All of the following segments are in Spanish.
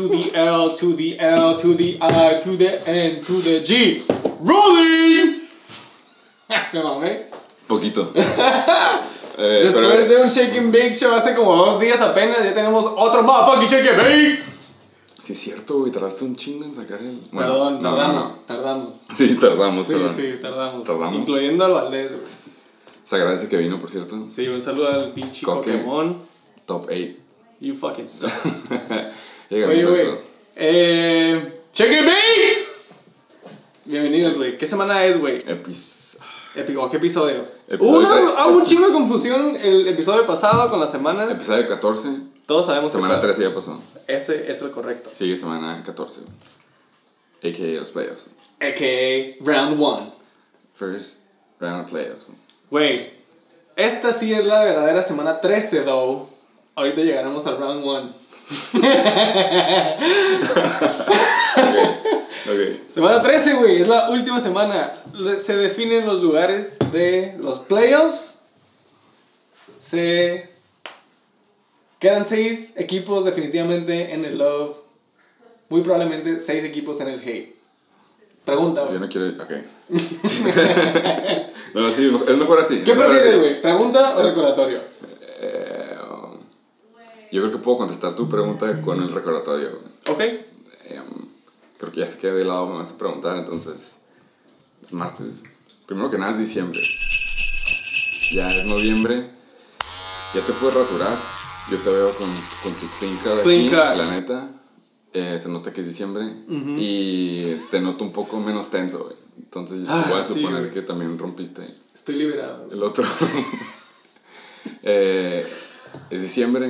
To the L to the L to the I to the N to the G. Rolling. Me mamé. Poquito. Eh, pero- Después de un Shake and Bake Show hace como dos días apenas, ya tenemos otro motherfucking Shake and Bake. Sí, es cierto, güey. Tardaste un chingo en sacar el. bueno, Perdón, no, no, tardamos, no. tardamos. Sí, tardamos, Sí, perdón. sí, tardamos. Tardamos. Incluyendo al Valdés, güey. Se agradece que vino, por cierto. Sí, un saludo al pinche Coque. Pokémon. Top 8. You fucking suck. Llegamos Oye, güey. Eh. Check it, baby. Bienvenidos, güey. ¿Qué semana es, güey? Epis. Épico. ¿Qué episodio? Episodio hubo un chingo de confusión el episodio pasado con las semanas. Episodio 14. Todos sabemos Semana que 13 ya pasó. ese es el correcto. Sigue semana 14. A.K.A. los playoffs. AKA Round 1. First round of playoffs. Güey, esta sí es la verdadera semana 13, though. Ahorita llegaremos al Round 1. Semana 13, güey, es la última semana. Se definen los lugares de los playoffs. Se quedan seis equipos definitivamente en el love. Muy probablemente seis equipos en el hate. Pregunta, Yo güey. no quiero. Ok. no, sí, es mejor así. ¿Qué prefieres, güey? ¿Pregunta o recordatorio? Yo creo que puedo contestar tu pregunta con el recordatorio. Ok. Em, creo que ya se queda de lado, me vas a preguntar, entonces. Es martes. Primero que nada es diciembre. Ya es noviembre. Ya te puedes rasurar. Yo te veo con, con tu clean cut Clean aquí, la neta. Eh, se nota que es diciembre. Y te noto un poco menos tenso, güey. Entonces Ah, voy a sí, suponer güey. que también rompiste Estoy liberado. güey. el otro. Eh, es diciembre.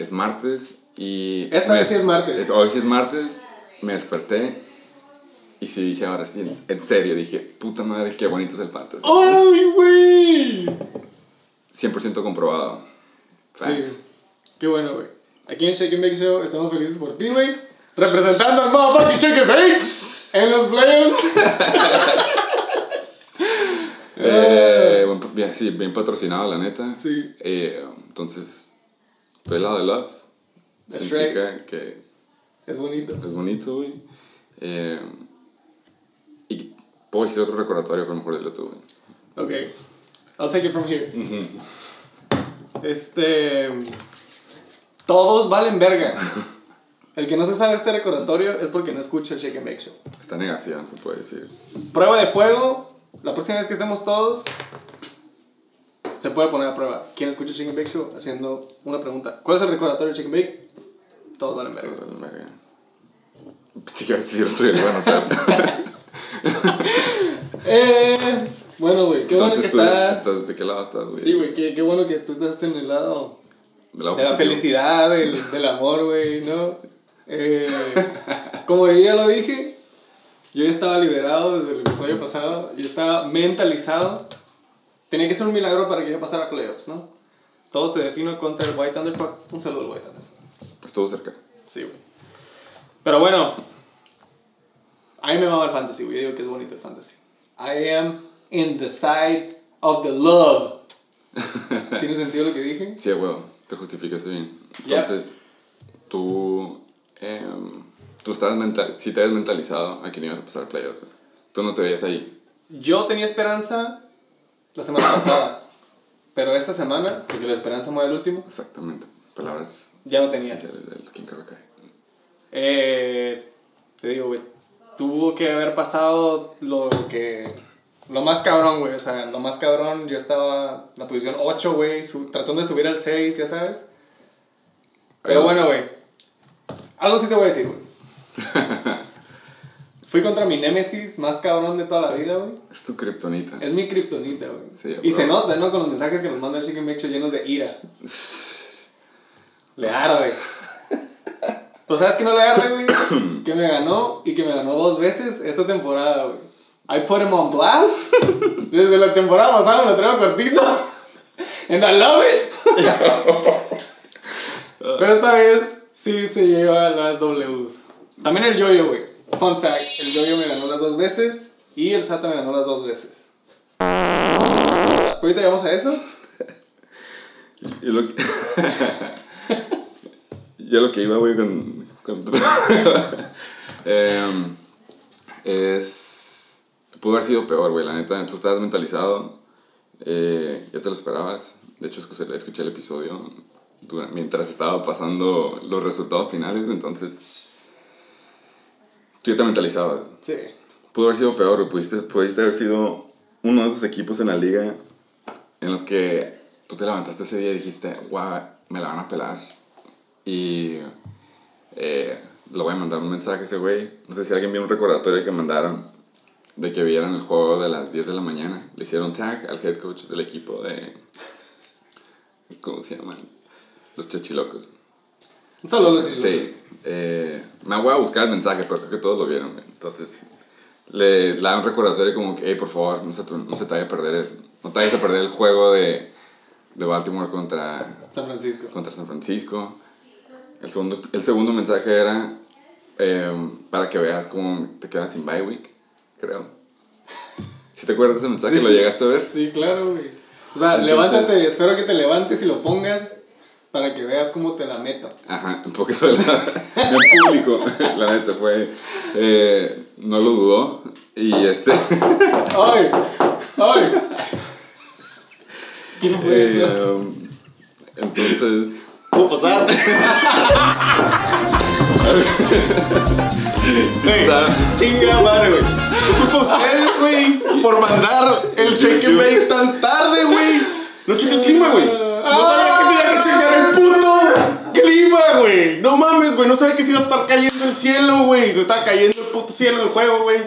Es martes. Y. Esta vez sí es martes. hoy sí es martes. Me desperté. Y sí dije, ahora sí, en, en serio, dije, puta madre, qué bonito es el fantasy. ¡Ay, güey! 100% comprobado. Facts. Sí. Qué bueno, güey. Aquí en Shake and Bake Show estamos felices por ti, güey. Representando al motherfucking Shake and Bake en los playoffs. Eh, bien, sí, bien patrocinado, la neta. Sí. Eh, entonces, estoy lado de Love. That's Significa que Es bonito. es bonito, güey. Eh, y puedo decir otro recordatorio, pero mejor dilo tú, güey. Ok. I'll take it from here. Este. Todos valen verga. El que no se sabe este recordatorio es porque no escucha el Shake and Bake Show. Está negación, se puede decir. Prueba de fuego. La próxima vez que estemos todos, se puede poner a prueba. ¿Quién escucha Chicken Bake Show? Haciendo una pregunta. ¿Cuál es el recordatorio de Chicken Bake? Todos valen verga. Entonces, verga. Sí, que si lo estoy bueno, anotar. Eh, bueno, güey. Qué bueno que Entonces, ¿tú estás. estás, ¿de qué lado estás, güey? Sí, güey. Qué, qué bueno que tú estás en el lado ¿De lado de la felicidad, del, del amor, güey, ¿no? Eh, como yo ya lo dije, yo ya estaba liberado desde el episodio pasado. Yo estaba mentalizado. Tenía que ser un milagro para que yo pasara a playoffs, ¿no? Todo se defino contra el White Thunderfuck. Un saludo al White Thunderfuck. Estuvo cerca. Sí, güey. Pero bueno, a mí me mama el fantasy, güey. Yo digo que es bonito el fantasy. I am in the side of the love. ¿Tiene sentido lo que dije? Sí, güey, te justificaste bien. Entonces, tú, em, tú estás mental, si te has mentalizado a que no ibas a pasar playoffs. Tú no te veías ahí. Yo tenía esperanza la semana pasada, pero esta semana, porque la esperanza muere el último, Exactamente. Palabras ya no tenía. del King. Eh, te digo, güey, tuvo que haber pasado lo que... Lo más cabrón, güey, o sea, lo más cabrón, yo estaba en la posición 8, güey, tratando de subir al 6, ya sabes. Pero bueno, güey, algo sí te voy a decir, güey. Fui contra mi némesis más cabrón de toda la vida, güey. Es tu kriptonita. Es mi kriptonita, güey. Sí, y se nota, ¿no? Con los mensajes que nos manda el Chicken Bake Show llenos de ira. Le arde. Pues sabes que no le arde, güey. que me ganó y que me ganó dos veces esta temporada, güey. I put him on blast. Desde la temporada pasada me lo traigo cortito. And I love it. Pero esta vez sí se lleva las Ws. También el yoyo, güey. Fun fact: el yoyo me ganó las dos veces y el Sata me ganó las dos veces. Ahorita llegamos a eso. Y lo que- ya lo que iba, güey, con. con Em, es. Pudo haber sido peor, güey, la neta. Tú estabas mentalizado. eh, ya te lo esperabas. De hecho, escuché, el episodio mientras estaba pasando los resultados finales, entonces. Tú ya te mentalizabas. Sí. Pudo haber sido peor. Pudiste, pudiste haber sido uno de esos equipos en la liga en los que tú te levantaste ese día y dijiste, guau, me la van a pelar. Y eh, le voy a mandar un mensaje a ese güey. No sé si alguien vio un recordatorio que mandaron de que vieran el juego de las 10 de la mañana. Le hicieron tag al head coach del equipo de. ¿Cómo se llaman? Los chachilocos. Solo los Sí. Eh, me voy a buscar el mensaje, pero creo que todos lo vieron. Entonces, le, le dan un recordatorio como que, hey, por favor, no se, te- no se te vaya a perder el, no te vayas a perder el juego de, de Baltimore contra, San Francisco. contra San Francisco. El segundo, el segundo mensaje era eh, para que veas cómo te quedas sin bye week, creo. Si te acuerdas de ese mensaje, Sí. ¿lo llegaste a ver? Sí, claro, güey. O sea, Entonces- levántate, espero que te levantes y lo pongas para que veas cómo te la meto. Ajá, un poquito de la, en público, la neta fue, eh, no lo dudó y este, ¡Ay! ¡Ay! ¿Quién fue eh, eso? um, entonces, ¿Puedo pasar? Güey, chinga madre, güey. Es culpa de ustedes, güey, por mandar el shake and bake tan tarde, güey. No chequé el clima, güey. No clima, güey. No mames, güey. No sabía que se iba a estar cayendo el cielo, güey. Se estaba cayendo el puto cielo en el juego, güey.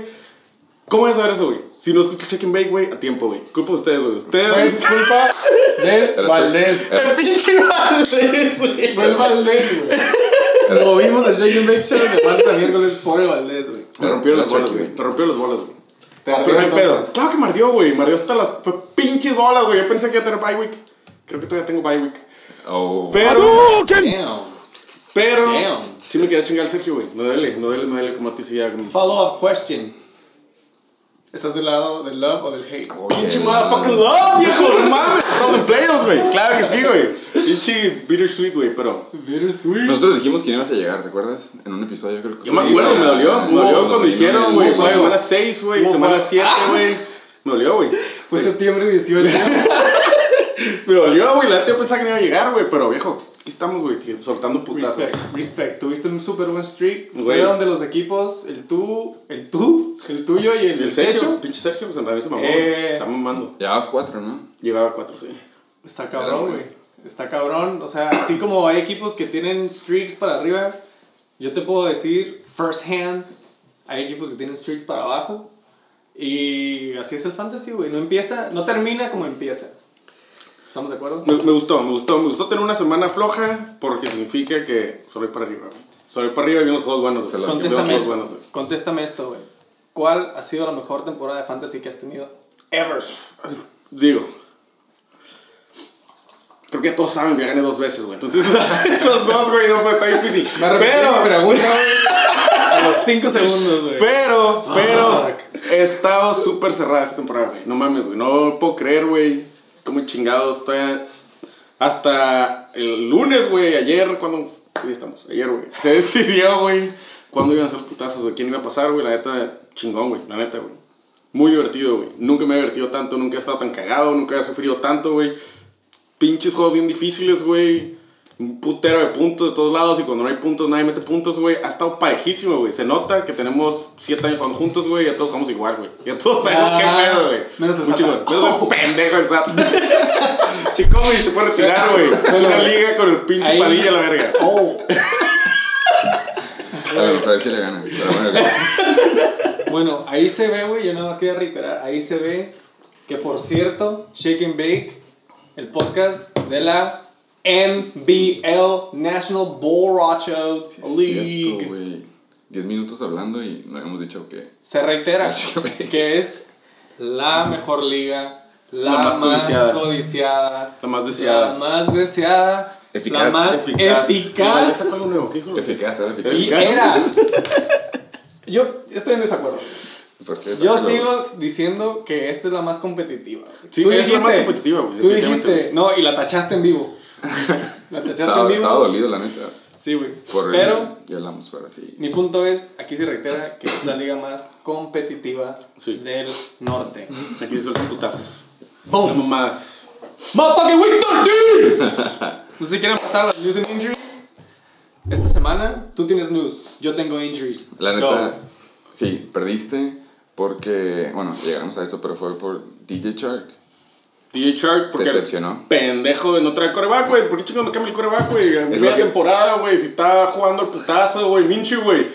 ¿Cómo voy a saber eso, güey? Si no escucho check and bake, güey, a tiempo, güey. Culpa de ustedes, güey. Fue Ustedes. culpa del Valdés. El pinche Valdés, güey. Fue el Valdés, güey. Movimos el Shake and Bake Show de martes a miércoles por el Valdés, güey. Me rompieron las bolas, check, güey. Me rompieron las bolas, güey. Te ardió entonces. Claro que me ardió, güey. Me ardió hasta las pinches bolas, güey. Yo pensé que iba a tener bye week. Creo que todavía tengo bye week. Oh, Pero, Damn. pero, Damn. sí me quería chingar Sergio, güey. No duele, no duele, no duele como a ti sí ya. como- Follow up question. ¿Estás del lado del love o del hate? Pinche motherfucking love, viejo. No mames. Estamos en playoffs, güey. Claro que sí, güey. Pinche bittersweet, güey. Pero, Bittersweet. nosotros dijimos que no ibas a llegar, ¿te acuerdas? En un episodio creo que yo me sí, acuerdo, güey. me dolió. Me dolió cuando dijeron, güey. Fue semana 6, güey. Semana fuego. 7, güey. Me dolió, güey. Fue septiembre 18. Me dolió, güey. La neta yo pensaba que no iba a llegar, güey. Pero, viejo, aquí estamos, güey. Soltando putazos. Respect, respect. Tuviste un super buen streak. Güey. Fueron de los equipos, el tú, el tú, el tuyo y el, Y el techo. Sergio, pinche Sergio, pues también se mamó. Eh. está mamando. Llevabas cuatro, ¿no? Llevaba cuatro, sí. Está cabrón, güey. Está cabrón. O sea, así como hay equipos que tienen streaks para arriba, yo te puedo decir, first hand, hay equipos que tienen streaks para abajo. Y así es el fantasy, güey. No empieza, no termina como empieza. ¿Estamos de acuerdo? Me, me gustó, me gustó. Me gustó tener una semana floja porque significa que solo para arriba, güey. Solo para arriba y unos juegos buenos. Güey. Contéstame esto. buenos, güey. Contéstame esto, güey. ¿Cuál ha sido la mejor temporada de fantasy que has tenido? Ever. Digo. Creo que todos saben que gané dos veces, güey. Entonces, esos dos, güey, no fue tan difícil. Me de mi Pero, pregunta, güey. A los 5 segundos, güey. pero, pero, Fuck. he estado súper cerrada esta temporada, güey. No mames, güey. No puedo creer, güey. Estoy muy chingado. Estoy a- hasta el lunes, güey. Ayer, cuando. Sí, estamos. Ayer, güey. Se decidió, güey. Cuándo iban a ser los putazos, de quién iba a pasar, güey. La neta, chingón, güey. La neta, güey. Muy divertido, güey. Nunca me he divertido tanto, nunca he estado tan cagado, nunca he sufrido tanto, güey. Pinches juegos bien difíciles, güey. Un putero de puntos de todos lados y cuando no hay puntos nadie mete puntos, güey. Ha estado parejísimo, güey. Se nota que tenemos siete años jugando juntos, güey. Ya todos jugamos igual, güey. Ya todos sabemos Ah, qué pedo, güey. menos el. Menos el pendejo el SAT. Chico, güey, te puede retirar, güey. Una liga con el pinche Ahí- padilla a la verga. Oh. A ver, para ver si le ganan. Pero bueno, Bueno, ahí se ve, güey, yo nada más quería reiterar, ahí se ve que por cierto, Shake and Bake, el podcast de la NBL National Borrachos es League, cierto, güey. Diez minutos hablando y no habíamos dicho que... se reitera que es la mejor liga, la, La más, más codiciada. codiciada, La más deseada. la más deseada, Eficaz, la más Eficaz. eficaz. Eficaz, eficaz. y era. Yo estoy en desacuerdo. Yo sigo diciendo que esta es la más competitiva. Sí, es la más competitiva, güey, Tú dijiste, no, y la tachaste en vivo. La tachaste Estaba, en vivo. estaba dolido, la neta. Sí, güey. Por Pero Ya hablamos, pero sí. mi punto es, aquí se reitera que es la liga más competitiva Sí. del norte. Aquí se sueltan putazos. ¡Boom! No mamadas. ¡Motherfucking Week 13! No sé si quieren pasar a las news and injuries. Esta semana tú tienes news, yo tengo injuries. La Go. neta, sí, perdiste porque, bueno, llegamos a eso, pero fue por DJ Shark. DJ Shark, porque. decepcionó. Pendejo de no traer coreback, güey. ¿Por qué chingos no cambia el coreback, güey? Media que- temporada, güey. Si está jugando el putazo, güey. Minchu, güey.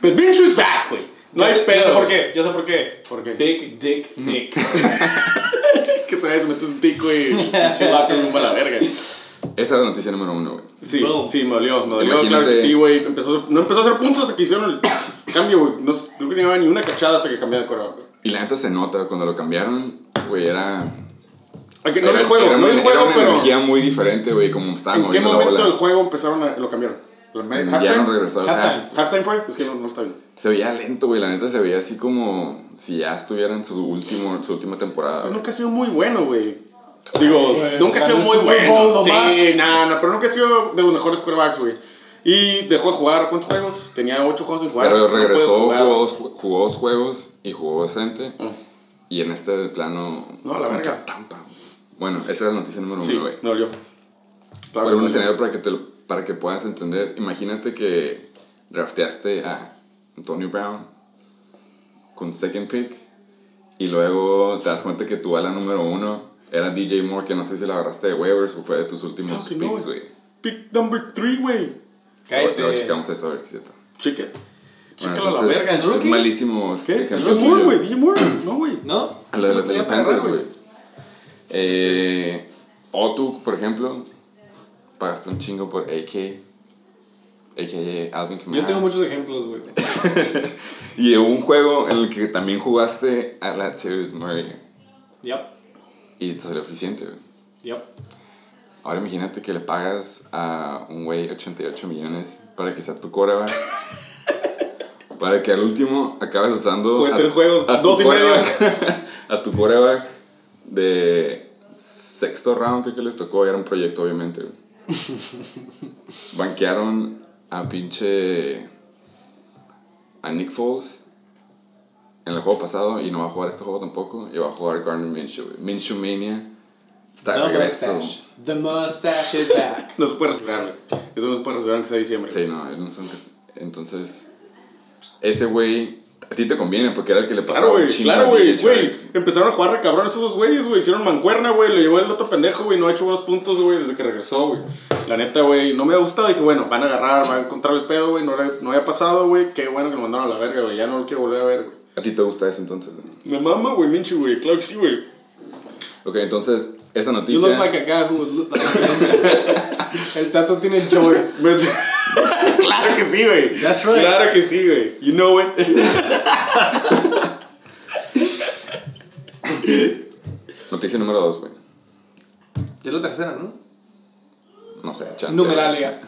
But Minchu is back, güey. No Yo hay pedo. Yo sé por güey. qué, yo sé por qué. ¿Por qué? Dick, Dick, Nick. Que se vaya, se mete un tico y pinche vato rumbo a la verga. Esa es la noticia número uno, güey. Sí, sí, me dolió, me dolió, Imagínate- claro que sí, güey. No empezó a hacer puntos hasta que hicieron el cambio, güey. No, no ni una cachada hasta que cambiaron de coreback. güey. Y la neta se nota, cuando lo cambiaron, güey, era... No era, el juego, era no una, el era juego, una pero. energía muy diferente, güey, como estaban ¿En qué momento del juego empezaron a. lo cambiaron? ¿Lo Ya no ¿Halftime? regresó. Halftime. Ah, ¿Halftime fue? Es que no, no está bien. se veía lento, güey, la neta se veía así como si ya estuviera en su, último, su última temporada. Pues nunca ha sido muy bueno, güey. Digo, nunca ha sido muy bueno. Bowl. Sí, no, no, pero nunca ha sido de los mejores quarterbacks, güey. Y dejó de jugar, ¿cuántos juegos? Tenía ocho juegos sin jugar. Pero No regresó, jugar. jugó jugó dos juegos y jugó decente. Mm. Y en este plano. No, la verga. Tampa. Bueno, esta es la noticia número Sí, uno, güey. me dolió. Claro, Pero un escenario para que, te, lo- para que puedas entender. Imagínate que drafteaste a Antonio Brown con second pick. Y luego te das cuenta que tu ala número uno era DJ Moore, que no sé si la agarraste de waivers o fue de tus últimos no, picks, güey. güey. Pick number three, güey. Cállate. Luego checamos eso a ver si es cierto. Check it. Bueno, Chécala a la verga. ¿es? Es malísimo ¿Qué? DJ Moore, güey. DJ Moore. No, güey. ¿No? A la de, la- No Panthers, güey. Eh, o tú, por ejemplo, pagaste un chingo por AK. AKA Alvin Kamara. Yo tengo muchos ejemplos, güey. Y un juego en el que también jugaste a la Latavius Murray. Yep, Y te salió eficiente, güey. yep. Ahora imagínate que le pagas a un güey 88 millones para que sea tu coreback. para que al último acabes usando. Juegue a- tres juegos, a dos y medio. a tu coreback de sexto round, creo que les tocó. Era un proyecto, obviamente. Banquearon a pinche. a Nick Foles en el juego pasado y no va a jugar este juego tampoco. Y va a jugar Gardner Minshew. Minshew Mania está de The regreso. mustache. The mustache is back. No se puede rasurar, güey. Eso no se puede rasurar aunque sea diciembre. Sí, no, Entonces, ese güey, a ti te conviene porque era el que le pasaba Claro, güey, claro, a güey, güey. Empezaron a jugar re cabrón esos dos güeyes, güey. Hicieron mancuerna, güey. Le llevó el otro pendejo, güey. No ha hecho buenos puntos, güey, desde que regresó, güey. La neta, güey, no me ha gustado. Dije, bueno, van a agarrar, van a encontrar el pedo, güey. No, no había pasado, güey. Qué bueno que lo mandaron a la verga, güey. Ya no lo quiero volver a ver, güey. A ti te gusta ese entonces. güey? Me mama, güey, Minchi, güey. Claro que sí, güey. Ok, entonces, esa You noticia. look like a guy who would look like El tato tiene jorts. Claro que sí, güey. That's right. Claro que sí, güey. You know it. Noticia número dos, güey. Es la tercera, ¿no? No sé, chance. Numeralia.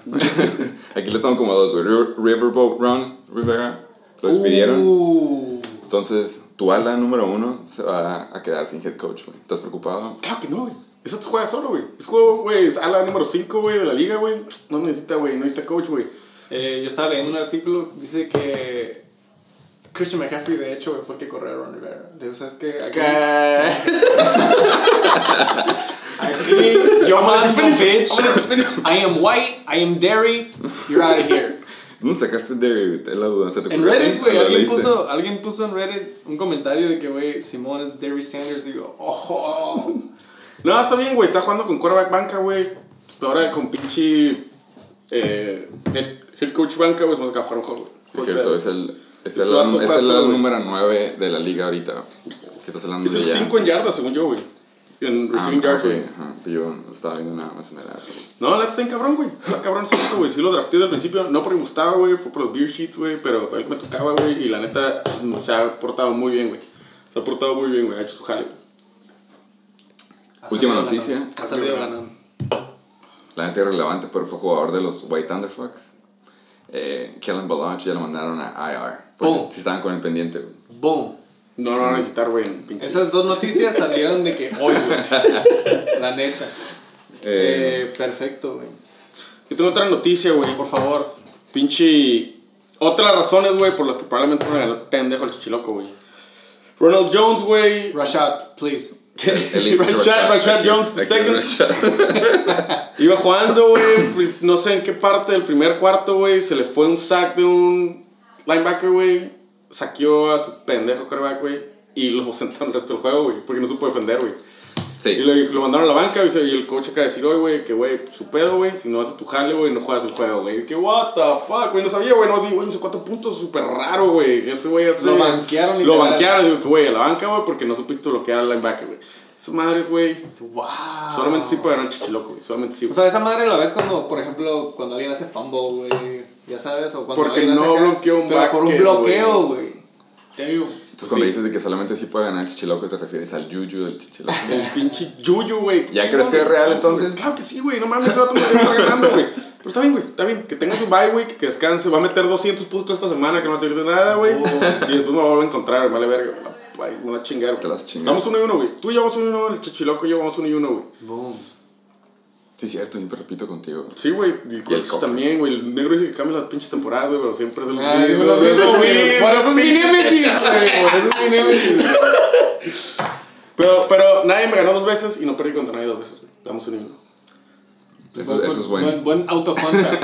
Aquí le toman como dos, güey. River- Riverboat Run, Rivera. Lo despidieron. Uh, Entonces, tu ala número uno se va a quedar sin head coach, güey. ¿Estás preocupado? Claro que no, güey. Eso te juega solo, güey. Es juego, güey. Es ala número 5, güey, de la liga, güey. No necesita, güey. No necesita coach, güey. Eh, yo estaba leyendo un artículo, dice que Christian McCaffrey, de hecho, fue el que corrió a Ron Rivera. Digo, ¿sabes qué? Aquí, aquí, yo mando, bitch. I am white, I am dairy, you're out of here. ¿Dónde sacaste Te la duda. ¿Se te En? Reddit, güey, ¿Lo alguien puso, alguien puso en Reddit un comentario de que, güey, Simón es Derry Sanders. Digo, oh, No, está bien, güey. Está jugando con quarterback banca, güey. Ahora con pinche. Eh, head coach banca, güey. Se nos un juego. Es cierto, es el, es el, Es vato es el güey. número 9 de la liga ahorita. ¿Qué estás hablando Es de el ya? 5 en yardas, según yo, güey. En Ah, receiving yards, ok, güey. Yo no estaba viendo nada más en el app. güey. No, la está bien cabrón, güey. Está cabrón cierto, güey. Sí lo drafté desde el principio. No porque me gustaba, güey. Fue por los beer sheets, güey. Pero fue el que me tocaba, güey. Y la neta, mm, se ha portado muy bien, güey. Se ha portado muy bien, güey. Ha hecho su jale, güey. Última noticia. ganando. Ha salido ganando. La neta irrelevante, pero fue jugador de los White Thunderfucks. Eh, Kellen Balach ya lo mandaron a IR. Pues Boom. si estaban con el pendiente, güey. Boom. No lo van a necesitar, güey. Esas dos noticias salieron de que hoy, güey. La neta. Eh, Eh, perfecto, güey. Yo tengo otra noticia, güey. Por favor. Pinche. Otras razones, güey, por las que probablemente me ganó el pendejo el chichiloco, güey. Ronald Jones, güey. Rashad, please. Rashad, Rashad Jones. Rashad. Iba jugando, güey. No sé en qué parte del primer cuarto, güey. Se le fue un sack de un linebacker, güey. Saqueó a su pendejo quarterback, güey. Y lo sentó el resto del juego, güey. Porque no supo defender, güey. Y Sí. lo, lo mandaron a la banca y se- y el coach acaba de decir, oye, güey, que güey, su pedo, güey, si no haces tu jale, güey, no juegas el juego, güey. Que what the fuck, güey, no sabía, güey, no di, güey, no sé cuántos puntos, súper raro, güey. Ese güey hace. Lo banquearon, Lo banquearon, digo, que güey, a la banca, güey, porque no supiste bloquear al linebacker, güey. Esas madres, güey, Wow. solamente sí puede ganar el chichiloco, güey, solamente sí. O güey. sea, esa madre la ves cuando, por ejemplo, cuando alguien hace fumble, güey. Ya sabes, o cuando Porque alguien no hace acá, bloqueó un Pero por un bloqueo, güey. Te digo. Entonces, cuando dices de que solamente sí puede ganar el chichiloco, te refieres al yuyu del chichiloco. El pinche yuyu, güey. ¿Ya crees no, que es real, entonces? Claro que sí, güey. No mames, ese vato no está ganando, güey. Pero está bien, güey. Está bien. Que tenga su bye, güey. Que descanse. Va a meter 200 puntos esta semana que no servir de nada, güey. Y después me va a volver a encontrar. Vale, verga. Güey, me va a chingar. Te la vas a chingar. Vamos uno y uno, güey. Tú y yo vamos uno y uno. El chichiloco y yo vamos uno y uno, güey. Boom. Sí, cierto, siempre repito contigo. Sí, güey. Y también, güey. El negro dice que cambia las pinches temporadas, güey. Pero siempre es el Ah, digo lo mismo, güey. Por eso es mi némesis, güey. Por eso es mi némesis. Pero, pero nadie me ganó dos veces y no perdí contra nadie dos veces, uno y uno. Eso, eso es bueno. Buen, buen autofanta.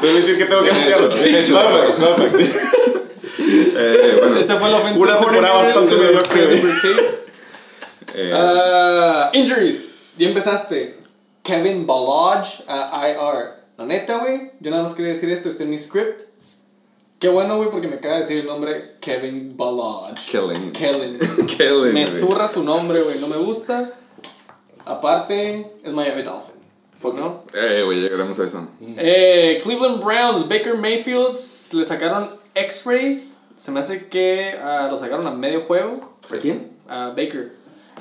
Se debe decir que tengo que anunciarlo. Perfect, perfect. Eh, bueno, Ese fue el ofensivo. Una temporada bastante mediocre. Eh, Ah, injuries. Ya empezaste. Kevin Ballage a IR. La neta, güey. Yo nada más quería decir esto. Está en mi script. Qué bueno, güey, porque me acaba de decir el nombre Kevin Ballage. Kellen. Kellen. Kellen, Me zurra su nombre, güey. No me gusta. Aparte, es Miami Dolphin. ¿No? Eh, güey, llegaremos a eso. Eh, Cleveland Browns, Baker Mayfield le sacaron X-rays. Se me hace que ah, lo sacaron a medio juego. ¿A quién? A Baker.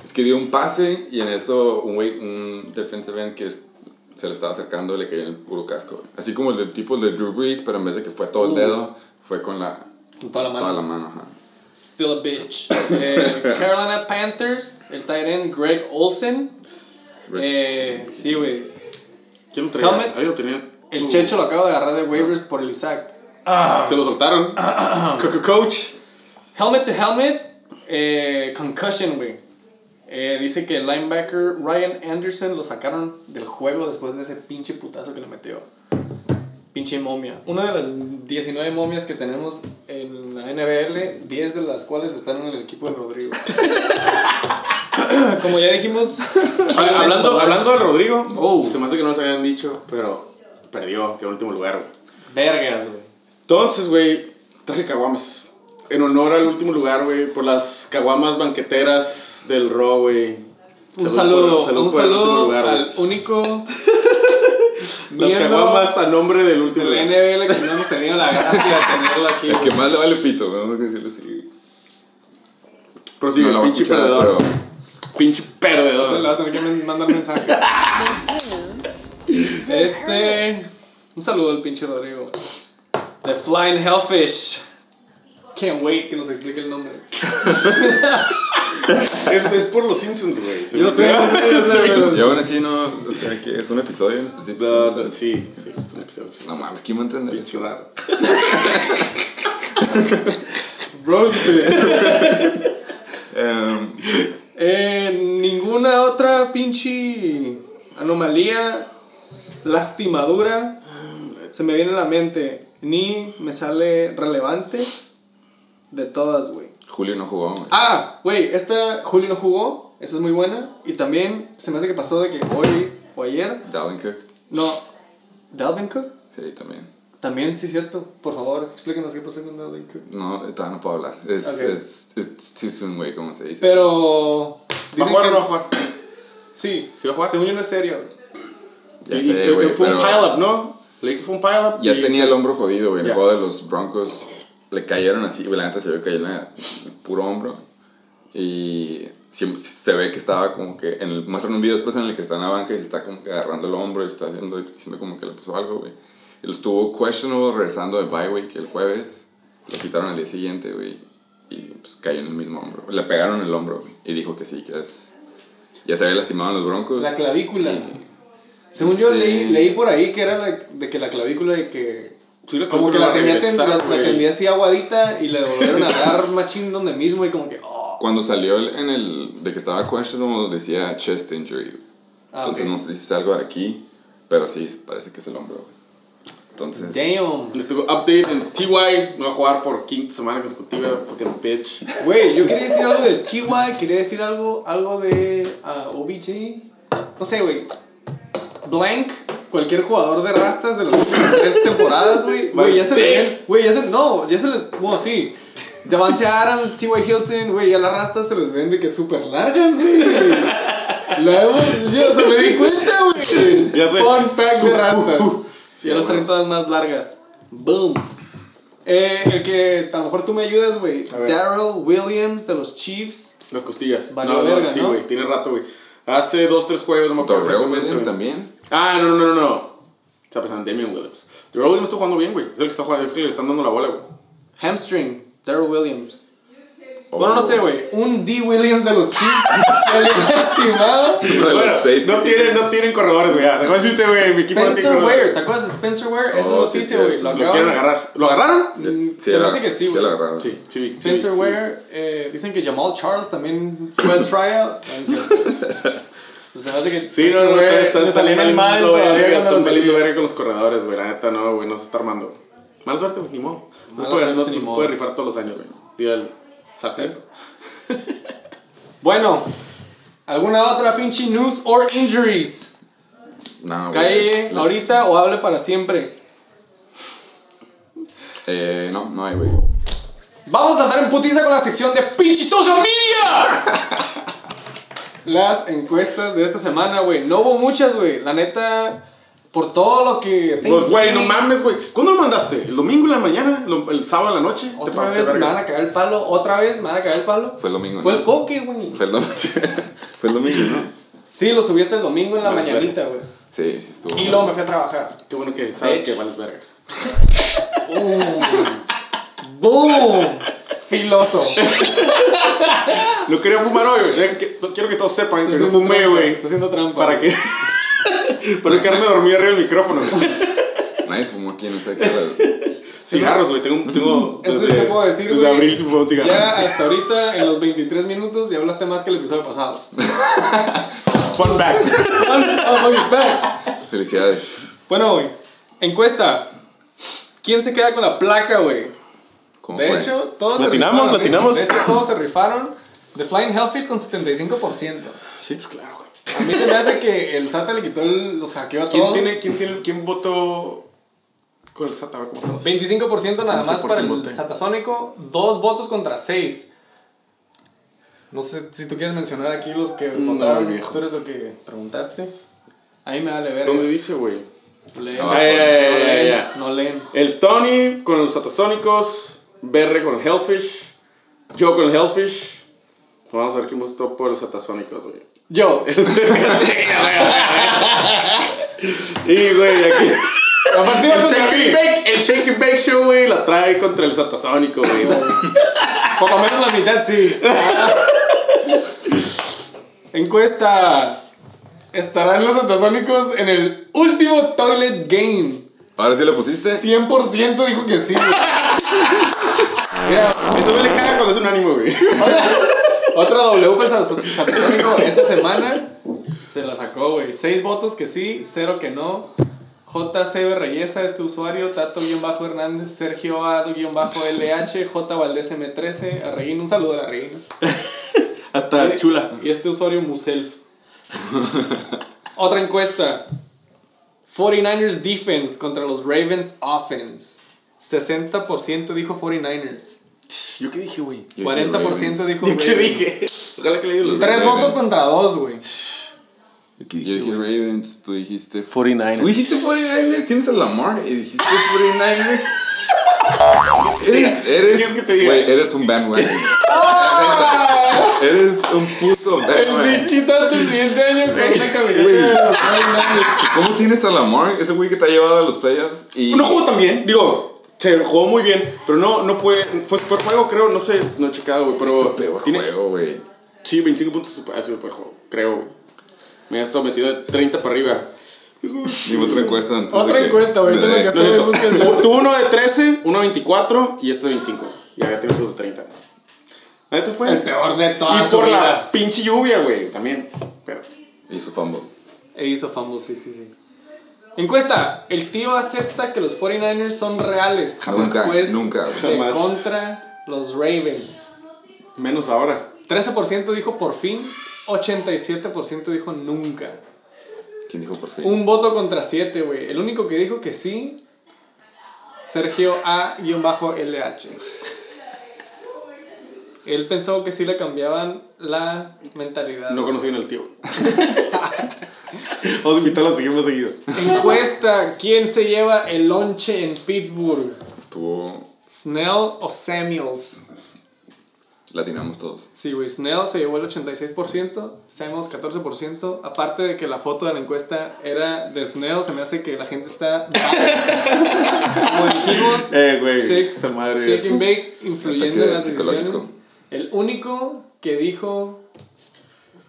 Es que dio un pase y en eso un güey, un defensive end que se le estaba acercando le cayó en el puro casco. güey. Así como el del tipo de Drew Brees, pero en vez de que fue todo el Uh. dedo, fue con la, Con toda la mano. toda la mano. ajá. Still a bitch. Eh, Carolina Panthers, el tight end Greg Olsen. Eh, sí, güey. ¿Quién lo traía? Helmet. Alguien lo tenía. El su- Checho lo acabo de agarrar de waivers por el Isaac. Se lo soltaron. Co- Coach. Helmet to helmet, eh, concussion, güey. Eh, dice que el linebacker Ryan Anderson lo sacaron del juego después de ese pinche putazo que le metió. Pinche momia. Una de las 19 momias que tenemos en la NBL, 10 de las cuales están en el equipo de Rodrigo. Como ya dijimos. Hablando, hablando de Rodrigo, Oh. se me hace que no nos habían dicho, pero perdió, quedó en último lugar, güey. Vergas, güey. Entonces, güey, traje caguamas. En honor al último lugar, güey, por las caguamas banqueteras del Raw, güey. Un Salud saludo, por- salud un el saludo lugar, al único Las caguamas a nombre del último lugar. NBL que no hemos tenido la gracia de tenerlo aquí. El que más le vale pito, güey, vamos a decirlo así. Pero sí, no pinche perdedor. pero Pinche Entonces le perdedor. vas a tener que mandar mensaje. Este. Un saludo al pinche Rodrigo. The Flying Hellfish. Can't wait que nos explique el nombre. Es, es por los Simpsons, güey. Yo sé, yo sé, yo sé, yo sé. y aún así no, o sea, que es un episodio en específico. No, no, sí, sí, es un episodio. No mames, ¿quién va a entender Pinche Eh, ninguna otra pinche anomalía, lastimadura se me viene a la mente. Ni me sale relevante de todas, güey. Julio no jugó, güey. Ah, güey, esta Julio no jugó. Esa es muy buena. Y también se me hace que pasó de que hoy o ayer. Dalvin Cook. No. Dalvin Cook. Sí, también. También sí es cierto. Por favor, explíquenos qué pasó con Dalvin Cook. No, todavía no puedo hablar. Es, Ok. es, es too soon, güey, como se dice. Pero. ¿Va a jugar o no va a jugar? Sí. ¿Sí va a jugar? Según yo no es serio. Ya Y- sé, y- güey, fue pero un pile-up, ¿no? Leí que fue un pile-up. ya y tenía se- el hombro jodido, güey. En el Ya. juego de los Broncos le cayeron así, güey, la neta se que cayó en el puro hombro. Y se ve que estaba como que, en el, muestran un video después en el que está en la banca y se está como que agarrando el hombro y está haciendo, diciendo como que le pasó algo, güey. Y lo estuvo questionable regresando de bye, güey, que el jueves lo quitaron al día siguiente, güey. Y pues cayó en el mismo hombro. Le pegaron el hombro, güey. Y dijo que sí, que es Ya se había lastimado en los Broncos. La clavícula. Según yo Sí. leí, leí por ahí que era la- de que la clavícula de que. Sí, la Como que la tenía, ten- regresar, la, la güey. tenía así aguadita y le volvieron a dar machín donde mismo y como que. Oh. Cuando salió el- en el de que estaba questionable decía chest injury. Ah, Entonces ok. no sé si es algo de aquí, pero sí, parece que es el hombro. Entonces, Damn. Les tengo update en TY. No va a jugar por quinta semana consecutiva. Fucking bitch. Güey, yo quería decir algo de TY, quería decir algo, algo de ah, OBJ. No sé, güey. Blank, cualquier jugador de rastas de las últimas tres temporadas, güey. Güey, ya se le ven. Güey, ya se. No, ya se les. Bueno, sí. Devante Adams, T.Y. Hilton, güey, ya las rastas se les ven de que súper largas, güey. La hemos- yo se me di cuenta, güey. Ya sé. Fun fact de rastas. Sí, Ya las traen todas más largas. Boom. Eh, el que a lo mejor tú me ayudas, güey. Darrell Williams de los Chiefs. Las costillas. Valió no, no, verga, sí, ¿no? güey. Tiene rato, güey. Hace dos, tres juegos, no me acuerdo. Williams también. Ah, no, no, no, no. no. Está pensando en Damian Williams. Terrell Williams está jugando bien, güey. Es el que está jugando, es que le están dando la bola, güey. Hamstring. Darrell Williams. Oh. Bueno, no sé, güey. Un D. Williams de los Chiefs. los Bueno, no tienen, no tienen corredores, güey. ya. Déjame decirte, güey. Mi equipo no tiene Spencer Ware. ¿Te acuerdas de Spencer Ware? Oh, es sí, noticia, güey. Lo Lo quieren agarrar. ¿Lo agarraron? Mm, Sí, Se me hace que sí, güey. la agarraron. Sí, sí. sí, Spencer sí. Ware, eh, dicen que Jamal Charles también fue al tryout. Pues se me hace que Sí, no, no, Spencer Ware está, está mal valiendo todavía verga, cuando está lo valiendo verga con los corredores, güey. La neta, no, güey. No se está armando. Mala suerte, pues, ni modo. No, se puede, no, no rifar todos los años, güey. Tira el eso. Bueno, ¿alguna otra pinche news or injuries? No, güey, Calle let's- let's- ahorita o hable para siempre. Eh, no, no hay, güey. Vamos a andar en putiza con la sección de pinche social media. Las encuestas de esta semana, güey. No hubo muchas, güey. La neta, por todo lo que. Pues, güey, no mames, güey. ¿Cuándo lo mandaste? ¿El domingo en la mañana? ¿Lo- ¿El sábado en la noche? Te Otra pasaste vez me verga. van a caer el palo. Otra vez me van a caer el palo. Fue el domingo, Fue ¿no? el coque, güey. Fue el domingo. Fue el domingo, ¿no? Sí, lo subiste el domingo en la Vales mañanita, güey. Sí, sí estuvo. Y luego me fui a trabajar. Qué bueno que sabes que vales verga. ¡Boom! Filoso. No quería fumar hoy, güey. Ya que- Quiero que todos sepan que no fumé, güey. Está haciendo trampa. ¿Para qué? Para no quedarme dormido arriba del micrófono. güey. Nadie fumó aquí, no sé qué. Cigarros, güey. Tengo, tengo Eso desde- te puedo decir, güey. abril cigarros. Ya hasta ahorita, en los 23 minutos, ya hablaste más que el episodio pasado. Fun fact. Felicidades. Bueno, güey. Encuesta. ¿Quién se queda con la placa, güey? ¿Cómo De fue? hecho, todos Latinamos, se rifaron. latinamos. De hecho, todos se rifaron. The Flying Hellfish con 75%. Sí, pues claro. A mí se me hace que el SATA le quitó el- los hackeos a ¿Quién, todos. tiene, quién, tiene, ¿Quién votó con el SATA? ¿Cómo estamos? 25% nada No sé más para quién el voté. Satasónico, dos votos contra seis. No sé si tú quieres mencionar aquí los que No, votaron. viejo. Tú eres el que preguntaste. Ahí me vale ver. ¿Dónde dice, güey? Leen. Ah, no, ya, ya, ya. no leen. El Tony con los Satasónicos, Berre con el Hellfish, yo con el Hellfish. Vamos a ver quién votó por los Satasónicos, güey. Yo. Y, güey, aquí. A partir de El Shake and Bake, el Shake and Bake Show, güey, la trae contra el Satasónico, güey. Por lo menos la mitad sí. Encuesta. ¿Estarán los satasónicos en el último Toilet Game? ¿Ahora sí le pusiste? 100% dijo que sí. güey. Mira, Eso me le caga cuando es un ánimo, güey. Otra W satasónico esta semana se la sacó, güey. Seis votos que sí, cero que no. JCB Reyesa, este usuario, Tato-Hernández, Sergio A-LH, J Valdés M13, a Reguín, un saludo a la Reguín. Hasta chula. Y este usuario Muself. Otra encuesta. 49ers defense contra los Ravens offense. 60% dijo 49ers. ¿Yo qué dije, güey? Yo dije 40% Ravens. dijo ¿Yo qué Ravens. dije? Ojalá que le los Tres Ravens. votos contra dos, güey. ¿Yo qué Yo dije Ravens, tú dijiste. 49ers. Tú dijiste 49ers, tienes a Lamar y dijiste 49ers. eres, eres, ¿Quieres que te diga? Güey, eres un bandwagon. eres un puto El pinchito tu siguiente año con una camiseta de los 49ers. ¿Cómo tienes a Lamar? Ese güey que te ha llevado a los playoffs. Y No jugó tan bien, digo, se jugó muy bien, pero no, no fue, fue por juego, creo, no sé, no he checado, güey, es pero su peor tiene- juego, güey. Sí, 25 puntos ha sido por juego, creo, güey. Me ha estado metido de 30 para arriba. Dime otra encuesta antes Otra de encuesta, güey, tengo No es. Tuvo uno de 13, uno de 24 y este de 25. Ya, ya tiene puntos de 30. La neta fue. El peor de toda Y su por vida. la pinche lluvia, güey, también. Pero. Hizo fumble. E hizo fumble, sí, sí, sí. Encuesta. El tío acepta que los 49ers son reales. Nunca, después nunca, De jamás. contra los Ravens. Menos ahora. 13% dijo por fin. 87% dijo nunca. ¿Quién dijo por fin? Un voto contra 7, güey. El único que dijo que sí. Sergio A-LH. Él pensó que sí le cambiaban la mentalidad. No conocí bien al tío. Vamos a invitarlo a seguir más seguido. Encuesta: ¿Quién se lleva el lonche en Pittsburgh? Estuvo. ¿Snell o Samuels? Latinamos todos. Sí, güey. Snell se llevó el 86%, Samuels 14%. Aparte de que la foto de la encuesta era de Snell, se me hace que la gente está. Como dijimos, Eh, güey, shake, shake and bake influyendo en las decisiones. El único que dijo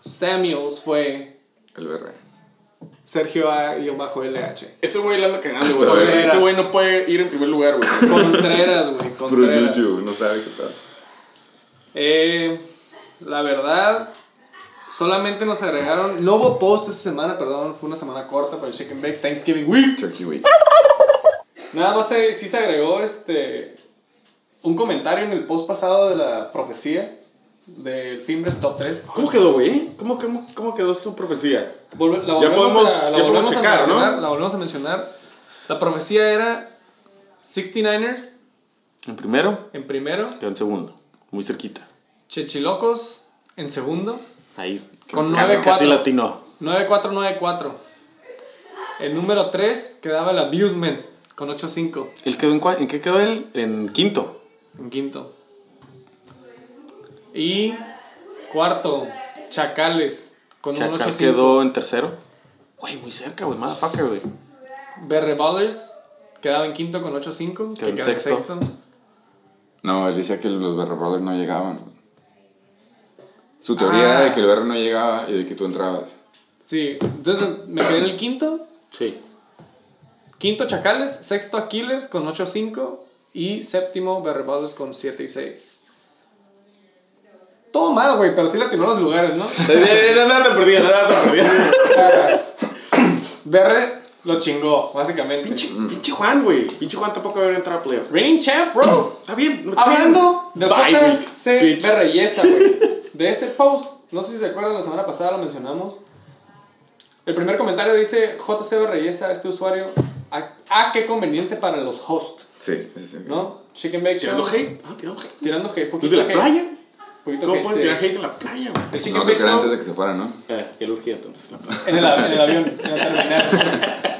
Samuels fue El BR. Sergio A-LH. Ese güey la anda cagando, güey. Ese güey no puede ir en primer lugar, güey. Contreras, güey. Contreras. Juju, no sabe qué tal. Eh, la verdad, solamente nos agregaron. No hubo post esta semana, perdón, fue una semana corta para el Chicken Bake Thanksgiving Week. Turkey Week. Nada más se, sí se agregó este un comentario en el post pasado de la profecía del Fimbres Top 3. ¿Cómo quedó, güey? ¿Cómo, cómo, ¿Cómo quedó su profecía? Volve- la Ya volvemos podemos- a, la ya podemos a checar, ¿no? mencionar, La volvemos a mencionar. La profecía era 69ers En primero, en primero, quedó en segundo. Muy cerquita. Chechilocos en segundo. Ahí. Con casi, 9-4. casi latino. 9494. El número 3 quedaba el Abusement con 85 ¿Él quedó en, ¿En qué quedó él? En quinto. En quinto. Y cuarto, Chacales con un Chacal 85. quedó en tercero. Güey, muy cerca, güey. Motherfucker, güey. Berre Ballers quedaba en quinto con 85. Quedó en quedó en sexto. No, él decía que los BR Brothers no llegaban. Su teoría Ah. era de que el BR no llegaba y de que tú entrabas. Sí, entonces me quedé en el quinto. Sí. Quinto Chacales, sexto Aquiles con 8.5 y séptimo Ballers con 7 y 6. Todo mal, güey, pero sí latinó los lugares, ¿no? Nada te perdía, nada te. Berre lo chingó, básicamente. Pinche, pinche Juan, güey. Pinche Juan tampoco debería entrar a playoff. Reigning champ, bro. Está bien. Hablando week, JC bitch. Berreyesa, güey. De ese post, no sé si se acuerdan, la semana pasada lo mencionamos. El primer comentario dice: JC Berreyesa, este usuario. Ah, qué conveniente para los hosts, Sí, sí, sí. ¿no? Chicken Bake Tirando Show. hate. Ah, tirando hate. Tirando hate. Poquito ¿Desde la hate. playa? Poquito ¿Cómo hate, puedes sí. tirar hate en la playa, güey? El Chicken No, Bake Show. antes de que se fuera, ¿no? Eh, que urgía entonces. La playa. En el, en el avión, en terminal.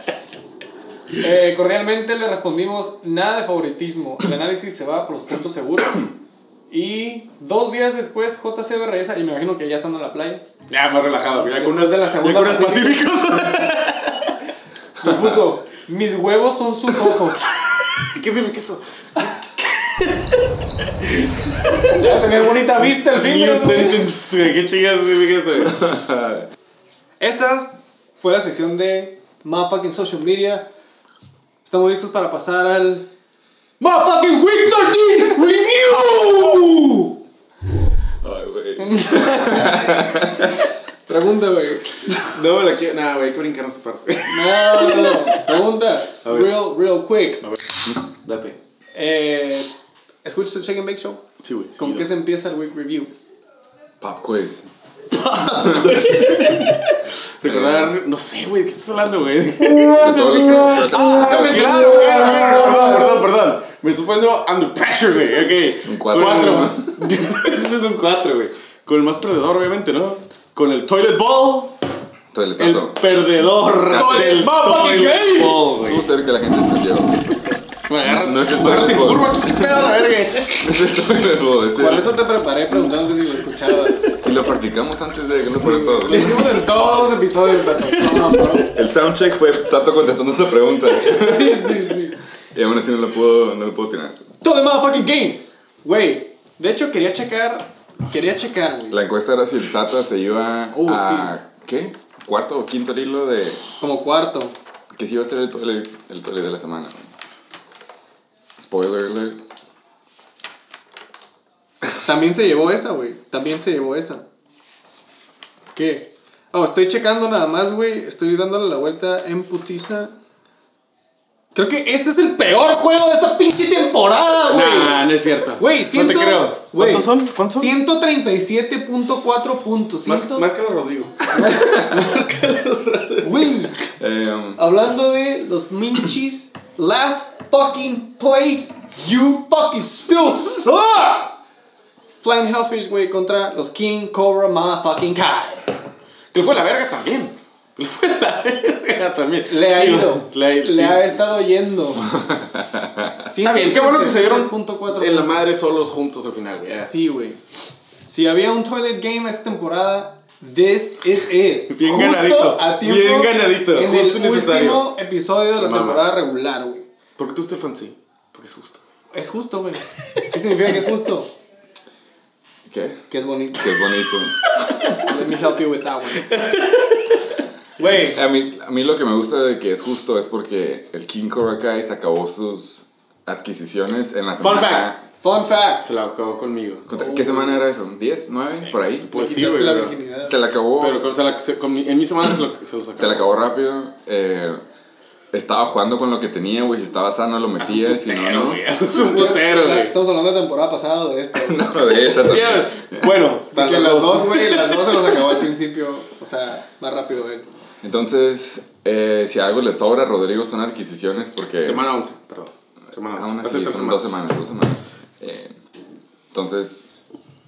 Eh, cordialmente le respondimos nada de favoritismo. El análisis se va por los puntos seguros. Y dos días después, JC regresa, y me imagino que ya estando en la playa, Ya, más relajado. Ya con unas, de la segunda con unas Pacífico. pacíficos. me puso: Mis huevos son sus ojos. ¿Qué es eso? Debe tener bonita vista el fin. ¿Qué eso? Esa fue la sección de Motherfucking Social Media. Estamos listos para pasar al Motherfucking Week 13 Review. Ay, güey. Pregunta, güey. No, la quiero. Nah, güey, hay que brincar esa parte. No, no, no. Pregunta. Real, real quick. A ver, date. Eh, ¿Escuchas el Check and Bake Show? Sí, güey. ¿Con sí, qué se empieza el Week Review? Pop quiz. Recordar, no sé, güey, ¿de qué estás hablando, güey? Ah, claro, claro, claro, perdón, perdón, perdón. Me estoy poniendo under pressure, güey, ok. Un cuatro. Con- Ese es un 4, güey. Con el más perdedor, obviamente, ¿no? Con el toilet ball, el Toiletazo. perdedor Toilet del toilet ball, güey. Cerca que la gente entendió. Me agarras, No es el toilet curva, qué pedo la verga. Es el toilet bowl, Por eso te preparé preguntándote si lo escuchabas. Y lo practicamos antes de que no fuera todo. Lo hicimos en todos los episodios, Tato. No, bro. El soundcheck fue Tato contestando esta pregunta. Sí, sí, sí. Y aún así no lo puedo, no lo puedo tirar. Todo el motherfucking game. Güey, de hecho quería checar Quería checar, güey. La encuesta era si el Sata se iba Oh, a. ¿Qué? ¿Cuarto o quinto hilo de. Como cuarto. que sí iba a ser el toile, el toile de la semana? güey? Spoiler alert. También se llevó esa, güey. También se llevó esa. ¿Qué? Oh, estoy checando nada más, güey. Estoy dándole la vuelta en putiza. Creo que este es el peor juego de esta pinche temporada, güey. Nah, no es cierto. Güey, no te creo. güey, ¿Cuántos son? ¿Cuántos son? 137.4 puntos. Mar- Ciento- Márcalo, Rodrigo. Güey, Eh, hablando de los Minchis, last fucking place, you fucking still suck. Flying Hellfish, güey, contra los King Cobra Motherfucking Kai. Que fue la verga también. Le fue la verga también. Le ha ido. Le ha ido. sí. ha estado yendo. Está bien, qué bueno que se dieron Punto cuatro en la madre solos juntos al final, güey. Sí, güey. Si había un toilet game esta temporada, this is it. Bien Justo ganadito, A tiempo bien ganadito, En justo el necesario. último episodio de la temporada regular, güey. ¿Por qué tú estás fan? Sí, porque es justo. Es justo, güey. ¿Qué significa que es justo? ¿Qué? Que es bonito. Que es bonito. Let me help you with that one. Güey. A mí, a mí lo que me gusta de que es justo es porque el King Cobra Kai se acabó sus adquisiciones en la Fun semana. fact. Fun fact. Se la acabó conmigo. ¿Contra- ¿Qué semana era eso? ¿10? ¿9? Por ahí. Pues sí, güey. Se la acabó. Pero se la- se- con mi- en mi semana se, lo, se los acabó. Se la acabó rápido. eh, estaba jugando con lo que tenía, güey. Si estaba sano lo metía, si no, no. Es un putero, güey. Estamos hablando de temporada pasada de esto. No, de esta también. Bueno, Que las dos, güey, las dos se los acabó al principio. O sea, más rápido él. Entonces, eh, si algo le sobra Rodrigo son adquisiciones porque... Semana 11, perdón. Semana 11. Aún Hace así, tres son dos semanas, dos semanas. Eh, entonces,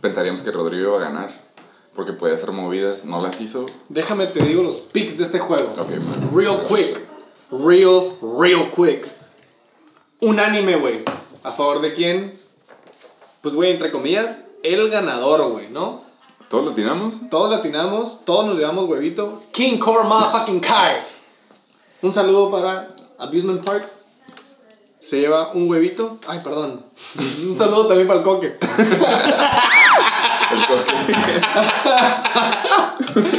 pensaríamos que Rodrigo iba a ganar porque puede hacer movidas, no las hizo. Déjame te digo los picks de este juego. Ok, man. Real quick. Real, real quick. Unánime, güey. ¿A favor de quién? Pues, güey, entre comillas, el ganador, güey, ¿no? ¿Todos lo tiramos? Todos latinamos, todos nos llevamos huevito. King Cobra Motherfucking Kai. Un saludo para Abusement Park. Se lleva un huevito. Ay, perdón. Un saludo también para el coque. El coque.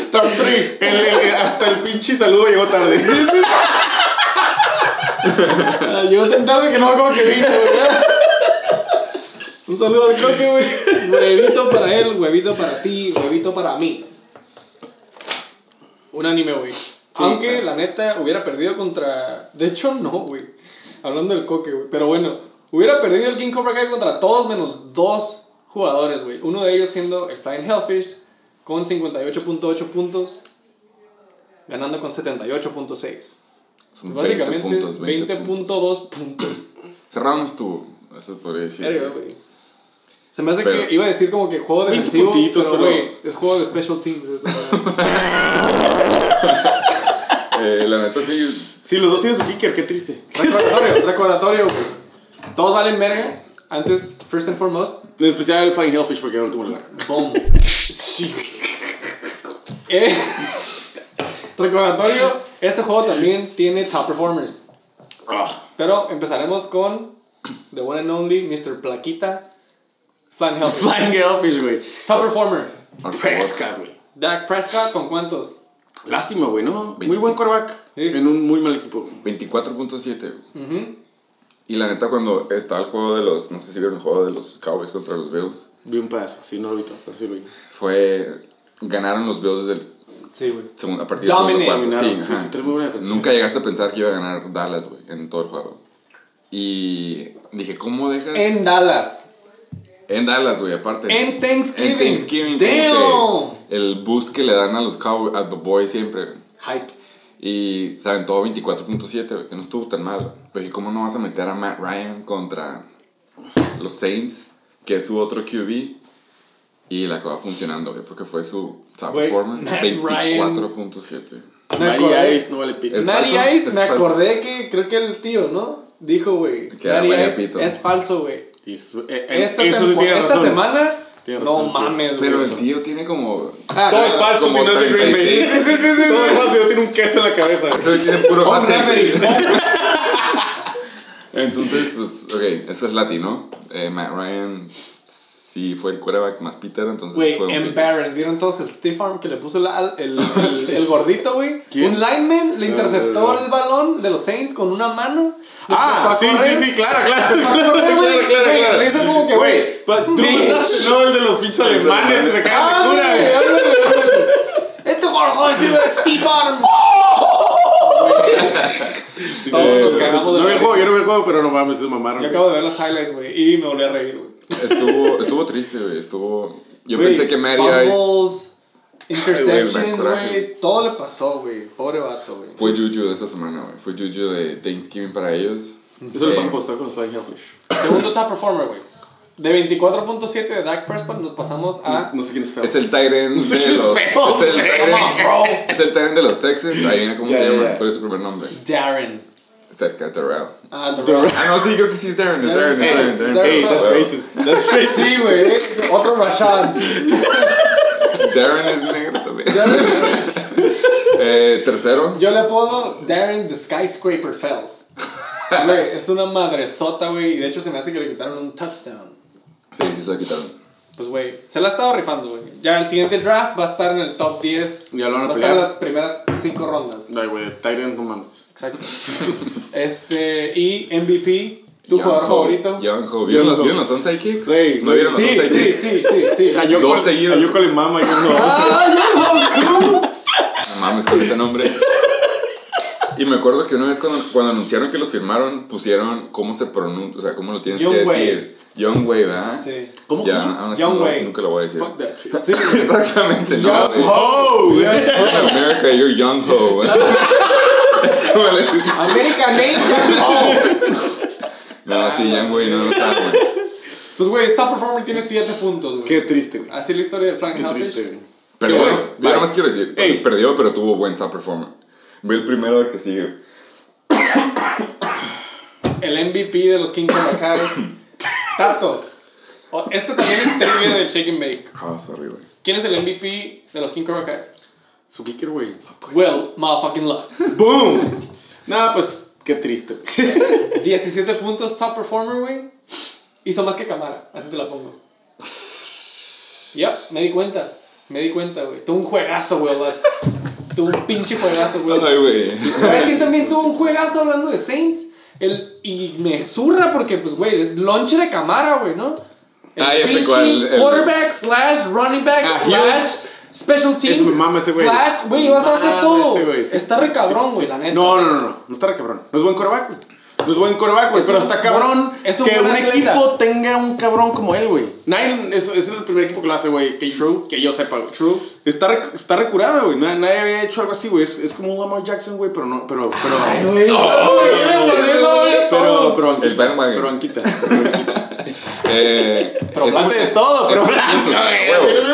Top 3. hasta el pinche saludo llegó tarde. Ah, Llegó tan tarde que no me acuerdo que vino, güey. Un saludo al coque, güey. Huevito para él, huevito para ti, huevito para mí. Un anime, güey. Aunque la neta hubiera perdido contra. De hecho, no, güey. Hablando del coque, güey. Pero bueno, hubiera perdido el King Cobra Kai contra todos menos dos jugadores, güey. Uno de ellos siendo el Flying Hellfish con 58.8 puntos, ganando con 78.6. Son Básicamente 20 puntos, 20 20.2 puntos. Cerrado no estuvo, eso podría decir. Güey. Se me hace Pero- que iba a decir como que juego 20 defensivo, puntitos, pero pero- güey, es juego de special teams. Eh, la neta sí, Sí, los dos tienen su kicker, qué triste. recordatorio, recordatorio, güey. Todos valen verga. Antes, first and foremost, En especial el Flying Hellfish porque era el último lugar. boom. Sí. Eh, recordatorio, este juego también tiene top performers. Pero empezaremos con the one and only Mr. Plaquita, Flying Hellfish. Flying Hellfish, güey. Top performer. Prescott, güey. Dak Prescott, ¿con cuántos? Lástima, güey, ¿no? Muy buen quarterback. Sí. En un muy mal equipo. 24.7. Y la neta, cuando estaba el juego de los. No sé si vieron el juego de los Cowboys contra los Bills. Vi un pedazo, sí, no lo vi todo, pero sí lo vi. Fue. Ganaron los Bills desde el Sí, güey. segundo, a partir del segundo Dominate. Sí, sí, sí, muy buena. Nunca llegaste a pensar que iba a ganar Dallas, güey, en todo el juego. Y dije, ¿cómo dejas? En Dallas. En Dallas, güey, aparte. En Thanksgiving. En Thanksgiving. Damn. El boost que le dan a los Cowboys, a The Boys siempre, güey. Hype. Y se aventó 24.7, güey, que no estuvo tan mal. güey. Pero dije, ¿cómo no vas a meter a Matt Ryan contra los Saints, que es su otro QB? Y la acaba funcionando, güey, porque fue su top Ryan. 24.7. Me acordé. Ice no vale pito. Ice, me acordé que creo que el tío, ¿no? Dijo, güey. María Ice es falso, güey. Y su- eh, Esta, eso sí tempo- tiene esta razón. semana, Tiene no razón, mames, güey. Pero el tío tiene como. Ah, Todo es falso si no es de Green Bay. 36. Sí, sí, sí, sí, Todo es falso, yo tiene un queso en la cabeza. Tiene puro. Entonces, pues, ok, este es latino. Eh, Matt Ryan, sí fue el quarterback más Peter, entonces Güey, embarrassed. ¿Vieron todos el stiff arm que le puso el, al- el, el, el gordito, güey? Un lineman le No, interceptó no, no. el balón de los Saints con una mano. Ah, sí, sí, sí, claro, claro. tú Sí. estás no el de los pinches alemanes y se cagan de cura. Este gordo es arm. Sí, Todos nos cagamos No de vi el juego, yo no vi el juego, pero no mames, se mamaron. Yo acabo de ver los highlights, güey, y me volví a reír, güey. Estuvo, estuvo triste, güey. Estuvo. Yo Güey, pensé que Ice Fumbles, interceptions, Ay, güey, me. Todo le pasó, güey. Pobre vato, güey. fue Juju de esta semana, güey. Fue Juju de Thanksgiving para ellos. Eso le Eh, pasa por estar con los Flying Hellfish. Segundo top performer, güey. De 24.7 de Dak Prescott nos pasamos a. No sé quién es feo. Es el tight end sé de quién es los. feo, Es el bro. es el de los Texans. Adivina cómo Ya, se llama. ya. ¿Cuál es su primer nombre? Darren. Cerca, Terrell. Ah, Darren. Darren. Ah, no, sí, creo que sí es Darren. Es Darren. Darren, Es Darren. es Darren. Hey, that's racist. That's racist. Sí, güey. Otro Rashad. Darren es negro también. Darren. Eh, tercero. Yo le apodo Darren the Skyscraper Fells. Güey, es una madresota, güey. Y de hecho se me hace que le quitaron un touchdown. Sí, sí se la quitaron. Pues, güey, se la ha estado rifando, güey. Ya el siguiente draft va a estar en el top 10. Ya lo van a Va a pelear. estar en las primeras 5 rondas. Ay, güey, Tyrant, no mames. Exacto. este, y MVP, tu jugador favorito. Young Ho. ¿Vieron los, Young Ho. ¿vieron los onside kicks? Sí, ¿No vieron los Sí, onside sí, kicks? sí, sí, sí. A Yoko, Dos seguidos. a Yoko le mama, yo no. No mames con ese nombre. Y me acuerdo que una vez cuando, cuando anunciaron que los firmaron, pusieron cómo se pronuncia, o sea, cómo lo tienes Young que Wei. decir. Young Wei, ¿verdad? Sí. ¿Cómo, Young no- Wei. nunca lo voy a decir. Fuck that shit. Sí. Exactamente, no. Young güey. Oh. In America, you're young ho. es como le American Nation. Oh. No, sí, Young Wei, no, no está, güey. Pues, güey, esta performer tiene 7 puntos, güey. Qué triste, güey. Así es la historia de Frank Qué triste, güey. Pero Qué bueno, yo nada más quiero decir, Ey. perdió, pero tuvo buen top performer. Ve el primero que sigue. El MVP de los King Cobra. Tato. Oh, Este también es trivia del Shake and Bake. Ah, sorry, güey. ¿Quién es el MVP de los King Cobra? Su kicker, güey. Will motherfucking Lutz. ¡Boom! Nah, pues, qué triste, güey. 17 puntos, top performer, güey. Hizo más que Camara, así te la pongo. Yep, me di cuenta. Me di cuenta, güey. Tuvo un juegazo, Will Lutz. Tuvo un pinche juegazo, Will Ay, güey. ¿Sabes quién también tuvo un juegazo hablando de Saints? El, y me zurra porque, pues, güey, es lonche de Camara, güey, ¿no? El Ah, ya sé cuál, el- quarterback slash running back Ah, slash special teams mama ese güey. slash, güey, va a Mama todo. ese güey, sí, Está sí, re cabrón, güey, sí. la neta. No, no, no, no. No está re cabrón. No es buen coreback, güey. No es buen coreback, güey. Pero está cabrón es un que un atleta. equipo tenga un cabrón como él, güey. Nadie, es, es el primer equipo que lo hace, güey. Que, que yo sepa, güey. True. Está, re- está recurada, güey. Nadie, nadie había hecho algo así, güey. Es, es como un Lamar Jackson, güey, pero no, pero, pero. güey. pero, pero, El bandwagon. pero banquita. Eh, es- Hace de todo, pero.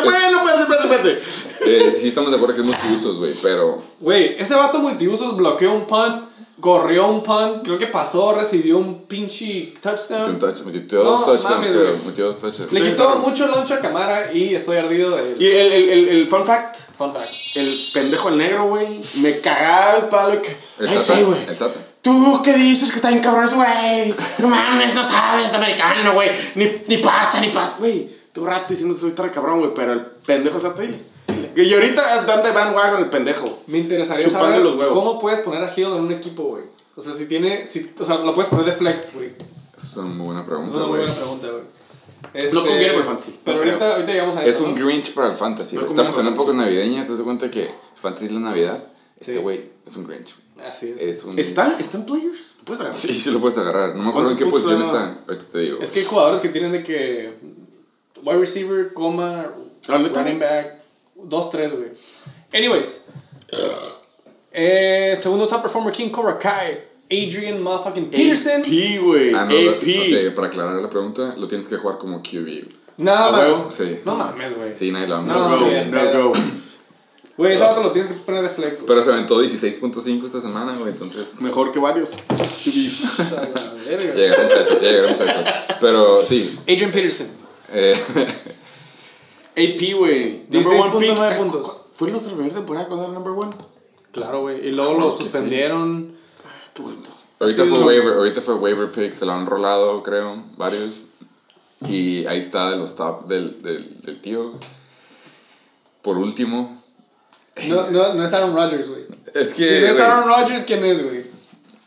Bueno, espérate, espérate, espérate. Eh, sí estamos de acuerdo que es multiusos, güey, pero... Güey, ese vato multiusos bloqueó un punt, corrió un punt, creo que pasó, recibió un pinche touchdown. touch, metió dos No, touchdowns, creo. Metió dos touchdowns. Le Sí, quitó claro. mucho loncho a Camara y estoy ardido de Y el, el, el, el fun fact. Fun fact. El pendejo el negro, güey. Me cagaba el palo que. El Ay, Tata, sí, güey. el Tata. ¿Tú qué dices que está bien cabrón ese güey? No mames, no sabes, americano, güey. Ni, ni pasa, ni pasa, güey. Tú rato diciendo que soy estar cabrón, güey, pero el pendejo está dile. dile. Y ahorita dan de bandwagon el pendejo. Me interesaría Chupando saber los huevos. cómo puedes poner a Hill en un equipo, güey. O sea, si tiene, si, o sea, lo puedes poner de flex, güey. Es una muy buena Es pregunta, una muy buena pregunta, güey. No Este, conviene para el fantasy, Pero no ahorita, ahorita llegamos a Es eso. un ¿no? Grinch para el fantasy. No Estamos en épocas navideñas, te das cuenta que fantasy es la Navidad. Este Sí. güey es un Grinch. Así es. Es un... ¿Está? ¿Está en players? ¿Lo puedes agarrar? Sí, sí lo puedes agarrar. No me acuerdo en qué ¿Cuántos posición está. Ahorita te digo. Es que hay jugadores que tienen de que wide receiver, coma, ¿Ah, running back, dos, tres, güey. Anyways. Eh, segundo top performer, King Cobra Kai, Adrian motherfucking Peterson. AP, güey. Ah, no, AP. ok, para aclarar la pregunta, lo tienes que jugar como QB. Nada ¿A más. Sí. No mames, güey. Sí, nadie lo va a No, No, go, bien, no, go. Güey, ese otro lo tienes que poner de flex. Pero se aventó 16.5 esta semana, güey, entonces... Mejor que varios. Llegaremos a eso, llegaremos a eso. Pero sí, Adrian Peterson. eh, AP, güey. Number one pick. 16.9 puntos. ¿Fue la otra primera temporada cuando era number one? Claro, güey. Y luego lo suspendieron. Qué bonito. ahorita Sí, fue no. waiver, ahorita fue waiver pick, se lo han rolado, creo, varios. Y ahí está de los top del, del, del tío. Por último, No, no, no es Aaron Rodgers, güey. es que. Si no es Aaron Rodgers, ¿quién es, güey?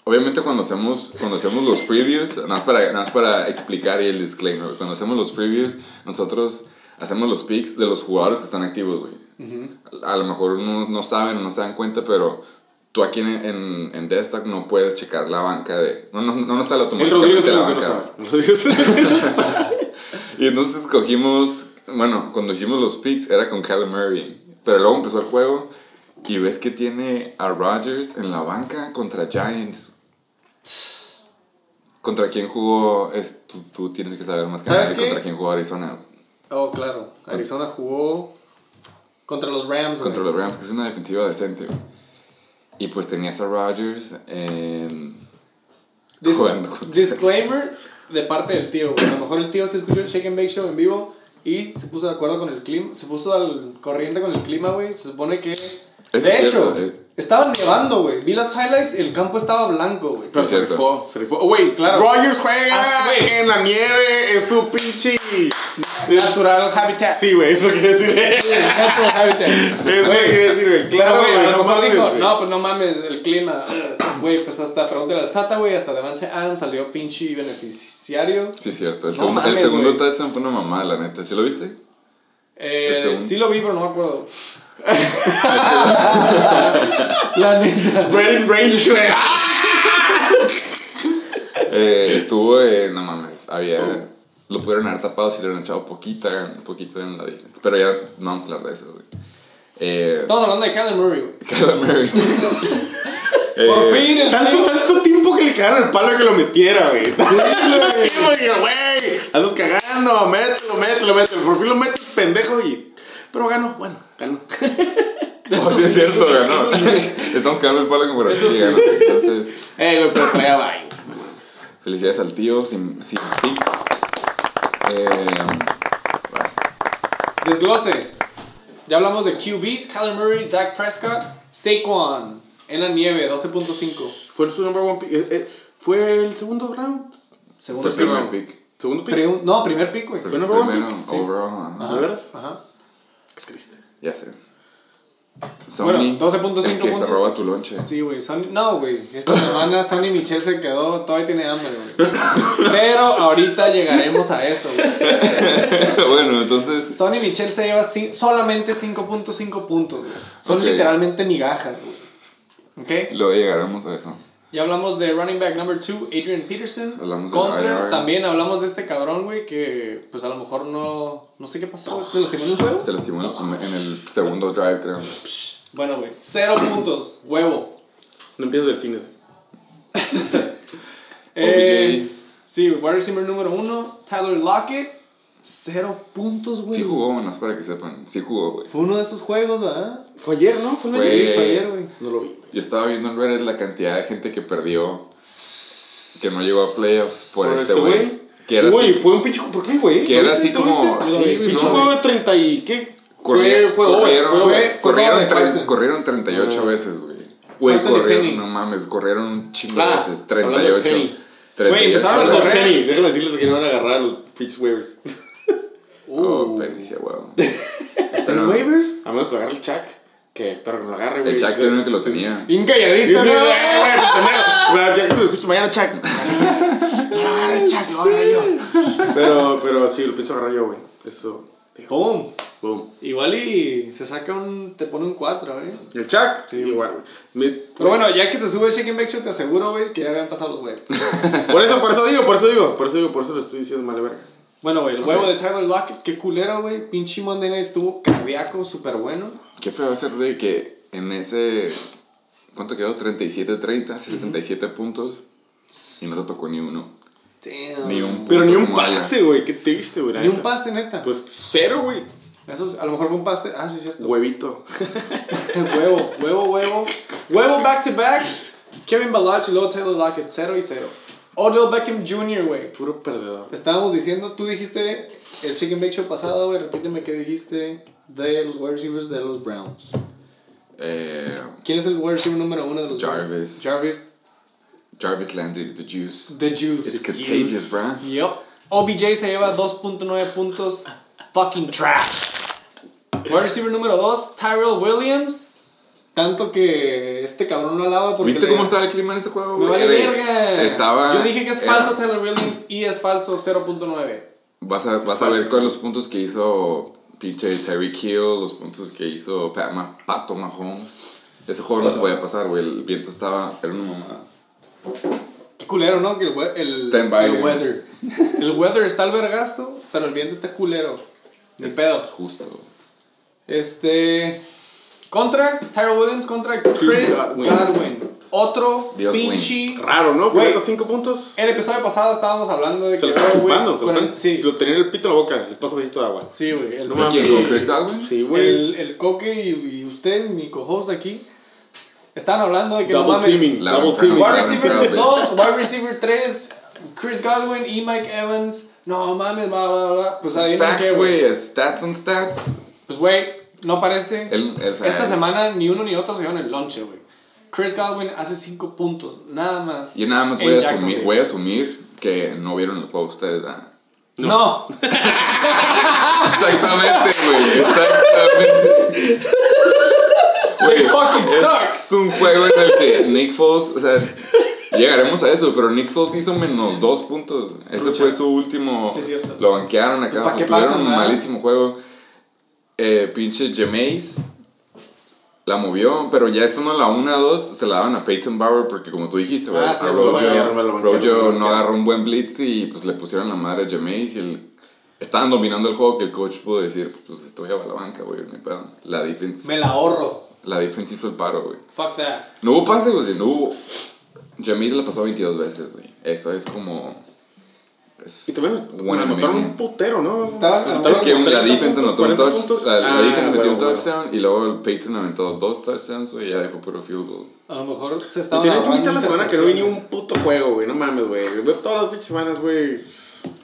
Obviamente cuando hacemos, cuando hacemos los previews, nada más, para, nada más para explicar y el disclaimer, cuando hacemos los previews, nosotros hacemos los picks de los jugadores que están activos, güey. a, a lo mejor no, no saben, no se dan cuenta, pero tú aquí en, en, en no puedes checar la banca de... No, no, no Rodríguez la banca. El Rodríguez no lo sabe. Y entonces cogimos, bueno, cuando hicimos los picks era con Kyler Murray, pero luego empezó el juego y ves que tiene a Rodgers en la banca contra Giants. ¿Contra quién jugó? Es, tú, tú tienes que saber más que ¿Sabes nadie contra quién jugó Arizona. Oh, claro. Arizona jugó contra los Rams, güey. Contra los Rams, que es una defensiva decente. güey. Y pues tenías a Rodgers en... Dis- jugando disclaimer de parte del tío, güey. A lo mejor el tío se escuchó el Shake and Bake Show en vivo y se puso de acuerdo con el clima, se puso al corriente con el clima, güey. Se supone que. Es de cierto, hecho, eh. Estaba nevando, güey. Vi las highlights y el campo estaba blanco, güey. Pero se rifó, se rifó. Güey, Claro. Rogers juega Ah, en la nieve, es su pinche. Natural habitat. Sí, güey, eso quiere decir. Natural habitat. Eso quiere decir, güey. Claro, güey, no mames. dijo, no, pues no mames, el clima. Güey, pues hasta pregúntale al Sata, güey, hasta Devante Adams salió pinche beneficiario. Sí, cierto. El, No segundo, el segundo touchdown fue una mamada, la neta. ¿Sí lo viste? Eh, sí lo vi, pero no me acuerdo. La neta. Brain range, güey. Eh, estuvo, eh, no mames, había... Lo pudieron haber tapado si le hubieran echado poquita, poquito en la defensa. Pero ya no vamos a hablar de eso, güey. Eh, Estamos hablando de Kyler Murray, güey. Kyler Murray. Por Eh, fin el Tanto, tío- tanto tiempo que le cagaron el palo que lo metiera, güey. Tanto tiempo que, güey, andas cagando, mételo, mételo, mételo. Por fin lo metes, pendejo, y. Pero ganó, bueno, ganó. No, sí es cierto, ganó. Estamos quedando el palo como por así sí. ganó. Entonces, Eh, güey, pero va, güey. felicidades al tío sin, sin picks. Eh, vas. Desglose. Ya hablamos de QBs, Kyler Murray, Dak Prescott, Saquon. En la nieve, 12.5. Fue su number one pick. eh, eh, fue el segundo round. Segundo Fue el pick. primer pick. Segundo pick. Pre- no, primer pick, güey. Fue number one Primero, pick. Sí. overall, ajá. ¿De veras? Ajá. Triste. Ya sé. Sony, Bueno, 12.5 el que se roba tu lonche. Sí, güey. No, güey. Esta semana Sonny Michel se quedó, todavía tiene hambre, güey. Pero ahorita llegaremos a eso, güey. bueno, entonces, Sonny Michel se lleva solamente 5.5 puntos, güey. Son literalmente migajas, güey. ¿Ok? luego llegaremos a eso. Ya hablamos de running back number 2, Adrian Peterson. Hablamos Contra, IR. también hablamos de este cabrón, güey, que pues a lo mejor no. No sé qué pasó, güey. ¿Se lastimó en el juego? Se lastimó en en el segundo drive, creo. Bueno, güey. Cero puntos. Huevo. No empiezas delfines. Eh, sí, wide receiver número 1, Tyler Lockett. Cero puntos, güey. Sí jugó, más para que sepan. Sí jugó, güey. Fue uno de esos juegos, ¿verdad? Fue ayer, ¿no? Fue Fue- Sí, fue ayer, güey. No lo vi. Yo estaba viendo en Reddit la cantidad de gente que perdió, que no llegó a playoffs por, este güey. Era Güey, así, fue un pinche. ¿Por qué, güey? Que ¿Lo era así ¿Lo como- sí, pinche no, juego de 30 y. ¿Qué? corrieron, Fue, fue over, corrieron, fue over. fue- corrieron, Carson. corrieron 38 Ah. veces, güey. Güey, corrieron, no mames, corrieron un chingo de Ah, veces. hablando de 38. Penny. 38 Güey, empezaron a correr. Déjame decirles que no van a agarrar a los pinches waivers. Oh, Penny, sí, huevo. ¿En waivers? A menos que lo agarre el Chuck. Que espero que no lo agarre, güey. El Chuck Sí, era el que lo sí, sí. tenía. Bien Sí, calladito, sí, ¿no? güey, güey, pues. Güey, mañana, Chuck. No lo agarres, Chuck, lo agarré yo. Pero, pero sí, lo pienso agarrar yo, güey. Eso. Boom. Boom. Igual y se saca un. Te pone un 4, ¿eh? Y el Chuck, igual, güey. Me- Pero bueno, ya que se sube el Shake and Bake Show, te aseguro, güey, que ya habían pasado los huevos. Por eso, por eso digo, por eso digo, por eso digo, por eso lo estoy diciendo mal, verga. Bueno, güey, el huevo de Tyler Lockett, qué culero, güey. Pinche Monday Night estuvo cardíaco, súper bueno. Qué feo hacer de que en ese. ¿Cuánto quedó? 37-30, 67 puntos. Y no te tocó ni uno. Damn. Ni un Pero ni un pase, güey, qué triste, güey. Ni un pase, neta. Pues cero, güey. Eso, es- a lo mejor fue un pase. Ah, sí, es cierto. Huevito. huevo, huevo, huevo. Huevo back to back. Kevin Balach y luego Taylor Lockett, 0 y 0. Odell Beckham Jr., güey. Puro perdedor. Estábamos diciendo, tú dijiste el Chicken Bake Show pasado, güey. Repíteme qué dijiste de los wide receivers de los Browns. Eh, ¿Quién es el wide receiver número uno de los Jarvis. Browns? Jarvis. Jarvis Landry, The Juice. The Juice. It's contagious, bro. Yep. OBJ se lleva 2.9 puntos. Fucking trash. Wide receiver número 2, Tyrell Williams. Tanto que este cabrón no alaba porque. ¿Viste le- cómo estaba el clima en ese juego, Me vale Era- verga. Estaba. Yo dije que es era- falso Tyler Williams y es falso 0.9. Vas a, vas a ver con los puntos que hizo pinche Tyreek Hill, los puntos que hizo Pato Mahomes. Ese juego no se podía pasar, güey. El viento estaba. Era una mamada. Qué culero, ¿no? Que el, el, Stand by, el weather. El weather está al vergasto, pero el viento está culero. Ni Es pedo. Justo. Este. Contra Tyrell Williams contra Chris Godwin. Godwin. Otro Dios pinche. Raro, ¿no? Güey. metas 5 puntos. El episodio pasado estábamos hablando de Se que. lo está güey, chupando. se lo con el- están- sí, Lo tenía el pito en la boca. Les paso un besito de agua. sí, güey. El, No ¿Con? ¿Con Chris Godwin? Sí, güey. el, el Coque y, y usted, mi co-host aquí, estaban hablando de que no Double mames. teaming. Double teaming. Wide receiver Crown, bitch. 2, wide receiver 3, Chris Godwin y Mike Evans. No mames, bla, bla, bla. Pues adivinen Facts, güey. Stats on stats. Pues, güey, no parece. El- el- Esta el- semana ni uno ni otro se dieron el lonche, güey. Chris Godwin hace 5 puntos, nada más. Yo nada más voy a, asumir, voy a asumir que no vieron el juego ustedes, ¿ah? No. Exactamente, güey. Exactamente. Fucking es un juego en el que Nick Foles, o sea, llegaremos a eso, pero Nick Foles hizo menos dos puntos. Ese fue su último. Sí, es cierto. Lo banquearon acá. Pues, ¿pa' qué tuvieron pasa, un malísimo juego. Eh, pinche Jameis la movió, pero ya estando en la 1-2 se la daban a Peyton Bauer porque como tú dijiste, Ah, sí, a Rojo, no agarró un buen blitz y pues le pusieron la madre a Jameis y el, estaban dominando el juego que el coach pudo decir, pues estoy a la banca, güey, hay pedo. La defense, Me la ahorro. la defense hizo el paro, güey. Fuck that. No hubo pase, güey, no hubo. Jameis la pasó 22 veces, güey. Eso es como... Y in a anotaron un putero, ¿no? Estaban- Es que la 30 defense puntos, anotó un 40 touchdown, la, la Ah, defense metió un touchdown y luego el Peyton aventó dos touchdowns y ya fue puro field goal. A lo mejor se Me estaban tenía que invitar la semana que no vi ni un puto juego, güey. No mames, güey. Veo todas las pinches semanas, güey.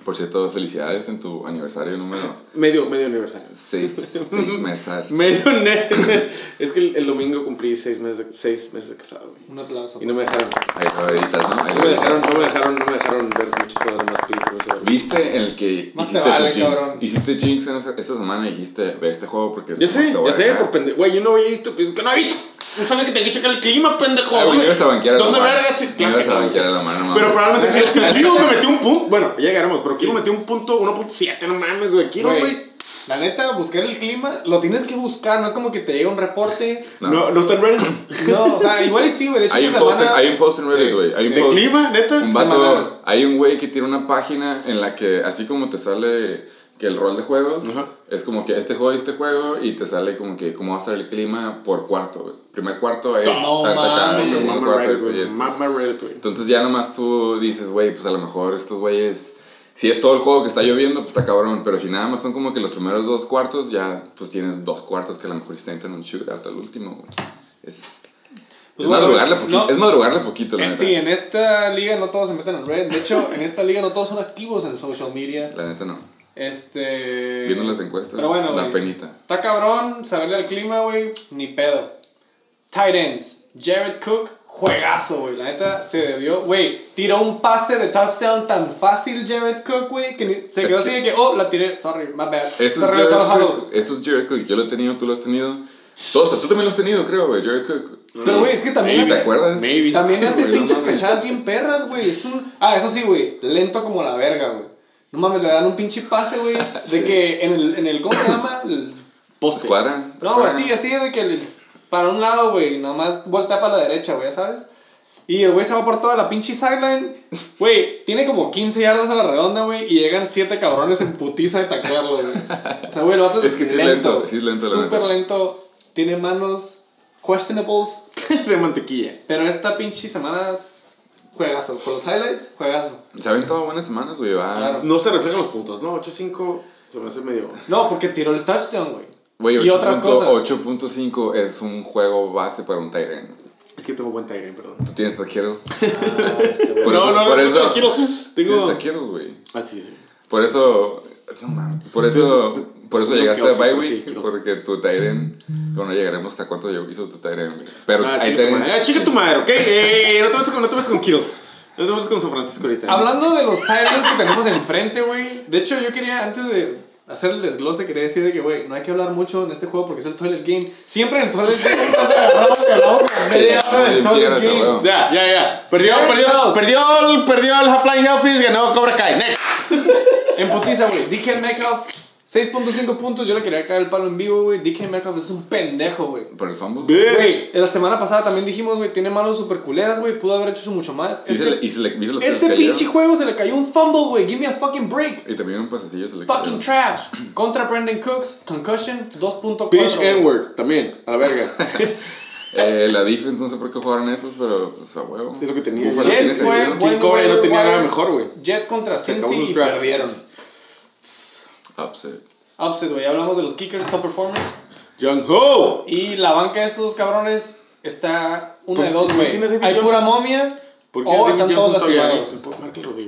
Por cierto, felicidades en tu aniversario número Medio, medio aniversario. 6 seis meses. Medio Es que el, el domingo cumplí seis meses de, seis meses de casado, güey. Un aplauso. Y no me dejaron. Ahí lo ¿no? Ahí No me dejaron, no me dejaron, no me dejaron ver muchos más películas. ¿Viste en el que Más hiciste te vale, tu jinx? cabrón. Hiciste jinx en esta, esta semana y dijiste, ve este juego porque es Ya sé, ya sé, dejar". por pendejo. Güey, yo no había visto. pues, que no había visto. No sabes que tenía que checar el clima, pendejo. Ah, güey, me ibas a banquear la ¿Dónde verga Me checar? ibas a banquear a la mano, no Pero probablemente Kiro, Kiro me metió un punto. Bueno, ya llegaremos, pero Kiro metió un punto, 1.7, no mames, güey. Kiro, Güey, güey. La neta, buscar el clima, lo tienes que buscar, no es como que te llega un reporte. No. No, no está en Reddit. No, o sea, igual y sí, güey. De hecho, Hay un, post, semana. hay un post en Reddit, Sí, güey. Hay un ¿De post. clima, neta? Un vato, hay un güey que tiene una página en la que, así como te sale que el rol de juegos, es como que este juego y este juego, y te sale como que cómo va a estar el clima por cuarto, güey. Primer cuarto ahí, No mames. Entonces ya nomás tú dices, güey, pues a lo mejor estos güeyes, si es todo el juego que está lloviendo, pues está cabrón, pero si nada más son como que los primeros dos cuartos, ya pues tienes dos cuartos que a lo mejor se intentan un shootout al último, güey. Es, Pues es, bueno, madrugarle poquito, no. es madrugarle poquito, la En- neta. sí, en esta liga no todos se meten en red. De hecho, en esta liga no todos son activos en social media. La neta no. Este. Viendo las encuestas, Pero bueno, güey. penita. Está cabrón saberle al clima, güey. Ni pedo. Tight ends. Jared Cook, juegazo, güey. La neta se debió. Güey, tiró un pase de touchdown tan fácil, Jared Cook, güey, que ni- se Es quedó que- así de que, oh, la tiré. Sorry, my bad. Esto se es Jared. Cook. Esto es Jared Cook. Yo lo he tenido, tú lo has tenido. Todos, tú también lo has tenido, creo, güey. Jared Cook. Pero, güey, es que también ¿Te hace, acuerdas? Maybe. también hace pinches cachadas bien perras, güey. Es un. Ah, eso sí, güey. Lento como la verga, güey. No mames, le dan un pinche pase, güey. De que en el, en el. ¿Cómo se llama? El- Poste. Escuadra. No, así, así de que el- para un lado, güey, nomás voltea para la derecha, güey, ¿sabes? Y el güey se va por toda la pinche sideline. Güey, tiene como 15 yardas a la redonda, güey, y llegan 7 cabrones en putiza de taclearlo, güey. O sea, güey, el vato es, Es que sí es lento, sí es lento, Súper lento. Tiene manos questionables. de mantequilla. Pero esta pinche semana es juegazo. Por los highlights, juegazo. Se ha aventado buenas semanas, güey. Va. Claro. No se reflejan los puntos, ¿no? 8-5 se me hace medio. No, porque tiró el touchdown, güey. Güey, y otras cosas. 8.5 es un juego base para un Tyrant. Es que tengo buen Tyrion, perdón. Tú tienes a Kittle. este Por no, eso- no, no, por no, eso-. Tienes Tengo. güey. Ah, sí, sí. Por eso. No mames. Por eso. Por eso No, llegaste a bye sí, week. Porque tu Tyrant. Bueno, llegaremos hasta cuánto hizo tu Tyrant, güey. Pero Ah, hay chica tu madre. Ah, Tyrants. chica tu madre, ¿ok? Eh, no te metas con, no te metas con Kiro. Nos vemos con San Francisco ahorita. Hablando de los titles que tenemos enfrente, güey. De hecho, yo quería, antes de hacer el desglose, quería decir de que, güey, no hay que hablar mucho en este juego porque es el Toilet Game. Siempre en el Toilet Game nos agarramos y hablamos como media hora del Sí, Toilet quieras, Game. huevo. Ya, ya, ya. Perdió, perdió, perdió, el, perdió el Half-Life Hellfish, ganó Cobra Kai. Next. En putiza, güey. DK Metcalf, 6.5 puntos. Yo le quería caer el palo en vivo, güey. DK Metcalf es un pendejo, güey. Por el fumble. Bitch. Güey, la semana pasada también dijimos, güey, tiene manos super culeras, güey. Pudo haber hecho mucho más. Sí, este se le, y se le, ¿viste los este pinche cayeron? juego se le cayó un fumble, güey. Give me a fucking break. Y también un pasecillo se le Fucking cayeron. trash. Contra Brandon Cooks, concussion, 2.4. Bitch güey. N-word, también, a la verga. Eh, la defense, no sé por qué jugaron esos, pero pues, a huevo. Es lo que tenía. Jets Cobra no tenía nada mejor, güey. Jets contra Se Cincy y perdieron. Upset. Upset, güey. Hablamos de los kickers, top performers. Young Ho. Y la banca de estos cabrones está una ¿Por de dos, güey. Hay pura momia ¿Por qué o están todos lastimados.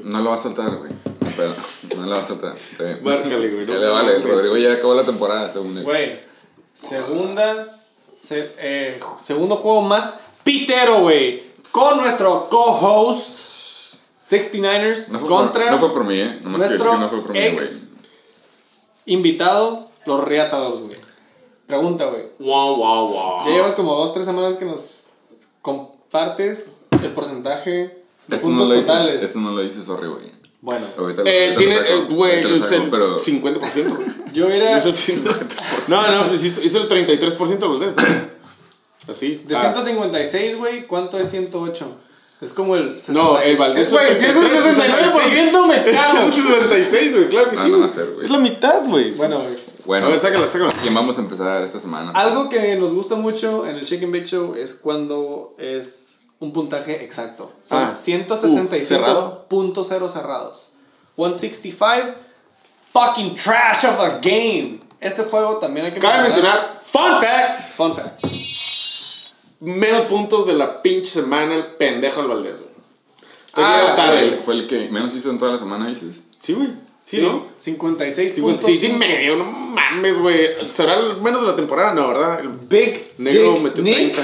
No lo va a soltar, güey. Espera, no lo va a soltar. Márcale, güey, le vale, el Rodrigo ya acabó la temporada, según él. Güey, segunda, se- eh, segundo juego más pitero, güey. Con nuestro co-host 69ers No fue, contra por, no fue por mí, eh. Nomás que no fue por mí, güey. Invitado, los Reatadores, güey. Pregunta, güey. Wow, wow, wow. Ya llevas como dos, tres semanas que nos compartes el porcentaje de Esto no, puntos lo hice, totales. esto no lo hice, sorry, güey. Bueno, Ahorita Eh, ahorita tiene, eh, güey, saco, pero 50%. güey. yo era Hizo el 50%. No, no, hizo hizo el 33% de los de estos. Así. de Ah. 156, güey. ¿Cuánto es 108? Es como el. No, el Valdés Es, güey, si es el 69%, me cago. Es el 66, güey, claro que sí. no güey. ser. Es la mitad, güey. Bueno, güey. Bueno, A ver, sácala, sácala. ¿quién vamos a empezar esta semana? Algo que nos gusta mucho en el Shake and Bake Show es cuando es un puntaje exacto. Son Ah, uh, 165 ¿cerrado? puntos cero cerrados. 165 fucking trash of a game. Este juego también hay que Cabe mencionar, fun fact, Fun fact. Menos puntos de la pinche semana el pendejo al Valdés, güey. Ah, tarde, Fue el- güey. Fue el que menos hizo en toda la semana, dices. Sí, güey. Sí, ¿no? 56 Cincuenta- puntos. Sí, sí, medio, no mames, güey. ¿Será el menos de la temporada? No, ¿verdad? El Big negro Dick metió Nick 30.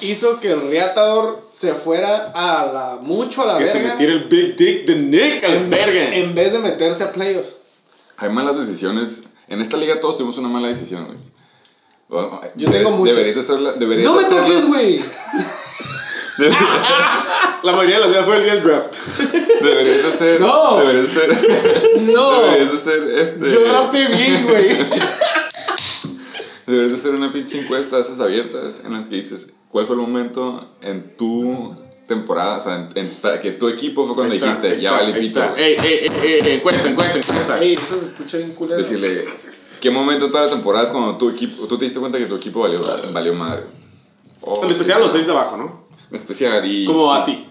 hizo que el Reatador se fuera a la mucho a la Que se verga metiera el Big Dick de Nick al verga. en vez de meterse a playoffs. Hay malas decisiones. En esta liga todos tuvimos una mala decisión, güey. Bueno, Yo tengo muchas. Deberías hacerla. Deberías No me toques, güey. La mayoría de las días fue el día del draft. Deberías hacer. No. Deberías hacer. No. Deberías hacer este. Yo drafté bien, güey. Deberías hacer una pinche encuesta de esas abiertas en las que dices cuál fue el momento en tu temporada, o sea, en, en- para que tu equipo fue cuando está, dijiste, ya está, vale pito. está. güey". Ey, ey, ey, ey, encuesta, encuesta, encuesta. Ey, eso se escucha bien culero. Decirle, ¿qué momento en toda la temporada es cuando tu equipo, tú te diste cuenta que tu equipo valió, valió madre? O, En especial los seis de abajo, ¿no? En especial y... Como a ti.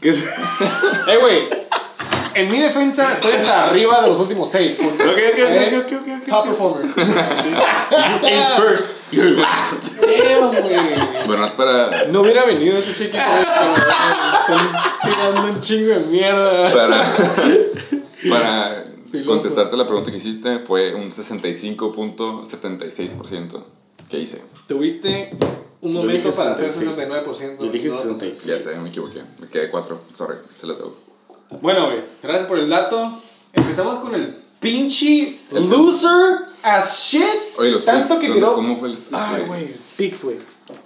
Que es- Eh, güey. En mi defensa estoy hasta arriba de los últimos seis. Ok, ok, Eh, ok, ok, ok, ok. Top performers. You ain't first, you're last. Damn, güey. Bueno, es para, No hubiera venido este cheque. Están tirando un chingo de mierda. para, para Filósofos. contestarte la pregunta que hiciste, fue un 65.76% que hice. Tuviste un momento para hacer 66. 69%. Yo dije no lo 66. Ya sé, me equivoqué. Me quedé 4. Sorry, se las debo. Bueno, güey, gracias por el dato. Empezamos con el pinche loser as shit. Oye, los Tanto picks, que ¿dónde- tiró. ¿Cómo fue el split? Ay, güey, picks, güey.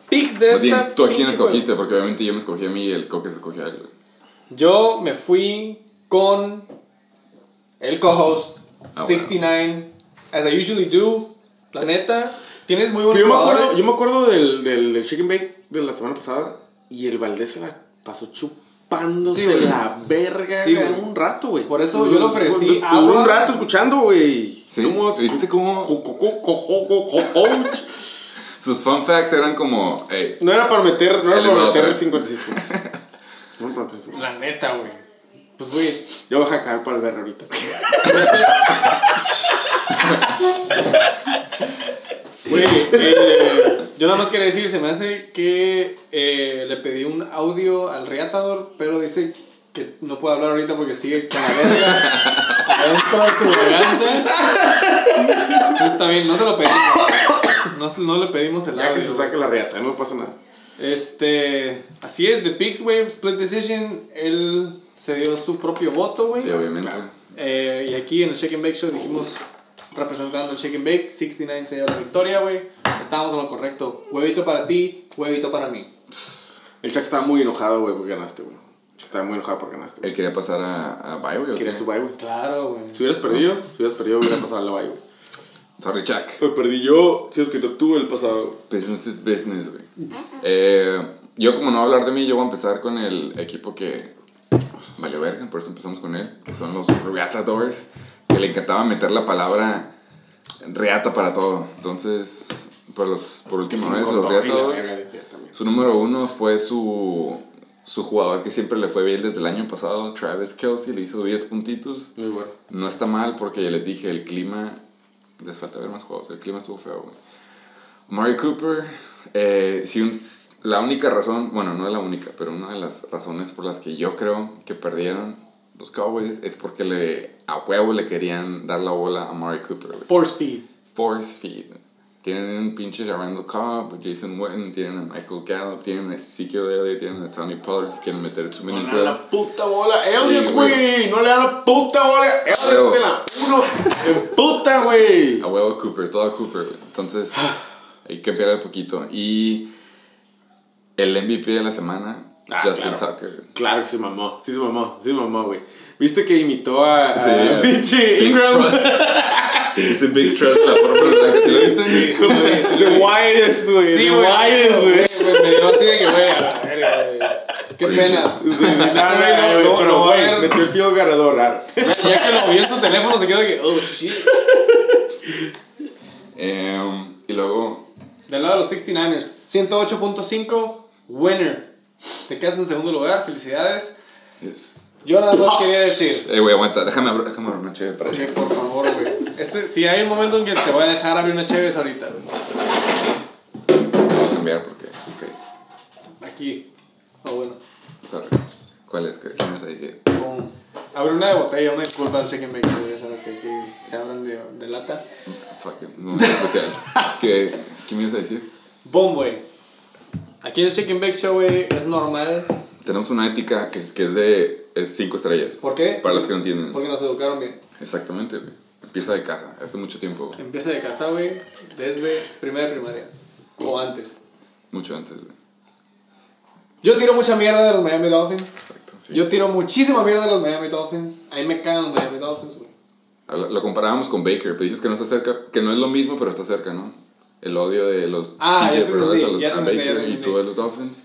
Picks de Más bien, esta. ¿tú a quién escogiste? Porque obviamente yo me escogí a mí y el coque se escogió a él. güey. Yo me fui con el co-host Ah, bueno. 69, as I usually do. La neta, tienes muy buenos Yo me acuerdo, yo me acuerdo del, del, del Chicken Bake de la semana pasada y el Valdés se la pasó chupándose Sí, la verga Sí, un rato, güey. Por eso yo le ofrecí agua. un rato escuchando, güey. Sí, ¿Cómo- ¿viste cómo? Sus fun facts eran como, hey, No era para meter, no era para meter el 56. No, para meter el La neta, güey. Pues, güey, Yo voy a cagar para el ver ahorita. Güey, eh, yo nada más quería decir, se me hace que eh, le pedí un audio al Reatador, pero dice que no puede hablar ahorita porque sigue con la verga adentro de su garganta. Entonces, Está bien, no se lo pedimos. No, no le pedimos el Ya que se audio. saque la reata, no pasa nada. Este, así es, The Pigs, güey, Split Decision, él se dio su propio voto, güey. Sí, obviamente. Eh, y aquí en el Shake and Bake Show dijimos, representando el Shake and Bake, 69 se dio la victoria, güey. Estábamos en lo correcto. Huevito para ti, huevito para mí. El Chuck estaba muy enojado, güey, porque ganaste, güey. Chuck estaba muy enojado porque ganaste. güey. Él quería pasar a, a bye, güey. ¿o Quería su bye, güey. Claro, güey. Si hubieras perdido, si hubieras perdido, hubiera pasado a la bye, güey. Sorry, Chuck. Pero perdí yo, si es que no tuve el pasado. Business is business, güey. Eh, yo, como no voy a hablar de mí, yo voy a empezar con el equipo que valió verga, por eso empezamos con él, que son los Reatadores, que le encantaba meter la palabra reata para todo. Entonces, por, los, por última vez, los Reatadores, su número uno fue su, su jugador que siempre le fue bien desde el año pasado, Travis Kelsey, le hizo 10 puntitos. Muy bueno. No está mal porque ya les dije, el clima, les falta ver más juegos, el clima estuvo feo, güey. Cooper, eh, si un- la única razón, bueno, no es la única, pero una de las razones por las que yo creo que perdieron los Cowboys es porque le, a huevo le querían dar la bola a Mari Cooper, güey. Force Speed. Force feed. Tienen un pinche Randall Cobb, Jason Witten, tienen a Michael Gallup, tienen a Ezekiel Elliott, tienen a Tony Pollard si quieren meter su mini No le dan la puta bola a Elliot, Sí, güey. No le dan la puta bola a Huevo. Elliot de la uno. Puta, güey. A huevo Cooper, todo a Cooper, güey. Entonces, hay que cambiar un poquito. Y el MVP de la semana, Ah, Justin claro. Tucker. Claro que se mamó. Sí se mamó. Sí se mamó, güey. ¿Viste que imitó a, Sí, a pinche Big Ingram? Trust. Este Big Trust, la forma en la que se lo viste. The widest, güey. Sí, The güey. widest, güey. Me dio así de que, güey, a la verga, güey. Qué pena. Sí, nada, güey, no, Pero, güey, metió el field ganador, raro. Ya, ya que lo vi en su teléfono se quedó de que, oh shit. Em, y luego, Del lado de los 69ers, 108.5, winner. Te quedas en segundo lugar, felicidades. es. Yo nada más quería decir, Eh, güey, aguanta, déjame abrir, déjame abrir una chévere para ti. por favor, güey. Este, si hay un momento en que te voy a dejar abrir una chévere es ahorita, güey. Voy a cambiar porque. Aquí. Oh, bueno. sorry. ¿Cuál es? ¿Qué me vas a decir? Boom. Abre una de botella, una disculpa al and Bake, ya sabes que aquí se hablan de, de lata. Fuck no, es especial. ¿Qué, ¿Qué me ibas a decir? Boom, güey. Aquí en el and Bake Show, güey, es normal. Tenemos una ética que es, que es de. Es 5 estrellas. ¿Por qué? Para los que no entienden. Porque nos educaron bien. Exactamente, güey. Empieza de casa, hace mucho tiempo, güey. Empieza de casa, güey, desde primera primaria. O antes. Mucho antes, güey. Yo tiro mucha mierda de los Miami Dolphins. Exacto, sí. Yo tiro muchísima mierda de los Miami Dolphins. A mí me cagan los Miami Dolphins, güey. Lo, lo comparábamos con Baker, pero dices que no está cerca, que no es lo mismo, pero está cerca, ¿no? El odio de los Ah, entendí, a, los, a Baker y tú a los Dolphins.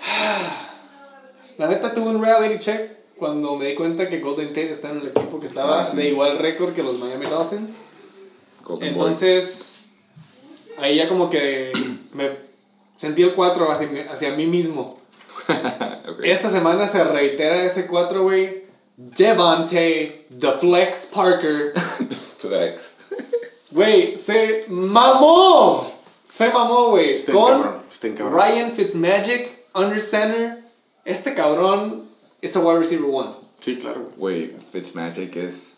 La neta tuve un reality check cuando me di cuenta que Golden Tate está en el equipo que estaba Ah, de igual récord que los Miami Dolphins. Golden Entonces, ahí ya como que me sentí el 4 hacia, mí- hacia mí mismo. Boy. Esta semana se reitera ese 4, güey. Devontae, The Flex Parker. Flex. Güey, se mamó. Se mamó, güey. Con cabrón, está cabrón. Ryan Fitzmagic, under center. Este cabrón es a wide receiver one. Sí, claro, güey. Fitzmagic es.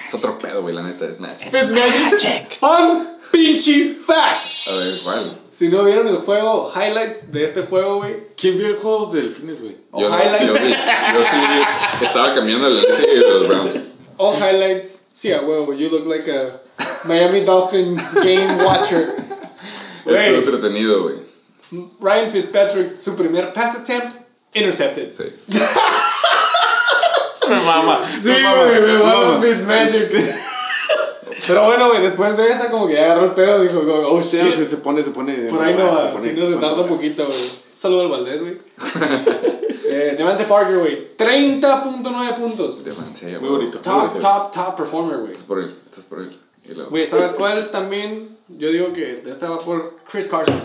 Es otro pedo, güey, la neta, es Magic. Fitzmagic. Fun pinche fact. A ver, ¿cuál? Si no vieron el juego, highlights de este juego, güey. ¿Quién vio el juego de delfines, güey? O Yo, highlights. yo, sí, yo sí estaba cambiando el de los Browns. All highlights. Sí, a huevo. You look like a Miami Dolphin game watcher. Estuvo entretenido, güey. Ryan Fitzpatrick, su primer pass attempt, intercepted. Sí. Me mama. Sí, güey, me mama Fitzmagic. Pero bueno, güey, después de esa, como que ya agarró el pedo, dijo, como, oh Sí, shit. se, se pone, se pone. Por ahí no se va, si no se tarda un poquito, güey. Saludo al Valdés, güey. Eh, Devante Parker, güey. 30.9 puntos. Demasiado, Muy bonito. Top, top, top performer, güey. Estás por él, estás por él. Güey, ¿sabes cuál también? Yo digo que esta va por Chris Carson.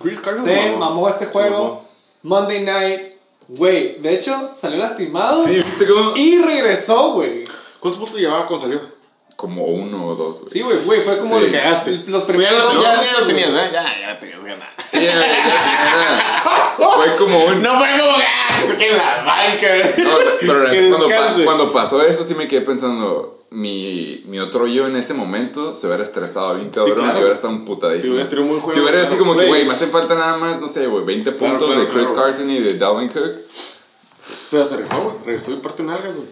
Chris Carson Se mamó. mamó este juego. mamó. Monday night. Güey, de hecho, salió lastimado. Sí, ¿viste cómo? Y regresó, güey. ¿Cuántos puntos llevaba cuando salió? Como uno o dos, güey. Sí, güey, güey, fue como Sí. el- Cagaste. los primeros ya, dos ya, ya lo tenías, güey. ¿eh? Ya, ya tenías ganas. Sí, era- era- fue como un. No fue como que ah, la banca. No, pero que cuando, pa- cuando pasó eso sí me quedé pensando, mi, mi otro yo en ese momento se hubiera estresado bien cabrón claro. y hubiera estado. Si hubiera tenido un juego, Si hubiera así claro. como que, Güey. güey, me hacen falta nada más, no sé, güey, 20 Claro, puntos de Chris. Carson y de Dalvin Cook. Pero se rifó, güey. Regresó y parte nalgas, güey.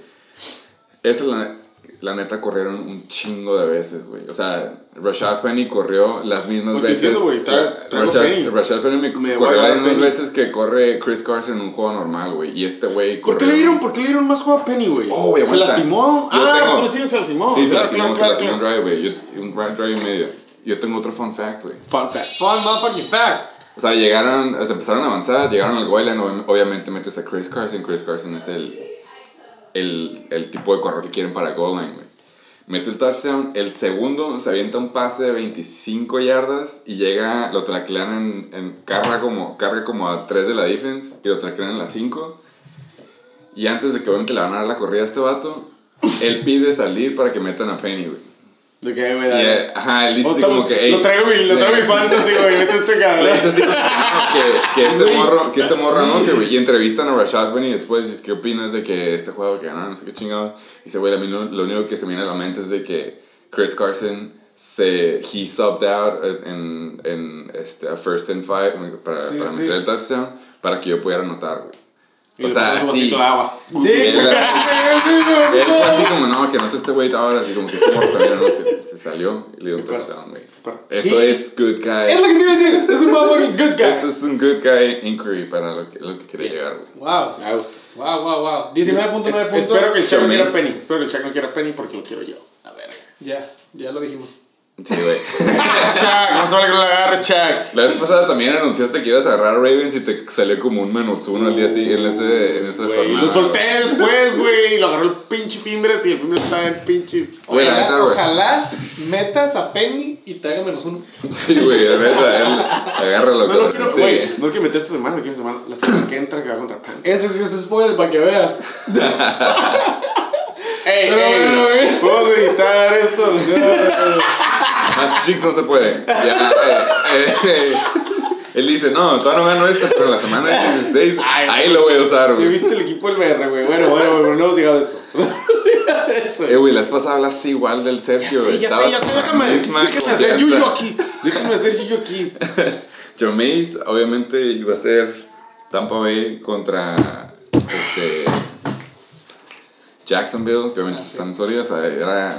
Esa la, la neta corrieron un chingo de veces, güey. O sea, Rashad Penny corrió las mismas estoy veces. diciendo, güey, tra- Rashad, Penny. Rashad Penny me, Me corrió las mismas veces que corre Chris Carson en un juego normal, güey. Y este güey ¿Por qué corrió- le dieron, por qué le dieron más juego a Penny, güey? Oh, ¿Se lastimó? Yo ah, tú decías se lastimó. Sí, se lastimó, se lastimó un drive, güey. Un drive y medio. Yo tengo otro fun fact, güey. Fun fact. Fun motherfucking fact. O sea, llegaron, o sea, empezaron a avanzar, llegaron al goal line, ob- obviamente metes a Chris Carson. Chris Carson es el, el, el tipo de corredor que quieren para goal line, güey. Mete el touchdown, el segundo se avienta un pase de 25 yardas y llega, lo taclean en, en carga como, carga como a 3 de la defense y lo taclean en la 5. Y antes de que obviamente le van a dar la corrida a este vato, él pide salir para que metan a Penny, güey. De que, güey, Y, eh, ajá, él dice como que, "Ey, Lo traigo mi, lo sí". traigo mi fantasy, güey. Mete este cabrón. que, que, este morro, que este morro no, que güey. Y entrevistan a Rashad Penny después, dice, ¿qué opinas de que este juego que ganaron, no sé qué chingados? Dice, güey, a mí lo, lo único que se me viene a la mente es de que Chris Carson se, he subbed out en, en este, a first and five para, Sí, para sí. meter el touchdown para que yo pudiera anotar, güey. Y O sea, un sí. de agua. Sí, Él, sí, él fue así como, no, que anote este güey ahora, así como que también anote. Se salió y le dio un touchdown, güey. Eso es good guy. Es lo que te iba a decir. Es un motherfucking good guy. Esto es un good guy inquiry para lo que, lo que quería llegar, güey. Wow. Me gusta. Wow, wow, wow. 19.9 Es- puntos. Espero que el Chuck no quiera. Penny. Espero que el Chuck no quiera Penny porque lo quiero yo. A ver. Ya, ya lo dijimos. Sí, güey. Chuck, no se vale que lo agarre, Chuck. La vez pasada también anunciaste que ibas a agarrar a Ravens y te salió como un menos uno al día así en ese, en esa jornada. lo solté después, güey. Lo agarró el pinche Fimbres y el Fimbres estaba en pinches. Güey, la Ojalá, neta, güey. ojalá metas a Penny y te haga menos uno. Sí, güey, la neta, él agárralo. No lo quiero, sí. güey. No lo quiero meter esta semana, lo quiero semana. La semana que entra que va contra Pan. Ese sí es spoiler para que veas. Ey, Pero ey. Vamos a editar esto. Más chicos no se puede. Ya, eh, eh, eh. Él dice, no, todavía no gano esta, pero la semana del 16, Ay, ahí lo voy a usar, ¿Ya güey. viste el equipo del BR, güey? Bueno, bueno, bueno, no hemos llegado a eso. eso. Eh, güey, la vez pasada hablaste igual del Sergio, güey. Sí, ya sé, ya sé, con la déjame, déjame hacer yuyo aquí. Déjame hacer yuyo aquí. Jameis, obviamente, iba a ser Tampa Bay contra este, Jacksonville, que obviamente están en Florida, o sea, era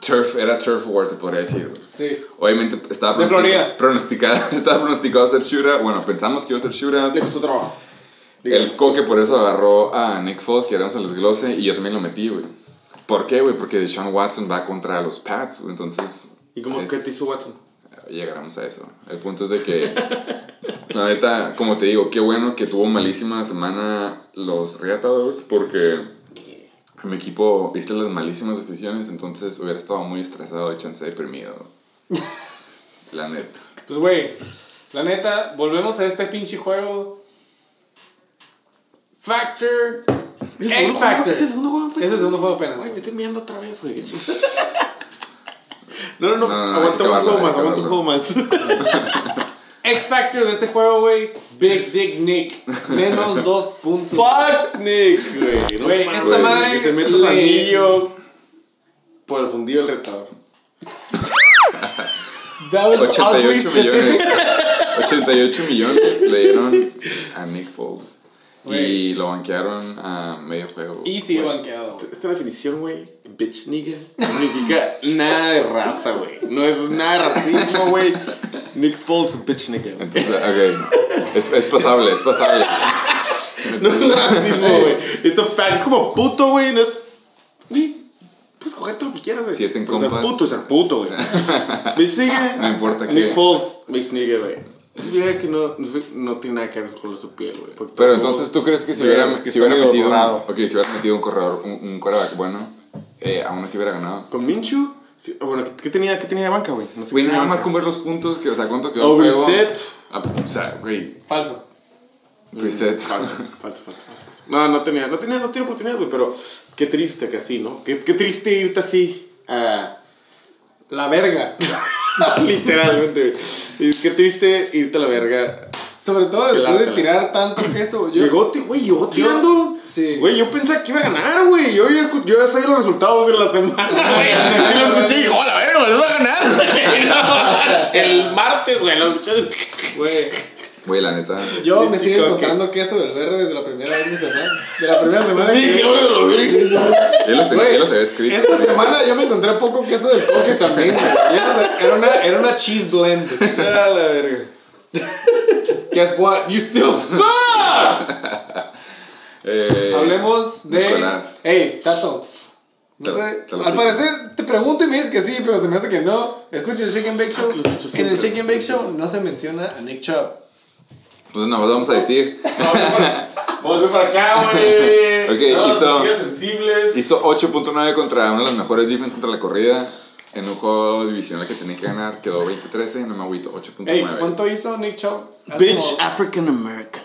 turf, era turf war, se podría decir. Sí. Obviamente estaba pronosticado, estaba pronosticado ser shootout. Bueno, pensamos que iba a ser shootout. Le costó trabajo. El coque por eso agarró a Nick Foles, que éramos el desglose, y yo también lo metí, güey. ¿Por qué, güey? Porque Deshaun Watson va contra los Pats, entonces... ¿Y cómo es- que te hizo Watson? Llegaremos a eso. El punto es de que, la neta, como te digo, qué bueno que tuvo malísima semana los Reatadores porque mi equipo hizo las malísimas decisiones, entonces hubiera estado muy estresado y chance deprimido. La neta. Pues, güey, la neta, volvemos a este pinche juego. Factor. ¿Es el X segundo juego? Factor. ¿Es el segundo juego apenas? Es el segundo juego apenas. Güey, me estoy mirando otra vez, güey. No, no, no, No, no, aguanta un juego más, aguanta un juego más. X Factor de este juego, güey. Big Dick Nick. Menos dos puntos. Fuck Nick, güey. No Güey, esta madre Que se meta su le- anillo por el fundido del retador. That was oddly 88 specific. millones. 88 millones le dieron a Nick Foles. Y Güey. lo banquearon a medio juego. Y sigue banqueado, güey. Esta definición, güey, bitch nigga, no significa nada de raza, güey. No es nada de racismo, güey. Nick Foles, bitch nigga. Entonces, ok. Es, es pasable, es pasable. No es racismo, güey. Es a fact. Es como puto, güey. No es. Güey, puedes cogerte lo que quieras, güey. Si es en Pero Ser compas. puto, ser puto, güey. bitch nigga. No importa Nick qué. Foles, bitch nigga, güey. Es verdad que no, no, tiene nada que ver con su piel, güey. Pero entonces, ¿tú crees que si hubiera, si hubiera metido, ok, si hubiera metido un corredor, un, un quarterback bueno, eh, aún así hubiera ganado? Con Minshew. sí, Bueno, ¿qué- ¿qué tenía, qué tenía de banca, güey? No sé Güey, nada más con ver los puntos, que, o sea, cuánto quedó. Overset. Ah, o sea, güey, Falso. reset. Falso, falso, falso, falso. No, no tenía, no tenía, no tenía oportunidad, güey, pero qué triste que así, ¿no? Qué, qué triste irte así a... La verga. Literalmente, güey. Qué triste irte a la verga. Sobre todo después de tirar tanto queso. Yo, Llegó, güey, llegó tirando. sí. Güey, yo pensaba que iba a ganar, güey. Yo ya, yo ya sabía los resultados de la semana, güey. Y lo escuché y dije, oh, la verga, me lo va a ganar. el martes, güey, lo escuché. Güey. Güey, la neta. Yo me sigo encontrando queso del verde desde la primera vez de semana. De la primera semana. Sí, que- yo lo vi. Yo los, Güey, yo los había escrito. Esta semana yo me encontré poco queso del coque también. güey. Era una, era una cheese blend. Ah, la verga. Guess what? You still suck! Eh, Hablemos de. Nicolás. Hey, Tato. No Te lo- sé. te lo Al parecer te pregunto y me dices que sí, pero se me hace que no. Escucha el Shake and Bake Show. Ah, escucho En el Shake and Bake Show no se menciona a Nick Chubb. Pues no, vamos a decir. Vamos a ir para acá, güey. Ok, No, hizo- sensibles. Hizo 8.9 contra una de las mejores defense contra la corrida. En un juego divisional que tenía que ganar, quedó 20-13. No me agüito, 8.9. Hey, ¿cuánto hizo Nick? Hace Bitch como- African American.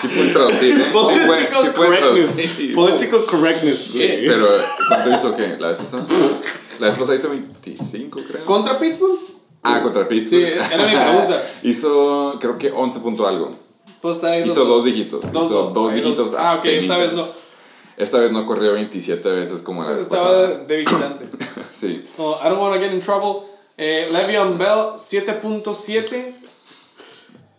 Sí pueden traducir, ¿eh? Sí pueden, sí Political pueden correctness. traducir. Political correctness. Pero, ¿cuánto hizo qué? ¿La vez pasada? La vez pasada hizo 25, creo. ¿Contra Pittsburgh? Ah, contra Pittsburgh. Sí, era mi pregunta. hizo, creo que 11 punto algo. Pues está ahí Hizo los dos dígitos. Dos, hizo dos. dos dígitos. Ah, ok, esta apenitas. vez no. Esta vez no corrió 27 veces como la Pues vez estaba pasada. de visitante. Sí. Oh, I don't want to get in trouble. Eh, Le'Veon Bell, 7.7.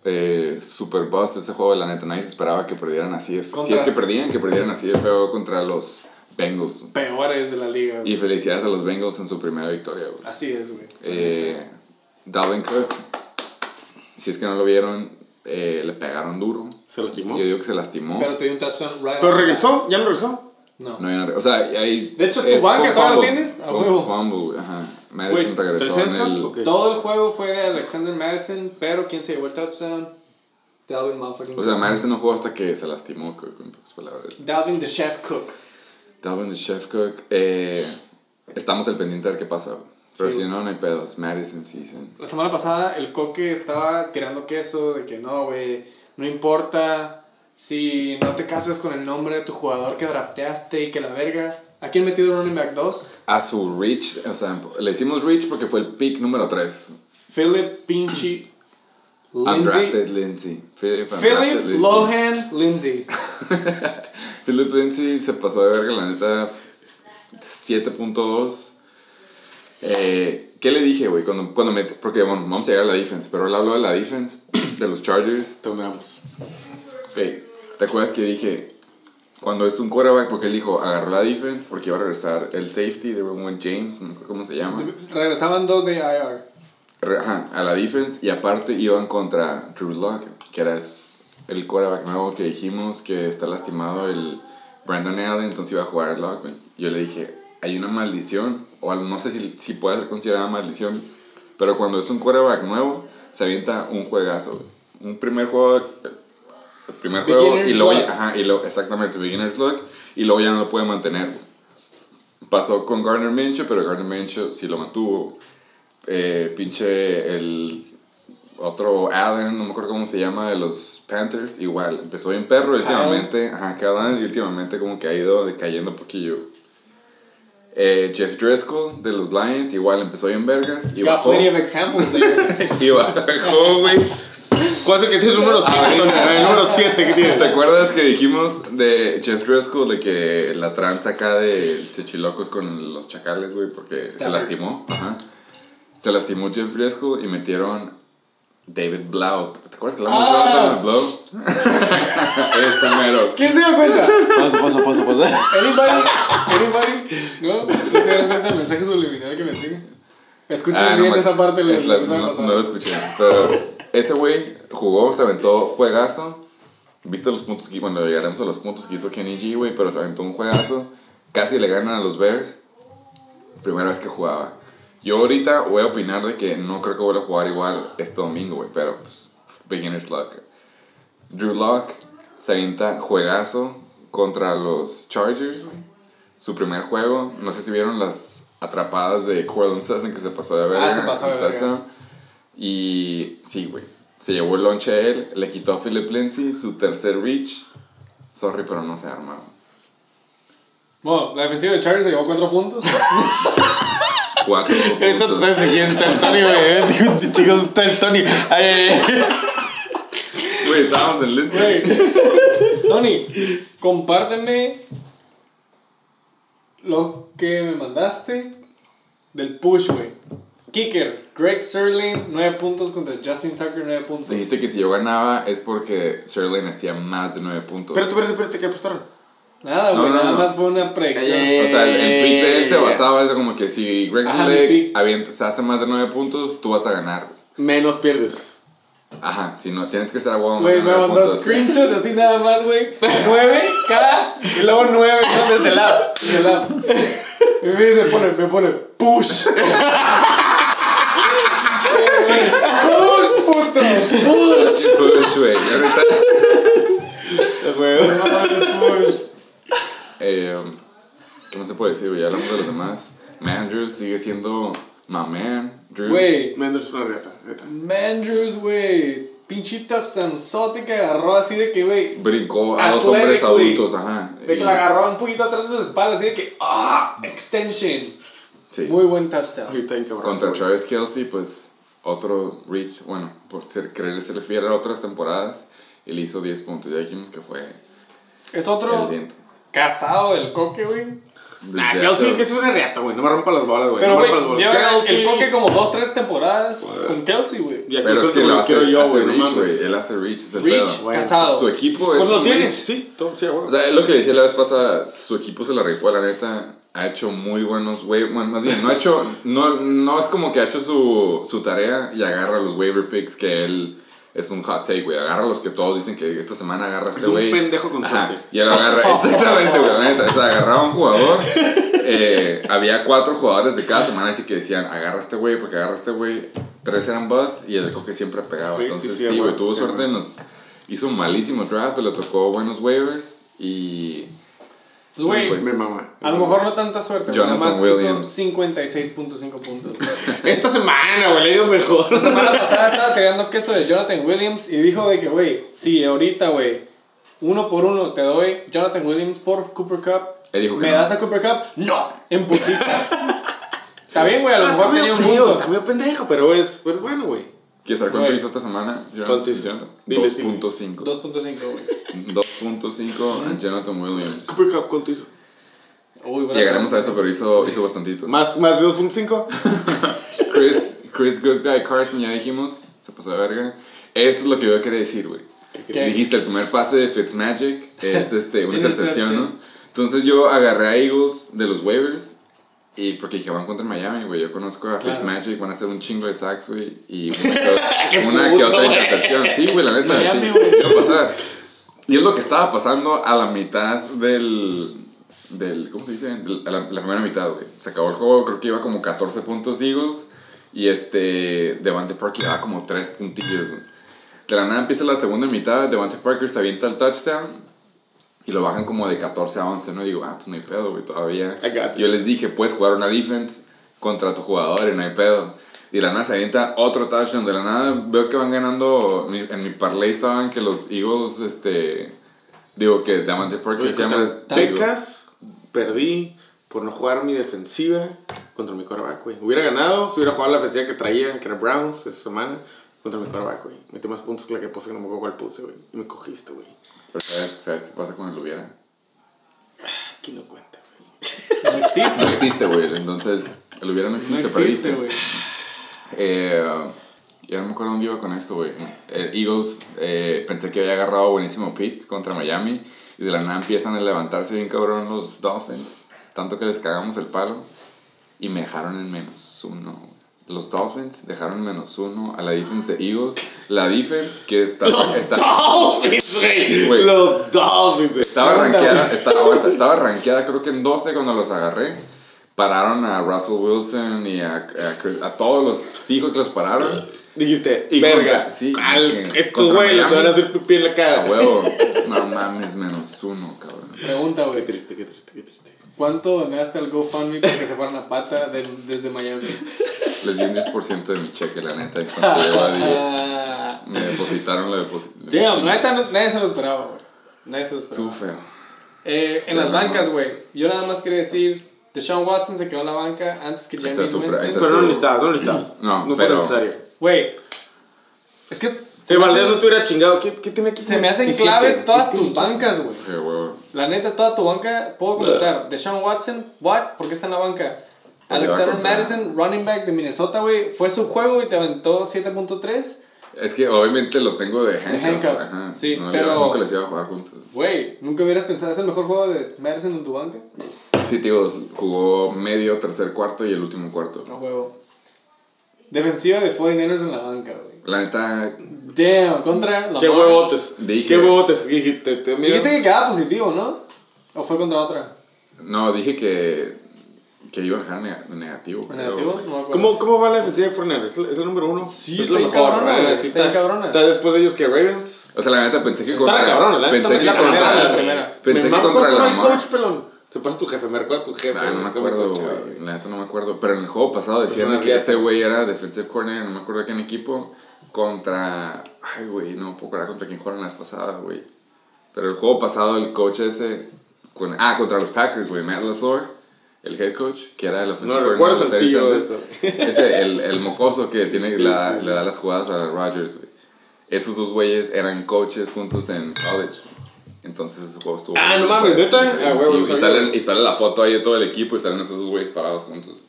Eh, super bust ese juego, la neta. Nadie se esperaba que perdieran así de Si es que perdían, que perdieran así de feo contra los Bengals. Peores de la liga. güey. Y felicidades a los Bengals en su primera victoria, güey. Así es, güey. Eh, Dalvin Cook, si es que no lo vieron, eh, le pegaron duro. Se lastimó. Yo digo que se lastimó. Pero te dio un touchdown right Pero regresó, ya no regresó. No. No, ya no- o sea, ahí. De hecho, tu banca todavía lo tienes, a huevo. fumble, güey, ajá. Madison regresó ¿tres en el. Todo el juego fue de Alexander Madison, pero ¿quién se llevó el touchdown? Dalvin motherfucking O sea, Madison no jugó hasta que se lastimó, Cook, en pocas palabras. Dalvin the Chef Cook. Dalvin, the Chef Cook. Eh, estamos al pendiente de ver qué pasa. Pero Sí. si no, no hay pedos. Madison season. La semana pasada el coque estaba tirando queso de que no, güey, no importa si no te casas con el nombre de tu jugador que drafteaste y que la verga. ¿A quién metió de running back 2? A su reach, o sea, le hicimos reach porque fue el pick número 3. Philip Pinchy Lindsay. Undrafted Lindsay. Philip, Philip undrafted Lindsay. Lohan Lindsay. Philip Lindsay se pasó de verga, la neta. 7.2. Eh, ¿Qué le dije, güey? Cuando, cuando me. Porque, bueno, vamos a llegar a la defense. Pero él habló de la defense de los Chargers. Te unamos. Ey, ¿Te acuerdas que dije? Cuando es un quarterback, porque él dijo, agarró la defense porque iba a regresar el safety de Roman James, no me acuerdo cómo se llama. Regresaban dos de IR. Re- Ajá, a la defense y aparte iban contra Drew Lock, que era el quarterback nuevo que dijimos que está lastimado el Brandon Allen, entonces iba a jugar Lock. güey. Yo le dije, hay una maldición, o no sé si, si puede ser considerada maldición, pero cuando es un quarterback nuevo, se avienta un juegazo. Un primer juego, eh, el primer juego y luego, luck. ajá, y luego, exactamente, beginner's luck, y luego ya no lo puede mantener. Pasó con Gardner Minshew, pero Gardner Minshew sí lo mantuvo. Eh, pinche el otro Allen, no me acuerdo cómo se llama, de los Panthers, igual, empezó bien perro, y últimamente, ajá, Kyle Allen, y últimamente como que ha ido decayendo un poquillo. Eh, Jeff Driscoll de los Lions, igual empezó bien vergas, y Got bajó, plenty of examples there. y bajó, güey. ¿Cuál es el que tiene el número 7, El número 7 que ¿Te tiene. acuerdas que dijimos de Jeff Driscoll de que la tranza acá de Chechilocos con los chacales, güey, porque se lastimó? Ajá. Se lastimó Jeff Driscoll y metieron David Blau. ¿Te acuerdas que hablamos Ah. de David Blau? este mero. ¿Quién se dio cuenta? Paso, paso, paso, paso. Anybody? Anybody? ¿No? ¿No se dieron cuenta del mensaje subliminal que metí? Escuchen Ah, bien me- esa parte es la- no, no lo escuché. Pero ese güey jugó, se aventó juegazo. Viste los puntos que, bueno, llegaremos a los puntos que hizo Kenny G, güey, pero se aventó un juegazo. Casi le ganan a los Bears. Primera vez que jugaba. Yo ahorita voy a opinar de que no creo que vuelva a jugar igual este domingo, güey, pero pues, beginner's luck. Drew Lock se avienta juegazo contra los Chargers. Su primer juego, no sé si vieron las atrapadas de Cortland Sutton que se pasó de verga. Ah, se pasó de verga. Y sí, güey. Se llevó el lonche a él, le quitó a Philip Lindsay su tercer reach. Sorry, pero no se arma. Bueno, la defensiva de Chargers se llevó cuatro puntos. 4 Esto de quién está el Tony, güey. Chicos, está el Tony. Ay, ay, ay. Güey, estábamos en Lindsay. Tony, compárteme lo que me mandaste del push, güey. Kicker, Greg Serling, 9 puntos contra Justin Tucker, 9 puntos. Dijiste que si yo ganaba es porque Sterling hacía más de 9 puntos. Espérate, espérate, espérate, ¿qué apostaron? Nada, No, güey, no, nada no. más fue una predicción. Eh, O sea, el, el pick de él se basaba eso como que si Greg avienta- se hace más de 9 puntos, tú vas a ganar. Menos pierdes. Ajá, si no, tienes que estar a huevo. Güey, me mandó screenshot así nada más, güey. 9 K y luego 9 desde el app. Desde el app. Y me dice, pone, me pone push. push, puto. Push. Push, güey. Push. Eh, ¿Qué más se puede decir? Ya hablamos de los demás. Mandrew sigue siendo my man. Drews. Güey. Menos es una reta. Mandrews, güey. Pinche touchdown sote que agarró así de que, güey. Brincó a dos hombres adultos, ajá. De que Y- la agarró un poquito atrás de sus espaldas, así de que, ah, extension. sí. Muy buen touchdown. Contra. Travis Kelsey, pues otro reach, bueno, por ser, querer se refiere a otras temporadas, y le hizo 10 puntos. Ya dijimos que fue Es el otro viento. Casado del coque, güey. Ah, hace- Kelsey, que es una reata, güey. No me rompa las bolas, güey. Pero, no me güey, rompa las bolas. lleva el coque como dos, tres temporadas con Kelsey, güey. Pero es que lo quiero yo, hace güey. No. Él hace reach, es el Reach, pedo. Bueno, casado. Su equipo es Pues lo un tiene, reach. sí, todo, sí, güey. O sea, es lo que decía la vez pasada, su equipo se la rifó, la neta. Ha hecho muy buenos waiver, bueno, más bien, no ha hecho, no, no es como que ha hecho su, su tarea y agarra los waiver picks que él es un hot take, güey. Agarra los que todos dicen que esta semana agarra este Es un güey. pendejo con suerte. Y él agarra, exactamente, güey, la neta. O sea, agarraba un jugador, eh, había cuatro jugadores de cada semana así que decían, agarra este güey, porque agarra este güey. Tres eran bust y el de coque siempre pegaba. Entonces, sí, güey, güey, tuvo suerte, güey. nos hizo un malísimo draft, pero le tocó buenos waivers y. Pues, güey, Pues, a lo mejor no tanta suerte, pero nada más hizo 56.5 puntos. Esta semana, güey, le ido mejor. La semana pasada estaba tirando queso de Jonathan Williams y dijo de que, güey, si ahorita, güey, uno por uno te doy Jonathan Williams por Cooper Cup, Él dijo que ¿me no. das a Cooper Cup? No, en putiza. Está bien, güey, a lo Ah, mejor tenía un punto. Está medio pendejo, pero es, pues bueno, güey. ¿Quieres saber cuánto hizo esta semana? ¿Cuánto hizo? Jonathan? Dile, 2.5. 2.5, güey. 2.5 a Jonathan Williams. Cooper Cup, ¿cuánto hizo? Uy, Llegaremos a eso, pero hizo, hizo bastantito. ¿Más, más de 2.5? Chris, Chris Good Guy Carson, ya dijimos, se pasó de verga. Esto es lo que yo quería decir, güey. Dijiste, el primer pase de Fitzmagic es este, una intercepción, ¿no? Entonces yo agarré a Eagles de los waivers y porque dije, van contra Miami, güey. Yo conozco a Claro. Fitzmagic, van a hacer un chingo de sacks, güey. Y una, que, una que puto, otra güey. intercepción. Sí, güey, la neta, Miami, sí. iba a pasar. Y es lo que estaba pasando a la mitad del. del ¿Cómo se dice? Del- a la, la primera mitad, güey. Se acabó el juego, creo que iba como 14 puntos Eagles. Y este. Devante Parker iba como 3 puntillos, güey. De la nada empieza la segunda mitad, Devante Parker se avienta el touchdown. Y lo bajan como de 14 a 11, ¿no? Y digo, ah, pues no hay pedo, güey, todavía. Yo les dije, puedes jugar una defense contra tu jugador y no hay pedo. Y la nada se avienta otro touchdown. De la nada veo que van ganando. En mi parlay estaban que los Eagles, este. Digo que Devante Parker se llama. Texas, perdí por no jugar mi defensiva contra mi quarterback, güey. Hubiera ganado si hubiera jugado la defensiva que traía, que era Browns, esa semana, contra mi quarterback, güey. Metí más puntos que la que puse, que no me acuerdo cuál puse, güey. Y me cogiste, güey. Pero ¿sabes, ¿Sabes qué pasa con el hubiera? Aquí no cuenta, güey. No existe. No existe, güey. Entonces, el hubiera no No existe, existe, perdiste. güey. Eh, ya no me acuerdo dónde iba con esto, güey. Eh, Eagles, eh, pensé que había agarrado buenísimo pick contra Miami. Y de la nada empiezan a levantarse bien cabrón los Dolphins. Tanto que les cagamos el palo. Y me dejaron en menos uno. Los Dolphins dejaron en menos uno a la defense de Eagles. La defense que está, está- Dolphins, güey. Los Dolphins, güey. estaba ¿Qué onda, rankeada, estaba, estaba rankeada creo que en 12 cuando los agarré. Pararon a Russell Wilson y a, a, Chris- a todos los hijos que los pararon. Dijiste, Y verga. contra- sí, al- estos güeyes te van a hacer pipí en la A cara. huevo. No mames, menos uno, cabrón. Pregunta, güey. triste, qué triste, qué triste. ¿Cuánto donaste al GoFundMe para que se fueran a pata de- desde Miami? Les di un 10% de mi cheque, la neta. Y cuando llegó a 10, me depositaron la depositaron. Damn, neta, no- nadie se lo esperaba, güey. Nadie se lo esperaba. Tú feo. Eh, en Sí, las bancas, güey. Yo nada más quería decir Deshaun Watson se quedó en la banca antes que James Winston. Pero no lo necesitabas, no lo necesitabas. No, no fue pero- necesario. Güey, es que Si Valdés no te hubiera chingado, ¿qué, qué tiene aquí? se me hacen ¿Qué claves todas ¿Qué tus bancas, güey. Qué huevo. La neta, toda tu banca, puedo contestar. Deshaun Watson, what? ¿Por qué está en la banca? Alexander Madison, running back de Minnesota, güey. Fue su juego y te aventó 7.3. Es que obviamente lo tengo de handcuff. handcuff, Ajá. sí, no, pero- Nunca les iba a jugar juntos. Güey, ¿nunca hubieras pensado, es el mejor juego de Madison en tu banca? Sí, tío, jugó medio, tercer cuarto y el último cuarto. No juego. Defensiva de 49ers en la banca, güey. La neta, Damn, contra. Qué huevotes. Dije- Qué huevotes. Dijiste, te, mira. Dijiste que quedaba positivo, ¿no? ¿O fue contra otra? no, dije que, que iba a dejar nega- negativo. ¿Negativo? No me acuerdo. ¿Cómo, ¿Cómo va la defensiva de Fournette? ¿Es, la- es el número uno? Sí, es está lo bien mejor. cabrona, Es que está cabrona. Está después de ellos que Ravens. O sea, la neta pensé que Está contra. cabrón, la neta pensé está que la contra. primera, la primera. Pensé Me que contra el coach, pelón. Se pasa tu jefe, me recuerda tu jefe. Ah, no me acuerdo, güey. La neta no me acuerdo. Pero en el juego pasado decían que- ese güey era defensive corner, no me acuerdo de qué equipo. Contra. Ay, güey, no puedo acordar contra quién jugaron la vez pasada, güey. Pero el juego pasado, el coach ese. Con, ah, contra los Packers, güey. Matt LaFleur, el head coach, que era el offensive No de el tío de Alexander. Ese, el, el mocoso que tiene, Sí, le, da, sí, le da las jugadas a Rodgers, güey. Esos dos güeyes eran coaches juntos en college. Entonces ese juego estuvo. Ah, no mames, ¿neta? Ah, huevo, Sí, no y, sabía. sale, y sale la foto ahí de todo el equipo y salen esos dos güeyes parados juntos.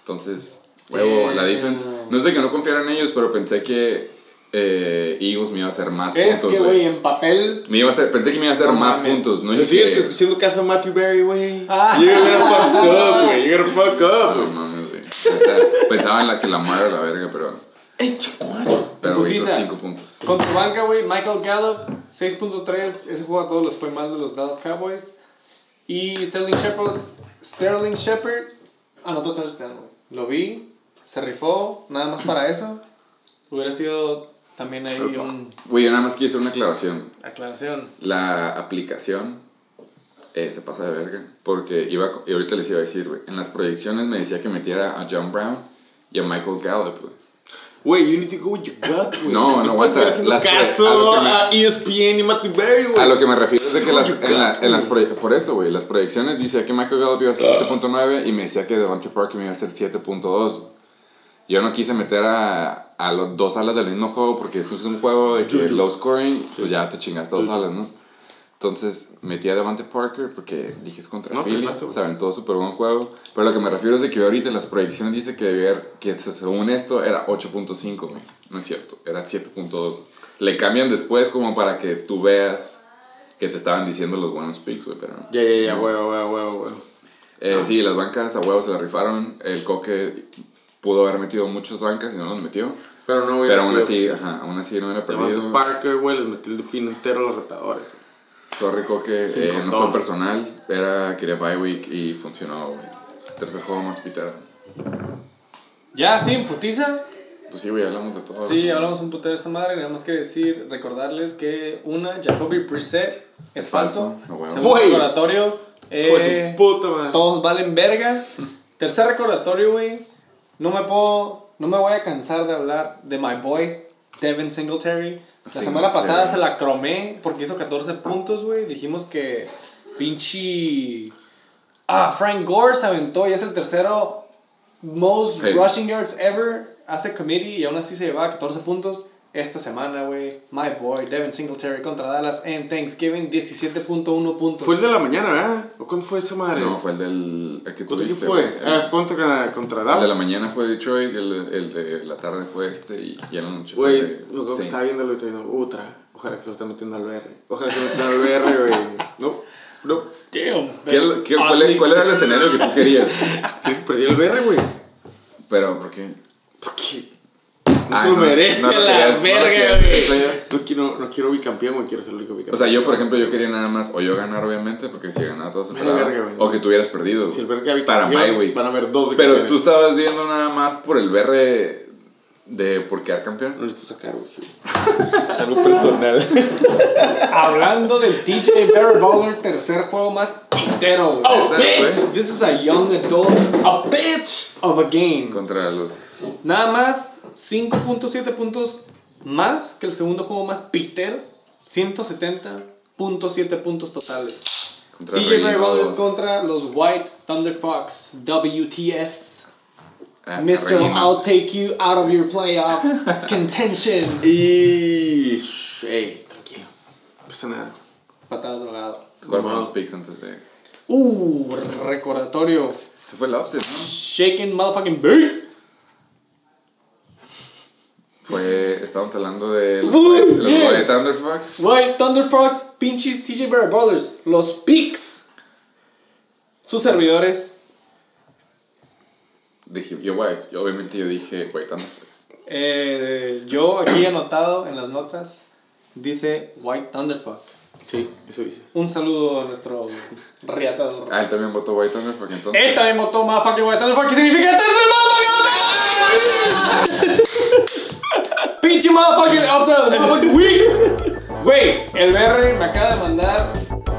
Entonces, huevo, la defense. No es de que no confiara en ellos, pero pensé que eh, Eagles me iba a hacer más Es puntos, que, güey. güey, en papel. Me iba a hacer, pensé que me iba a hacer No más mames. puntos, no ¿Me dije sigues que- escuchando caso a Matthew Berry, güey? Ah. You're gonna fuck up, güey. You're gonna fuck No up. mames, güey. Pensaba en la que la madre la verga, pero. Pero hizo Putiza. 5 puntos. Con tu banca, güey, Michael Gallup, 6.3. Ese juego a todos les fue mal de los Dallas Cowboys. Y Sterling Shepard, Sterling Shepard anotó touchdown, güey. Lo vi, se rifó, nada más para eso. Hubiera sido también ahí una Güey, yo nada más quiero hacer una aclaración. aclaración. La aplicación eh, se pasa de verga. Porque iba, y ahorita les iba a decir, güey. En las proyecciones me decía que metiera a John Brown y a Michael Gallup, güey. Güey, you need to go with your gut, güey. No, no, guasa, estar haciendo las- caso a lo que me- a ESPN y Matthew Berry, güey. A lo que me refiero es de que Go las, en, la- en las proye- por eso, güey, las proyecciones dice que Michael Gallup iba a ser 7.9 y me decía que Devontae Parker me iba a ser 7.2. Yo no quise meter a, a los dos alas del mismo juego porque es un juego de que low scoring, pues ya te chingaste dos alas, ¿no? Entonces metí a Devante Parker porque dije es contra No, Philly, se aventó súper buen juego. Pero lo que me refiero es de que ahorita las proyecciones dice que debía haber- que según esto era 8.5, güey. No es cierto, era 7.2. Le cambian después como para que tú veas que te estaban diciendo los buenos picks, güey, pero... Ya, ya, ya, güey, güey, güey. Eh, Sí, las bancas a huevos se la rifaron. El Coque pudo haber metido muchas bancas y no los metió. Pero no, güey. Pero aún así, ajá, aún así no era Devontae perdido. Parker, güey, les metió el fin entero a los retadores. Sorry, Coque, Sí, eh, no fue personal. Era, quería bye week y funcionó, güey. Tercer juego más pitero. Ya, sí, putiza. Pues sí, güey, hablamos de todo. Sí, hablamos un putero de esta madre. Tenemos que decir, recordarles que una, Jacoby Preset es falso. falso. Bueno. Segundo Güey. recordatorio. eh, su puta madre. todos valen verga. Tercer recordatorio, güey. No me puedo, no me voy a cansar de hablar de my boy, Devin Singletary. La semana pasada se la cromé porque hizo 14 puntos, güey. Dijimos que pinche... Ah, Frank Gore se aventó y es el tercero most Hey. rushing yards ever. Hace committee y aún así se llevaba 14 puntos. Esta semana, güey, my boy, Devin Singletary contra Dallas en Thanksgiving, 17.1 puntos. Fue el de la mañana, ¿verdad? ¿O cuándo fue esa madre? No, fue el del. El que ¿Contra quién tuviste, fue? güey. Ah, fue contra, contra Dallas. El de la mañana fue Detroit, el, el de la tarde fue este y ya en la noche fue Güey, estaba viendo lo estoy diciendo, otra. Ojalá que lo esté metiendo al BR. Ojalá que lo esté al BR, güey. No, no. Damn, ¿Qué- qué- cuál, es- cuál era el escenario que tú querías? Perdí el BR, güey. Pero, ¿por qué? Porque no Ah, se no, merece no la no lo verga, güey. quiero, no quiero bicampeón, güey. Quiero ser el único bicampeón. O sea, yo, por ejemplo, yo quería nada más o yo ganar, obviamente, porque si ganaba todo se Vale, pelaba, verga, güey. O que tú hubieras perdido. si el güey, BR Para bye week. van a haber dos Pero bicampeones. tú estabas viendo nada más por el BR de por quedar campeón. No necesito sacar, güey. Es algo personal. Hablando del TJ Barry Bowler, tercer juego más pitero, güey. Oh, bitch. This is a young adult A bitch. of a game. Contra los. Nada más 5.7 puntos más que el segundo juego más pitero. 170.7 puntos totales. Contra Reyes. Brothers contra los White Thunder Fox, WTFs. Ah, Mr. I'll take you out of your playoff contention. Y. Ey, tranquilo. Pasa nada. Patadas al lado. ¿Cuál fueron los picks antes de.? Uh, recordatorio. Se fue el upset, ¿no? Shaking motherfucking beat. Fue. Estábamos hablando de los, White- los yeah. White Thunder Fox. White Thunder Fox, pinches TJ Barry Brothers. Los Peaks. Sus servidores. Dije, yo, yo obviamente yo dije White Thunder Fox. Eh, yo aquí anotado en las notas. Dice White Thunder Fox. Sí, eso dice. Un saludo a nuestro riatador. Ah, él también votó White Thunder Fox, entonces. Él también votó motherfucking White Thunder Fox. ¿Qué significa este es el motherfucking Pinche motherfucking upside the motherfucking week. Güey, el BR me acaba de mandar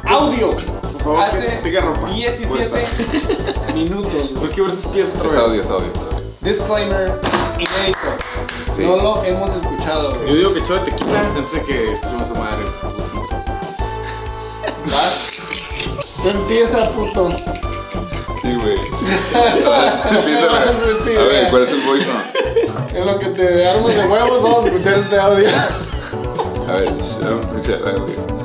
audio. favor, Hace que tenga ropa 17 minutos, güey. Quiero ver sus pies otra vez. audio, es audio, es audio. Disclaimer inédito. Sí. No lo hemos escuchado, Yo güey. digo que echó de tequila antes de que escuchemos a madre. ¿Vas? Empieza, puto. Sí, güey. Empieza a ver, ¿cuál es el voice? En lo que te armas de huevos, vamos a escuchar este audio. A ver, vamos a escuchar el audio.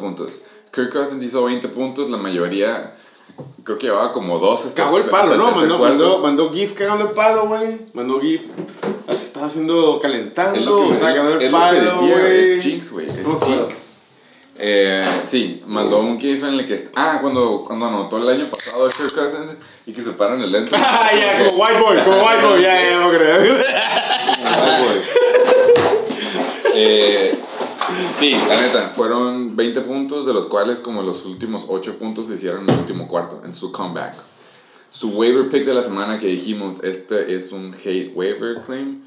Puntos. Kirk Cousins hizo 20 puntos, la mayoría creo que llevaba como 12. Cagó el palo, ¿no? Mandó, mandó, mandó GIF cagando el palo, güey. Mandó GIF. Así que estaba haciendo calentando. que, Estaba cagando el palo, güey. es Jinx, güey. Es No. Jinx. Eh, sí, mandó un GIF en el que. Ah, cuando, cuando anotó el año pasado a Kirk Cousins y que se paran el lente. Ah, ya, como white boy, como white boy, ya, ya, no creo. Ay, güey. Eh, sí, la neta, fueron 20 puntos, de los cuales como los últimos 8 puntos se hicieron en el último cuarto, en su comeback. Su waiver pick de la semana que dijimos, este es un hate waiver claim.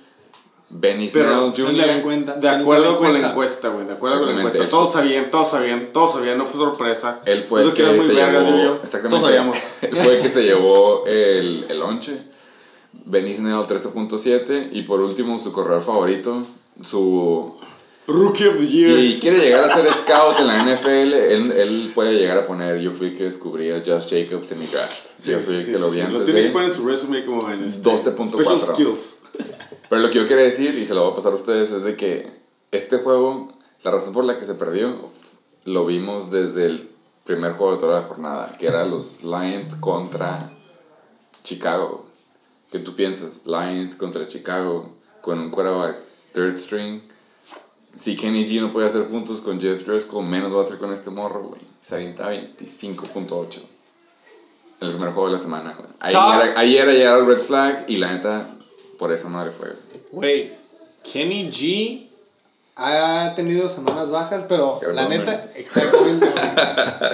Benny Pero, Snell Jr. De acuerdo con la encuesta. güey. De acuerdo con la encuesta. Todos sabían, todos sabían, todos sabían. No fue sorpresa. Él fue el que se llevó. digo yo. Exactamente. Todos sabíamos. Él fue el que se llevó el, el lonche. Benny Snell 13.7 y por último su corredor favorito, su... Rookie of the Year. Si quiere llegar a ser scout en la NFL, él, él puede llegar a poner, yo fui el que descubrí a Josh Jacobs en mi draft. Sí, yo fui el sí, que lo vi antes Lo tiene que poner en su resume como en este, 12.4. Special skills. Pero lo que yo quería decir, y se lo voy a pasar a ustedes, es de que este juego, la razón por la que se perdió, lo vimos desde el primer juego de toda la jornada, que era los Lions contra Chicago. ¿Qué tú piensas? Lions contra Chicago, con un quarterback third string. Si Kenny G no puede hacer puntos con Jeff Driscoll, menos va a hacer con este morro, güey. Se avienta 25.8. El primer juego de la semana, güey. Ahí era, ahí era ya el red flag y la neta, por esa madre fue. Güey, Kenny G ha tenido semanas bajas, pero Cabrón, la neta, exactamente, güey.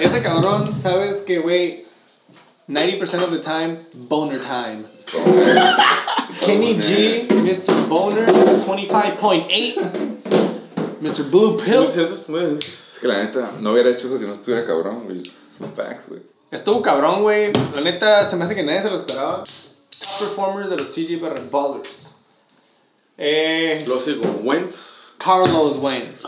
Ese cabrón, sabes que, güey, 90% of the time, boner time. Kenny G, Mr. Boner, 25.8. Mr. Blue Pill. Es que la neta, no hubiera hecho eso si no estuviera cabrón, güey. Facts, güey. Estuvo cabrón, güey. La neta, se me hace que nadie se lo esperaba. Top performers de los TG Barrett Ballers. Eh, Lo sigo, Wentz. Carlos Wentz.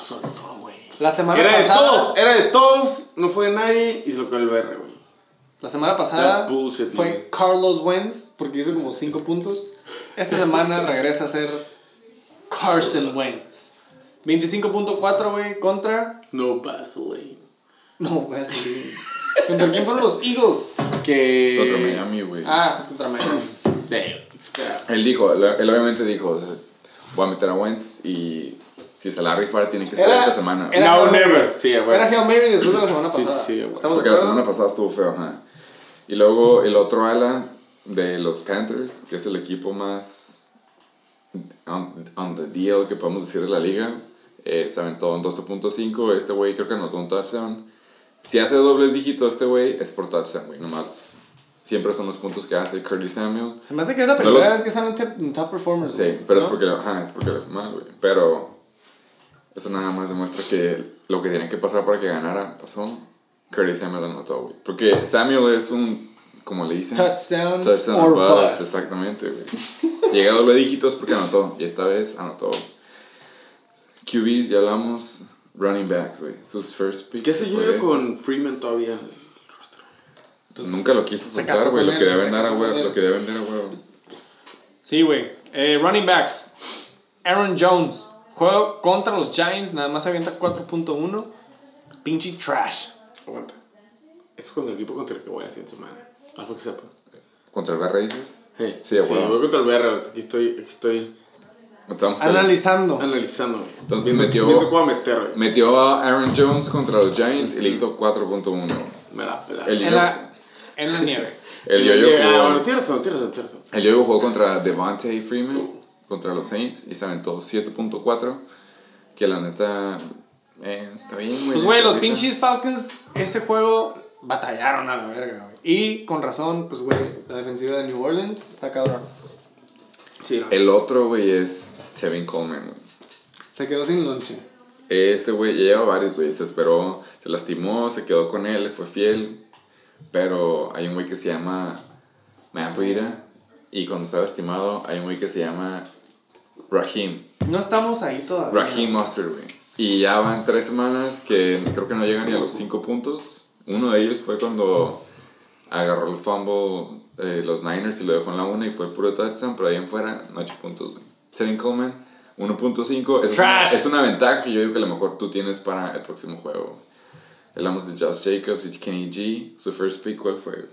La semana Era de pasada. todos, era de todos, no fue de nadie y se lo quedó el BR, güey. La semana pasada bullshit, fue man. Carlos Wentz porque hizo como 5 puntos. Esta semana regresa a ser Carson Wentz. 25.4, güey, contra. No. No, güey, así. ¿Contra quién fueron los Eagles? Que. Contra Miami, güey. Ah, es contra Miami. Él dijo, él, obviamente dijo, o sea, voy a meter a Wentz y si se la rifa tiene que estar Era- esta semana. era Mary. never. Sí, güey. Era Hail Mary después de la semana Sí, pasada. sí, güey. ¿Estamos Porque la semana pasada estuvo feo, ajá. Y luego el otro ala de los Panthers, que es el equipo más on, on the deal que podemos decir de la liga, eh, se aventó en 12.5. Este güey creo que anotó un touchdown. Si hace dobles dígitos este güey, es por touchdown, güey, nomás. Siempre son los puntos que hace Curtis Samuel. Me hace que es la No primera lo- vez que salen en en top performers. Sí, pero es ¿no? porque, ajá, es porque mal, güey. Pero eso nada más demuestra que lo que tenía que pasar para que ganara pasó. Curtis Samuel anotó, güey. Porque Samuel es un, como le dicen, Touchdown touchdown or or bust, bust. exactamente, güey. Si llega a doble dígitos porque anotó. Y esta vez anotó. QBs, ya hablamos. Running backs, güey. Sus first picks. ¿Qué se pues, lleva con Freeman todavía? pues, Nunca lo quiso soltar, güey. Lo quería vender a huevo. Lo quería vender a huevo. Sí, güey. Eh, running backs. Aaron Jones. Juego contra los Giants. Nada más avienta 4.1. Pinche trash. Aguanta. Esto es con el equipo contra el que voy la siguiente semana. Haz lo que sepa. ¿Contra el BR dices? Hey, Sí, a sí, huevo. voy contra el BR. Aquí estoy, aquí estoy Estamos Analizando. analizando. Entonces viendo, metió- viendo cómo meter. Metió a Aaron Jones contra los Giants y le hizo 4.1. Me la pela. El- En la, en la nieve. El yo-yo jugó, el yo-yo jugó contra Devontae Freeman, contra los Saints, y se aventó 7.4. Que la neta. Eh, está bien, güey. Pues, güey, los pinches Falcons, ese juego batallaron a la verga, güey. Y con razón, pues, güey, la defensiva de New Orleans está cabrón. Sí. El otro, güey, es Tevin Coleman, güey. Se quedó sin lonche. Ese güey ya lleva varios, güey. Se esperó, se lastimó, se quedó con él, le fue fiel. Pero hay un güey que se llama Matt Breida. Y cuando está lastimado, hay un güey que se llama Raheem. No estamos ahí todavía. Raheem Mustard, güey. Y ya van tres semanas que creo que no llegan ni a los cinco puntos. Uno de ellos fue cuando agarró el fumble eh, los Niners y lo dejó en la una y fue el puro touchdown, pero ahí en fuera, no 8 puntos, güey. Tevin Coleman, 1.5. Es, una- Trash. es una ventaja que yo digo que a lo mejor tú tienes para el próximo juego. Hablamos de Josh Jacobs y Kenny G. Su first pick, ¿cuál fue?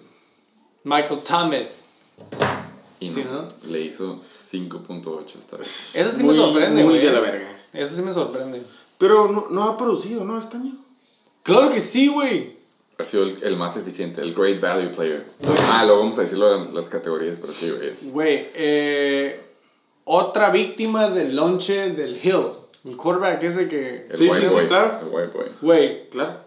Michael Thomas. Y Sí, no, ¿no? le hizo 5.8 esta vez. Eso sí muy, me sorprende, Muy güey. de la verga. Eso sí me sorprende. Pero no, no ha producido, ¿no? Este año. Claro que sí, güey. Ha sido el, el más eficiente, el Great Value Player. Ah, luego vamos a decirlo en las categorías, pero sí, güey. es- Güey, eh, otra víctima del lonche del Hill. El quarterback ese que... El Sí, sí, claro. El white boy. Güey, Claro.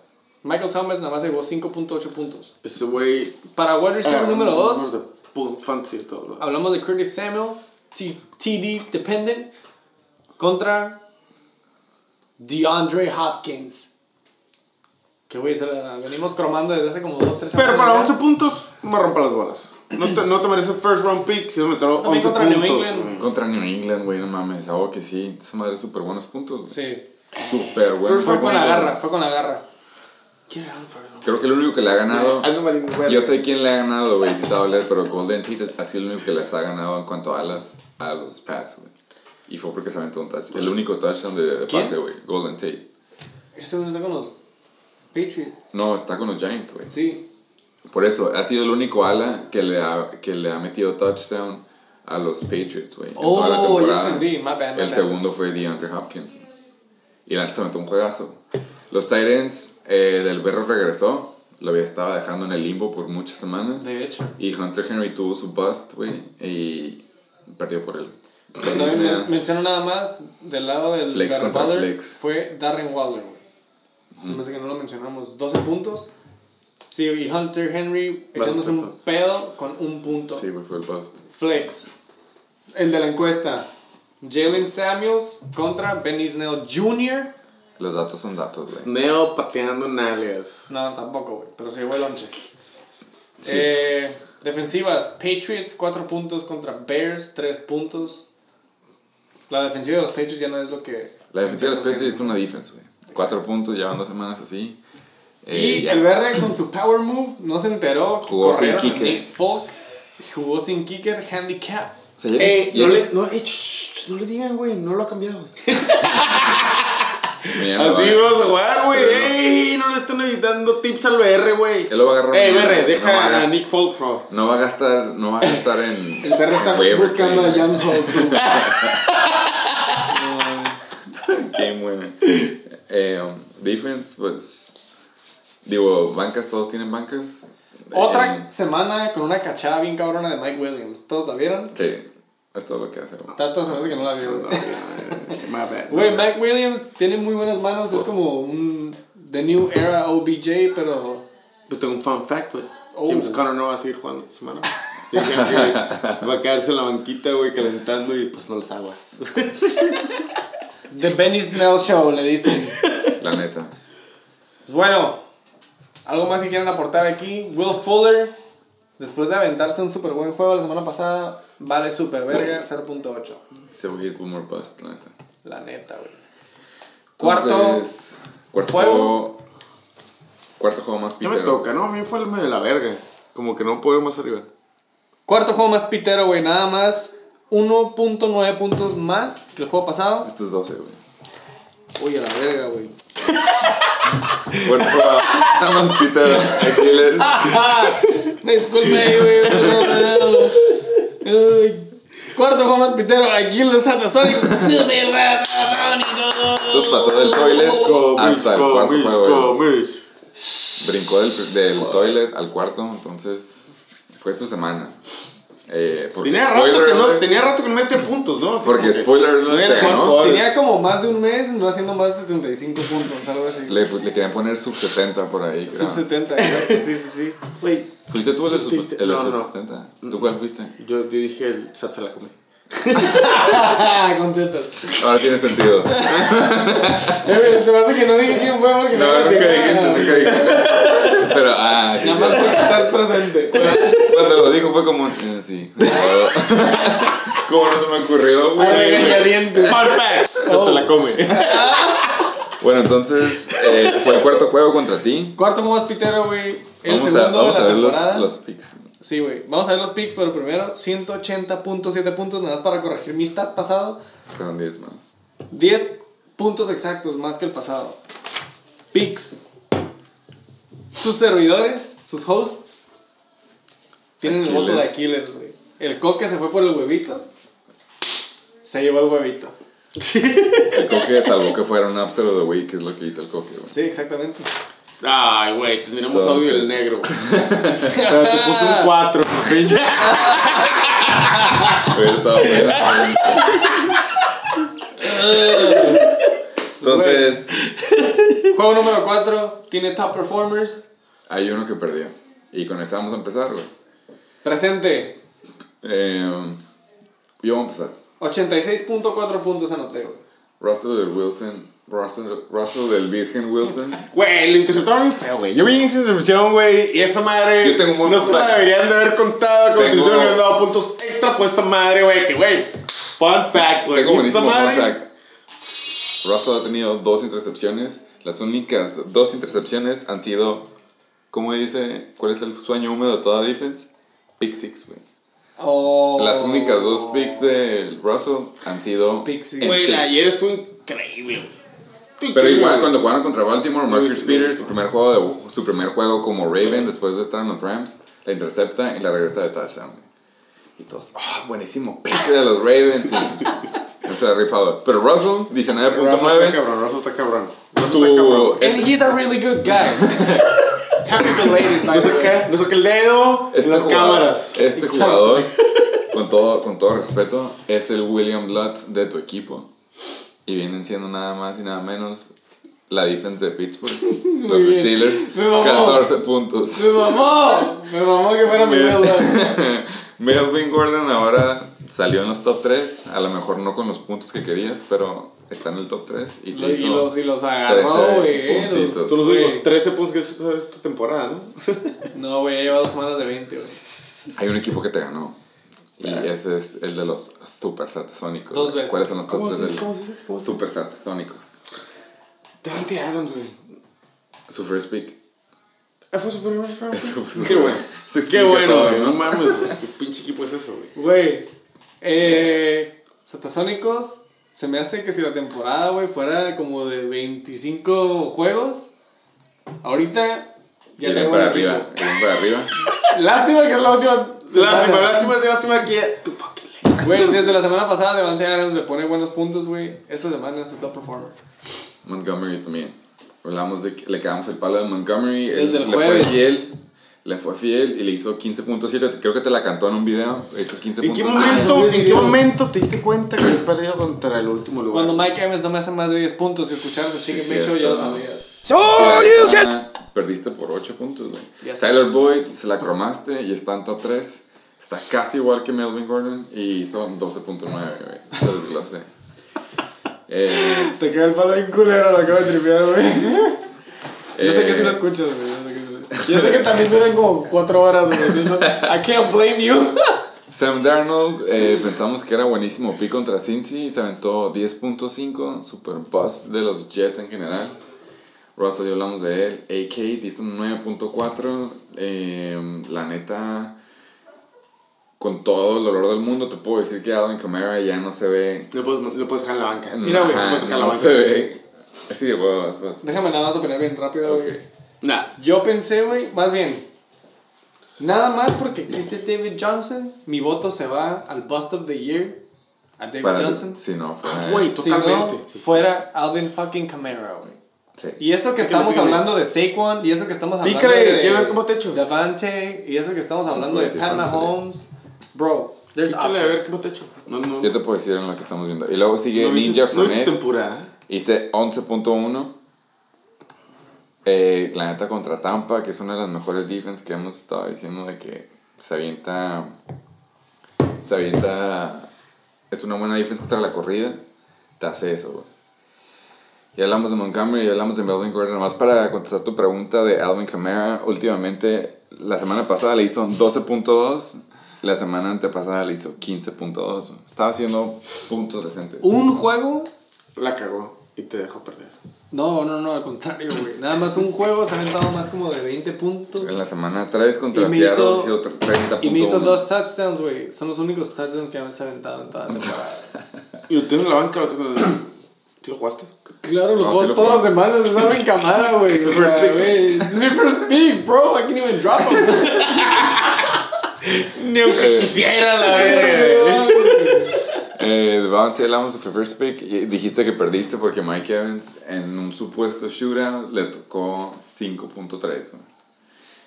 Michael Thomas nada más llevó 5.8 puntos. Ese güey. Para wide receiver ah, número uno 2, de pu- Fantasy y todo. ¿no? hablamos de Curtis Samuel, T- TD dependent, contra DeAndre Hopkins. Que güey, se la venimos cromando desde hace como 2, 3 Pero semanas. para ya. 11 puntos, me rompa las bolas. no, te, no tomaría su first round pick si se metió También 11 contra New puntos. England. güey. Contra New England, güey, no mames. Algo que sí. Esa madre es súper buenos puntos, güey. Sí. Súper Fue, buenos fue con la garra, fue con la garra. Creo que el único que le ha ganado. Yo sé quién le ha ganado, güey, te sabe leer, pero Golden Tate ha sido el único que les ha ganado en cuanto a alas a los Pats, güey. Y fue porque se aventó un touch. El único touchdown de, pase, güey. Golden Tate. Este no está con los Patriots. No, está con los Giants, güey. Sí. Por eso, ha sido el único ala que le ha, que le ha metido touchdown a los Patriots, güey. en toda la Oh, temporada. entendí. My bad, my El bad. segundo fue DeAndre Hopkins. Y antes se metió un juegazo. Los Titans eh, del Berro regresó. Lo había estado dejando en el limbo por muchas semanas. De hecho. Y Hunter Henry tuvo su bust, güey. Y perdió por él. Menciono nada más del lado del Flex Darren Waller, flex. Fue Darren Waller. Se me hace que no lo mencionamos. 12 puntos. Sí, y Hunter Henry echándose un pedo con un punto. Sí, fue el bust. Flex. El de la encuesta. Jalen Samuels contra Benny Snell Jr. Los datos son datos, güey. Neo pateando nalgas. No, tampoco, güey. Pero se llevó el lonche. Eh, defensivas. Patriots 4 puntos contra Bears 3 puntos. La defensiva de los Patriots ya no es lo que... La defensiva de los Patriots es una defense, güey. Cuatro puntos, llevan dos semanas así. Eh, Y ya. el BR con su power move no se enteró. Jugó sin kicker. Nick Folk. Jugó sin kicker, handicap. O sea, ya no, le, no, ch, no le digan, güey, no lo ha cambiado, Así va- vamos a jugar, güey. Ey, no le están evitando tips al BR, güey. Él lo va a agarrar. Ey, BR, no va a deja a Nick Folk, bro. No va a gastar, no va a gastar en. El BR está en buscando a. Jan Holt. Qué buena. Eh, um, defense, pues. Digo, bancas, todos tienen bancas. Otra Eh, semana con una cachada bien cabrona de Mike Williams. ¿Todos la vieron? Sí, es todo lo que hace. me hace que no la vieron. My bad. Güey, Mike Williams tiene muy buenas manos. Es como un. The New Era OBJ, pero. Yo tengo un fun fact, güey. Oh. James Conner no va a seguir jugando esta semana. Que va a quedarse en la banquita, güey, calentando y pues no las aguas. The Benny Snell Show, le dicen. La neta. Bueno, algo más que quieran aportar aquí. Will Fuller, después de aventarse un super buen juego la semana pasada, vale super verga 0.8. Ese güey es boomer bust, la neta. La neta, güey. Cuarto. Cuarto juego. juego. Cuarto juego más Ya me pitero. toca, ¿no? A mí fue el medio de la verga. Como que no puedo más arriba. Cuarto juego más pitero, güey. Nada más 1.9 puntos más que el juego pasado. Este es 12, güey. Uy, a la verga, güey. Cuarto juego nada más pitero. Aquí le- Disculpe, güey. Uy. Cuarto juego más pitero. Aquí en los Satasonic. Super Ratatonico. Entonces pasó del toilet hasta el cuarto juego. Brincó del, del toilet al cuarto, entonces fue su semana. Eh, Tenía rato, spoiler que no, tenía rato que no mete puntos, ¿no? Así Porque spoiler no había te más ganó. jugadores. Tenía como más de un mes no haciendo más de 75 puntos, algo así. le, le querían poner sub 70 por ahí. creo. Sub 70, exacto, sí, sí, sí. Güey, ¿Fuiste tú el de sub, el no, sub no. 70? ¿Tú cuál fuiste? yo, yo dije el Sat se la come. Con zetas. Ahora tiene sentido. Eh, Se me hace que no dije quién fue porque No, no, me dijiste. Pero, ah, sí, Nada más estás presente. Cuando lo dijo fue como, eh, sí. ¿Cómo no se me ocurrió, güey? fact, Sat se la come. Bueno, entonces, eh, fue el cuarto juego contra ti. Cuarto juego más pitero, güey. El Vamos a, segundo vamos de a la ver los, los picks. Sí, güey. Vamos a ver los picks, pero primero 180.7 puntos, nada más para corregir mi stat pasado. Fueron 10 más. 10 puntos exactos más que el pasado. Picks. Sus servidores, sus hosts, tienen el voto de Aquiles. Güey. El coque se fue por el huevito. Se llevó el huevito. El coque salvó que fuera un Upster of the Week, que es lo que hizo el coque, güey. Sí, exactamente. Ay, güey, tendríamos Entonces- audio del negro. Pero te puso un 4. Pero estaba buena. Entonces, Juego número 4 tiene top performers. hay uno que perdió. Y con ese vamos a empezar, güey. Presente. Eh, yo voy a empezar. 86.4 puntos anoté, güey. Russell del Wilson. Russell, Russell del Virgen Wilson. Güey, lo interceptaron bien feo, güey. Yo vi esa intercepción, güey, y esa madre. Yo tengo un buen No se la deberían de haber contado. Como si te hubieran dado puntos extra por esa madre, güey. Que, güey. Fun fact, güey. Tengo ¿Viste esa buenísimo fun fact. Russell ha tenido dos intercepciones. Las únicas dos intercepciones han sido, ¿cómo dice? ¿Cuál es el sueño húmedo de toda defense? Pick six, güey. Oh. Las únicas dos picks de Russell han sido Pick six. Güey, ayer estuvo increíble, güey. Pero Increíble, igual cuando jugaron contra Baltimore, Marcus Peters, su primer juego de, su primer juego como Raven después de estar en los Rams, la intercepta y la regresa de touchdown. güey. Y todos, ah, buenísimo pick de los Ravens. Y, está rifado. Pero Russell, Russell está 19.9. cabrón, Russell está cabrón. Russell está cabrón. And he's a really good guy. No the sé way. qué, no sé qué el dedo en Este las jugador, cámaras. este Exacto. jugador, con todo, con todo respeto, es el William Lutz de tu equipo. Y vienen siendo nada más y nada menos la defense de Pittsburgh. Los bien. Steelers, Me mamó. 14 puntos. Me mamó. Me mamó que fuera mi Melvin Gordon ahora salió en los top 3. A lo mejor no con los puntos que querías, pero está en el top 3. Y te Y hizo los, y los agarró, 13 güey. puntitos. Tú los únicos 13 puntos que pasado esta temporada, ¿no? No, güey, lleva dos semanas de 20, güey. Hay un equipo que te ganó. Y ese es el de los Super Satasónicos. Dos veces. ¿Cuáles son los ¿Cómo top se 3 dice? del ¿Cómo se dice? ¿Cómo se dice? Super Satasónicos? Dante Adams, güey. Su first pick. Ah, fue. Eso fue- Qué bueno. Qué bueno, güey. ¿no? No mames, güey. ¿Qué pinche equipo es eso, güey? Güey, eh. Satasónicos, se me hace que si la temporada, güey, fuera como de 25 juegos, ahorita ya Y tengo para arriba. para arriba. Lástima que es la última. Lástima, lástima, lástima que. Güey, desde la semana pasada Devante Adams le pone buenos puntos, güey. Esta semana es su top performer. Montgomery también. Hablamos de que le cagamos el palo de Montgomery. Desde el le jueves. fue. Le fue fiel y le hizo 15.7. Creo que te la cantó en un video. Hizo 15.7. ¿En qué momento, en qué momento te diste cuenta que has perdido contra el último lugar? Cuando Mike Evans no me hace más de 10 puntos, si escucharas a Chicken Bake ya lo sabías. La semana Perdiste por 8 puntos, güey. Tyler Boyd se la cromaste y está en top 3. Está casi igual que Melvin Gordon y son 12.9, güey. Se desglose. Eh, Te queda el palo bien culero, lo acabo de tripear, güey. Yo sé que sí Eh, lo escuchas, güey. Yo sé que sí. También duran como 4 horas, güey. ¿no? I can't blame you. Sam Darnold, eh, pensamos que era buenísimo pick contra Cincy, se aventó 10.5, super bust de los Jets en general. Russell, ya hablamos de él. AK hizo un 9.4. eh, la neta, con todo el dolor del mundo, te puedo decir que Alvin Kamara ya no se ve. Lo puedes, lo puedes dejar en la banca. Mira, güey, Ajá, puedes dejar la no banca. se ve. Así de huevos, pues. Déjame nada más opinar bien rápido, güey. Nah. Yo pensé, güey, más bien. Nada más porque existe David Johnson, mi voto se va al Bust of the Year. A David Para Johnson. Si no, Ah, fuera- güey, Si no, totalmente. Sí, sí. fuera Alvin fucking Kamara, güey. sí. Y eso que estamos hablando de Saquon, y eso que estamos hablando Pícale, de ver cómo te echo. Davante, y eso que estamos hablando de Pat. Mahomes. Bro, there's Pícale a ver cómo te echo. No, no. Yo te puedo decir en lo que estamos viendo. Y luego sigue no Ninja hice- no hice Fournette. temporada. Hice 11.1. Eh, la neta contra Tampa, que es una de las mejores defense que hemos estado diciendo de que se avienta. Se avienta. Es una buena defense contra la corrida. Te hace eso, güey. Ya hablamos de Montgomery, ya hablamos de Melvin Gordon. Nomás para contestar tu pregunta de Alvin Kamara, últimamente, la semana pasada le hizo 12.2. La semana antepasada le hizo 15.2. güey. Estaba haciendo puntos decentes. Un juego. La cagó y te dejó perder. No, no, no, al contrario, güey. Nada más un juego se ha aventado más como de 20 puntos. En la semana 3 contra Seattle hizo- hizo 30 Y me hizo dos touchdowns, güey. Son los únicos touchdowns que me ha aventado en toda la temporada. ¿Y lo tienes en la banca o lo tienes en la... ¿Sí lo jugaste? Claro, lo No, juego sí lo todas las semanas. Es algo en camada, güey. Es mi first pick, bro. I can't even drop him. Ni aunque quisiera la verga. Eh, vamos a hablamos de first pick. Y dijiste que perdiste porque Mike Evans en un supuesto shootout le tocó 5.3. güey.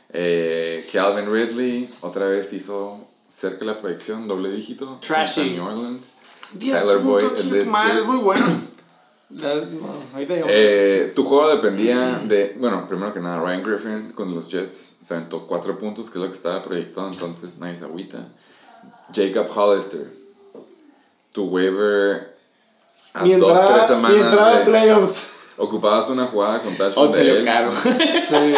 Eh, Calvin Ridley otra vez hizo cerca de la proyección, doble dígito. Trashy. contra New Orleans. 10 Tyler Boyd, es muy bueno. Eh, tu juego dependía de, bueno, primero que nada, Ryan Griffin con los Jets se aventó 4 puntos, que es lo que estaba proyectado, entonces nadie se agüita. Jacob Hollister, tu waiver a Mi dos, entrada, tres mi semanas entrada a de- playoffs. ocupabas una jugada con tal O te de lo él, caro. Sí.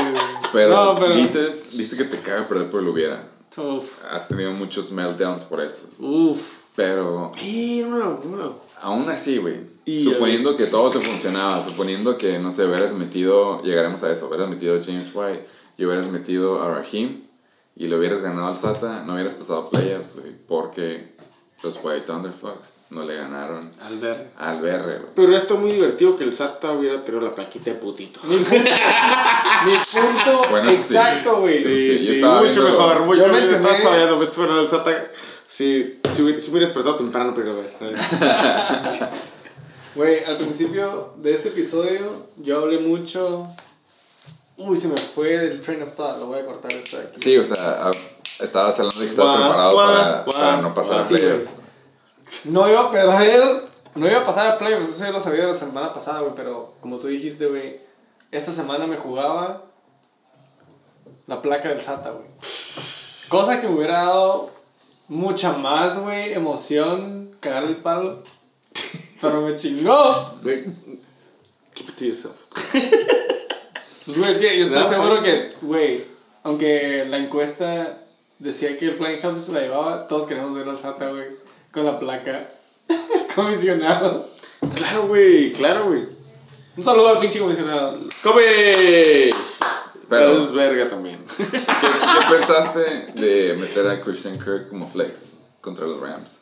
pero, No, pero- dices, dices que te caga perder por el hubiera. Uf. Has tenido muchos meltdowns por eso. Uf. Pero no, no. aún así, güey, suponiendo que todo te funcionaba, suponiendo que, no sé, hubieras metido, llegaremos a eso, hubieras metido a James White y hubieras metido a Raheem y le hubieras ganado al Sata, no hubieras pasado a playoffs, güey, porque los White Thunderfucks no le ganaron Al ver. al BR, güey. Pero esto es muy divertido que el SATA hubiera tenido la plaquita de putito. Mi punto, Bueno, exacto, güey. Sí, Sí, sí, estaba mucho viendo- mejor, mucho Yo mejor. mencioné- Estás fallando, ves fuera del SATA. Sí, si hubiera, si hubiera despertado temprano, pero güey. Güey, al principio de este episodio yo hablé mucho. Uy, se me fue del train of thought. Lo voy a cortar esto de aquí. Sí, o sea, a- estabas hablando de que estabas preparado para, no pasar a playoffs. No iba a perder. No iba a pasar a playoffs. Eso ya lo sabía de la semana pasada, güey. Pero como tú dijiste, güey. Esta semana me jugaba la placa del SATA, güey. Cosa que me hubiera dado mucha más, güey, emoción cagar el palo. Pero me chingó. Güey, Keep it to yourself. Pues, güey, es que yo estoy No, seguro pues. que, güey, aunque la encuesta decía que el Flying House se la llevaba, todos queremos ver al SATA, güey, con la placa. Comisionado. Claro, güey, claro, güey. Un saludo al pinche comisionado. ¡Come! Pero- es verga también. ¿Qué, qué pensaste de meter a Christian Kirk como flex contra los Rams?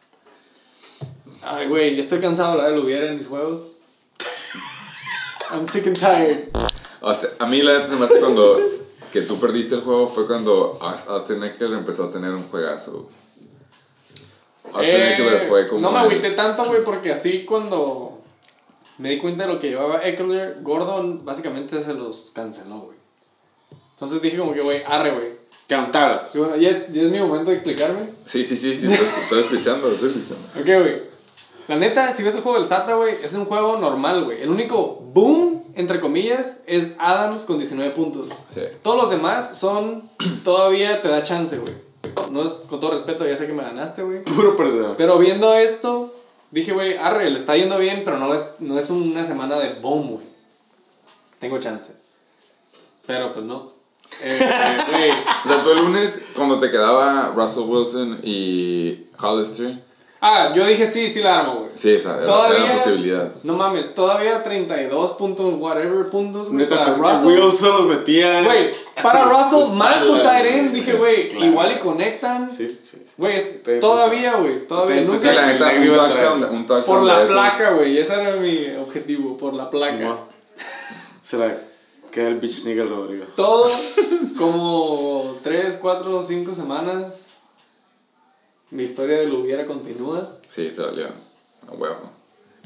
Ay, güey, yo estoy cansado de hablar de lo hubiera en mis juegos. I'm sick and tired. O sea, a mí la neta se me hace cuando que tú perdiste el juego fue cuando Aus- Austin Eckler empezó a tener un juegazo. Austin Eh, Eckler fue como... no me el- agüité tanto, güey, porque así cuando me di cuenta de lo que llevaba Eckler, Gordon básicamente se los canceló, güey. Entonces dije como que, güey, arre, güey. Cantabas. Y bueno, ya es, ya es mi momento de explicarme. Sí, sí, sí, sí, estoy escuchando, estoy escuchando. Ok, güey. La neta, si ves el juego del SATA, güey, es un juego normal, güey. El único boom, entre comillas, es Adams con 19 puntos. Sí. Todos los demás son. Todavía te da chance, güey. No es con todo respeto, ya sé que me ganaste, güey. Puro perdedor. Pero viendo esto, dije, güey, arre, le está yendo bien, pero no es, no es una semana de boom, güey. Tengo chance. Pero pues no. Güey. O sea, tú el lunes, cuando te quedaba Russell Wilson y Hollister, ah, yo dije sí, sí la armo, güey. sí, esa era, era Todavía. una posibilidad. No mames, todavía 32 puntos, whatever puntos, güey. Neta, Para Russell. Will se los metía. Güey, para Russell más su tight end, dije, güey, Claro. igual y conectan. Sí, sí. Güey, todavía, güey, todavía. te- Nunca. Sí, la neta, un touchdown, un touchdown Por la placa, güey. Ese era mi objetivo, por la placa. No. Se la queda el bitch nigga Rodrigo. Todo como 3, 4, 5 semanas. Mi historia de lo hubiera continúa. Sí, te dolió. A huevo.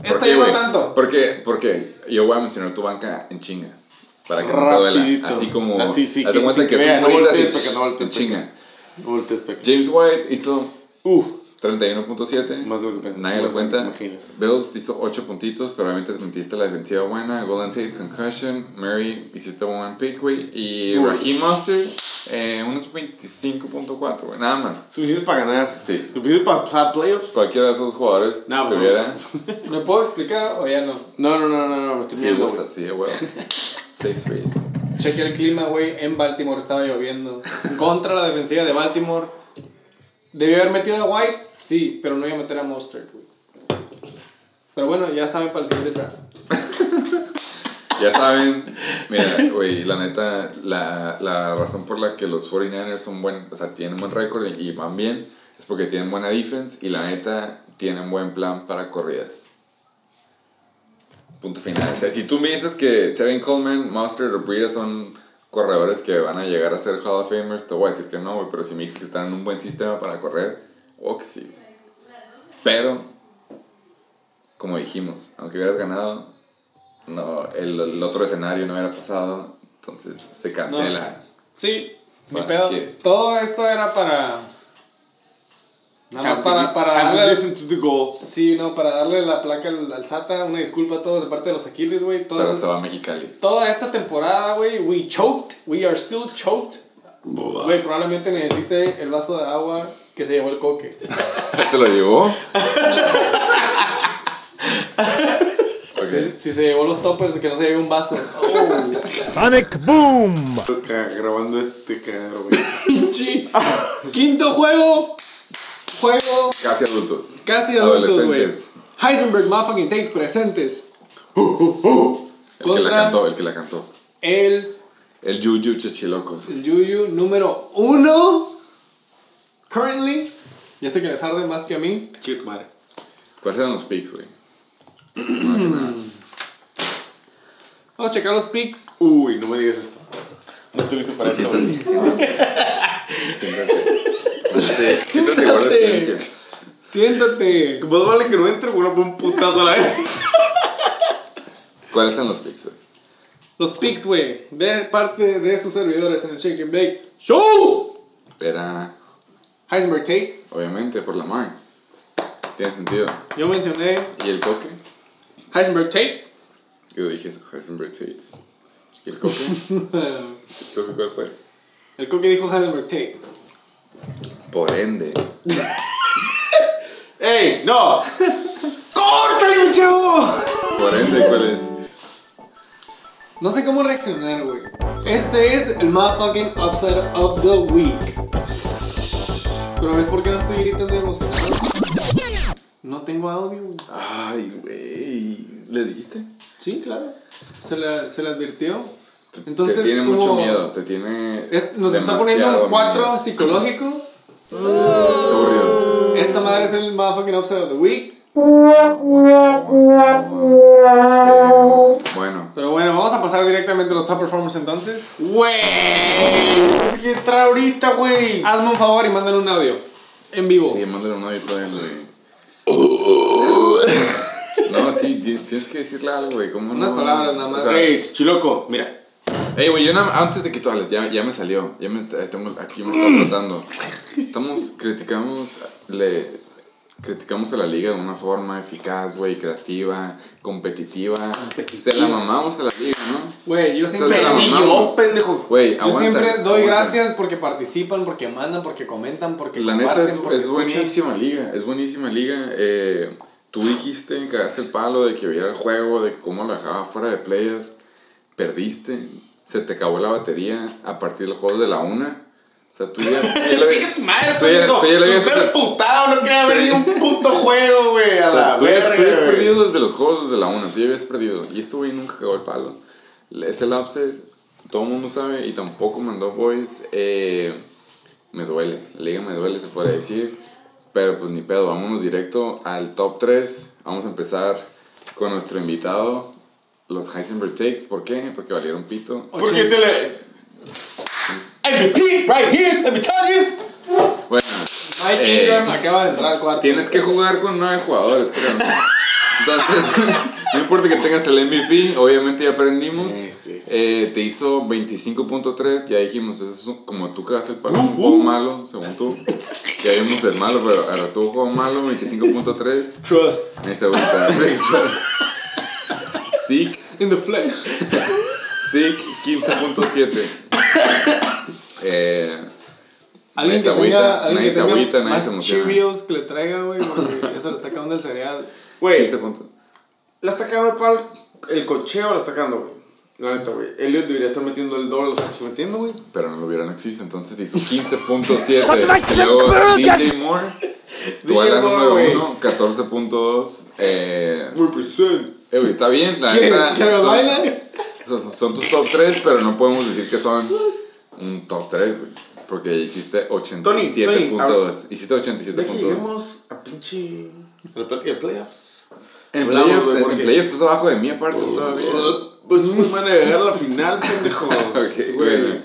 Esta ¿Por qué, ya no güey? tanto. Porque, porque yo voy a mencionar tu banca en chinga. Para que no te duela. Rapidito. Así como. Así, sí, haz de que- cuenta sí, que son no bolitas voltees no te voltees, chingas. No voltees. James White hizo Uf. 31.7. Más de lo que pensé. Nadie lo cuenta. imaginas. Bills hizo 8 puntitos, pero obviamente metiste la defensiva buena. Golden Tate, Concussion. Mary, hiciste buen pick, güey. Y. Raheem Monster, eh, unos 25.4, güey. Nada más. Suficiente para ganar. Sí. Suficiente para pasar playoffs. Cualquiera de esos jugadores No, tuviera. ¿Me puedo explicar o ya no? No, no, no, no, no, me estoy Sí, viendo, gusta, sí, güey. Safe space. Cheque el clima, güey. En Baltimore estaba lloviendo. Contra la defensiva de Baltimore. Debió haber metido a White, sí, pero no iba a meter a Mustard, güey. Pero bueno, ya saben para el siguiente draft. Ya saben, mira, güey, la neta, la, la razón por la que los 49ers son buen, o sea, tienen buen récord y, van bien es porque tienen buena defense y la neta tienen buen plan para corridas. Punto final. O sea, si tú me dices que Tevin Coleman, Mustard o Breida son corredores que van a llegar a ser Hall of Famers, te voy a decir que no, güey, pero si me dices que están en un buen sistema para correr, o que sí. Pero, como dijimos, aunque hubieras ganado, no, el, el otro escenario no hubiera pasado, entonces se cancela. Sí, mi ¿Para pedo. qué? Todo esto era para. Nada más para, para darle. listen to the goal. Sí, no, para darle la placa al, al SATA. Una disculpa a todos de parte de los Aquiles, güey. Pero se va a Mexicali. Toda esta temporada, güey, we choked. We are still choked. Güey, probablemente necesite el vaso de agua que se llevó el coque. ¿Se lo llevó? Si, si se llevó los toppers, que no se lleve un vaso. Oh. Sonic Boom. Grabando este cabrón. Quinto juego. Juego Casi adultos. casi adultos, güey. Adolescentes. Heisenberg Motherfucking Take presentes. El que la cantó, el que la cantó. el, El Yuyu Chechilocos. el Yuyu número uno. Currently. Y este que les arde más que a mí. Chit, madre. ¿Cuáles eran los picks, güey? Vamos a checar los picks. Uy, no me digas esto. No estoy listo para esto, güey. Siéntate, siéntate guarda Siéntate. silencio. Siéntate. Más vale que no entre, güey, un putazo a la vez. ¿Cuáles eran los güey? Los picks, güey. De parte de sus servidores en el Shake and Bake Show. Era, Heisenberg Takes. obviamente, por la mar. Tiene sentido. Yo mencioné ¿Y el coque? Heisenberg Takes. Yo dije Heisenberg Tates. ¿Y el coque? ¿El coque cuál fue? El coque dijo Heisenberg Takes. Por ende. ¡Ey! ¡No! ¡Córtale, chavo! Por ende, ¿cuál es? No sé cómo reaccionar, güey. Este es el motherfucking upside of the week. Pero ¿ves por qué no estoy gritando emocionado? No tengo audio. Ay, güey. ¿Le dijiste? Sí, claro. Se le, se le advirtió. Entonces, te tiene como- mucho miedo. Te tiene. Es- nos está poniendo un 4 miedo. psicológico. Aburrido. Esta madre es el motherfucking upside of the week. Bueno. Pero bueno, vamos a pasar directamente a los top performers entonces. Entrar ahorita, güey. Hazme un favor y mándale un audio. En vivo. Sí, mándale un audio todavía, güey. No, sí, ti- tienes que decirle algo, güey. ¿Cómo Unas no? palabras nada más. O sea, Ey, chichiloco, mira. Ey, güey, yo nada- antes de que tú hables, ya, ya me salió. Ya me está- estamos, aquí me está tratando. Estamos, criticamos, le, criticamos a la liga de una forma eficaz, güey, creativa, competitiva. Se la mamamos a la liga, ¿no? Güey, yo O sea, siempre, se la Y yo, mamamos. pendejo. Güey, yo aguanta. siempre doy aguanta. gracias porque participan, porque mandan, porque comentan, porque La neta es, porque es buenísima liga, es buenísima liga. Eh, tú dijiste, cagaste el palo de que viera el juego, de que cómo lo dejaba fuera de players. Perdiste, se te acabó la batería a partir del juego de la una. Sea, tú ya, ya tu madre, tú ya- tú ya lo habías- Estoy emputado, no quería ver ni un puto juego, güey. A la Tú ya- verga, tú habías güey. perdido desde los juegos desde la una, tú ya habías perdido. Y este güey nunca cagó el palo. Es el upset, todo el mundo sabe, y tampoco mandó boys. Eh, me duele, la liga me duele, se puede decir. Pero pues ni pedo, vámonos directo al top 3. Vamos a empezar con nuestro invitado, los Heisenberg Takes. ¿Por qué? Porque valieron pito. Porque se le. MVP, right here, let me tell you. Bueno, Mike eh, Ingram acaba de entrar. Tienes que jugar con nueve jugadores, creo. Entonces, no importa que tengas el MVP, obviamente ya aprendimos. Sí, sí, sí. Eh, te hizo 25.3, ya dijimos, eso es un- como tú cagaste el palo, es un juego malo, según tú. Ya vimos el malo, pero ahora tuvo juego malo, 25.3. Trust. Esta ahorita. Sick, In the flesh. Sick, 15.7. Eh, Alguien Nadie que se tenga, agüita, alguien nadie que se tenga agüita, más se. Cheerios que le traiga, güey, porque ya se le está acabando el cereal. Güey, 15 puntos. la está cagando el pal. El cocheo la está cagando, güey. La neta, güey. Elliot debería estar metiendo el doble, lo está metiendo, güey. Pero no lo hubiera, no existe, entonces hizo 15.7. Y luego DJ Moore, tú a la DJ Moore, número güey. 1, 14.2. Eh, Represent. Eh, güey, está bien, la neta. ¿Que me son- son, son tus top 3, pero no podemos decir que son un top 3, güey. Porque hiciste Tony, Tony, 87.2. Hiciste De que 87.2. lleguemos a pinche. A la plática de playoffs. En playoffs, güey, en playoffs estás abajo de mí aparte todavía. Pues es muy manera de llegar a la final, pendejo. Ok, bueno.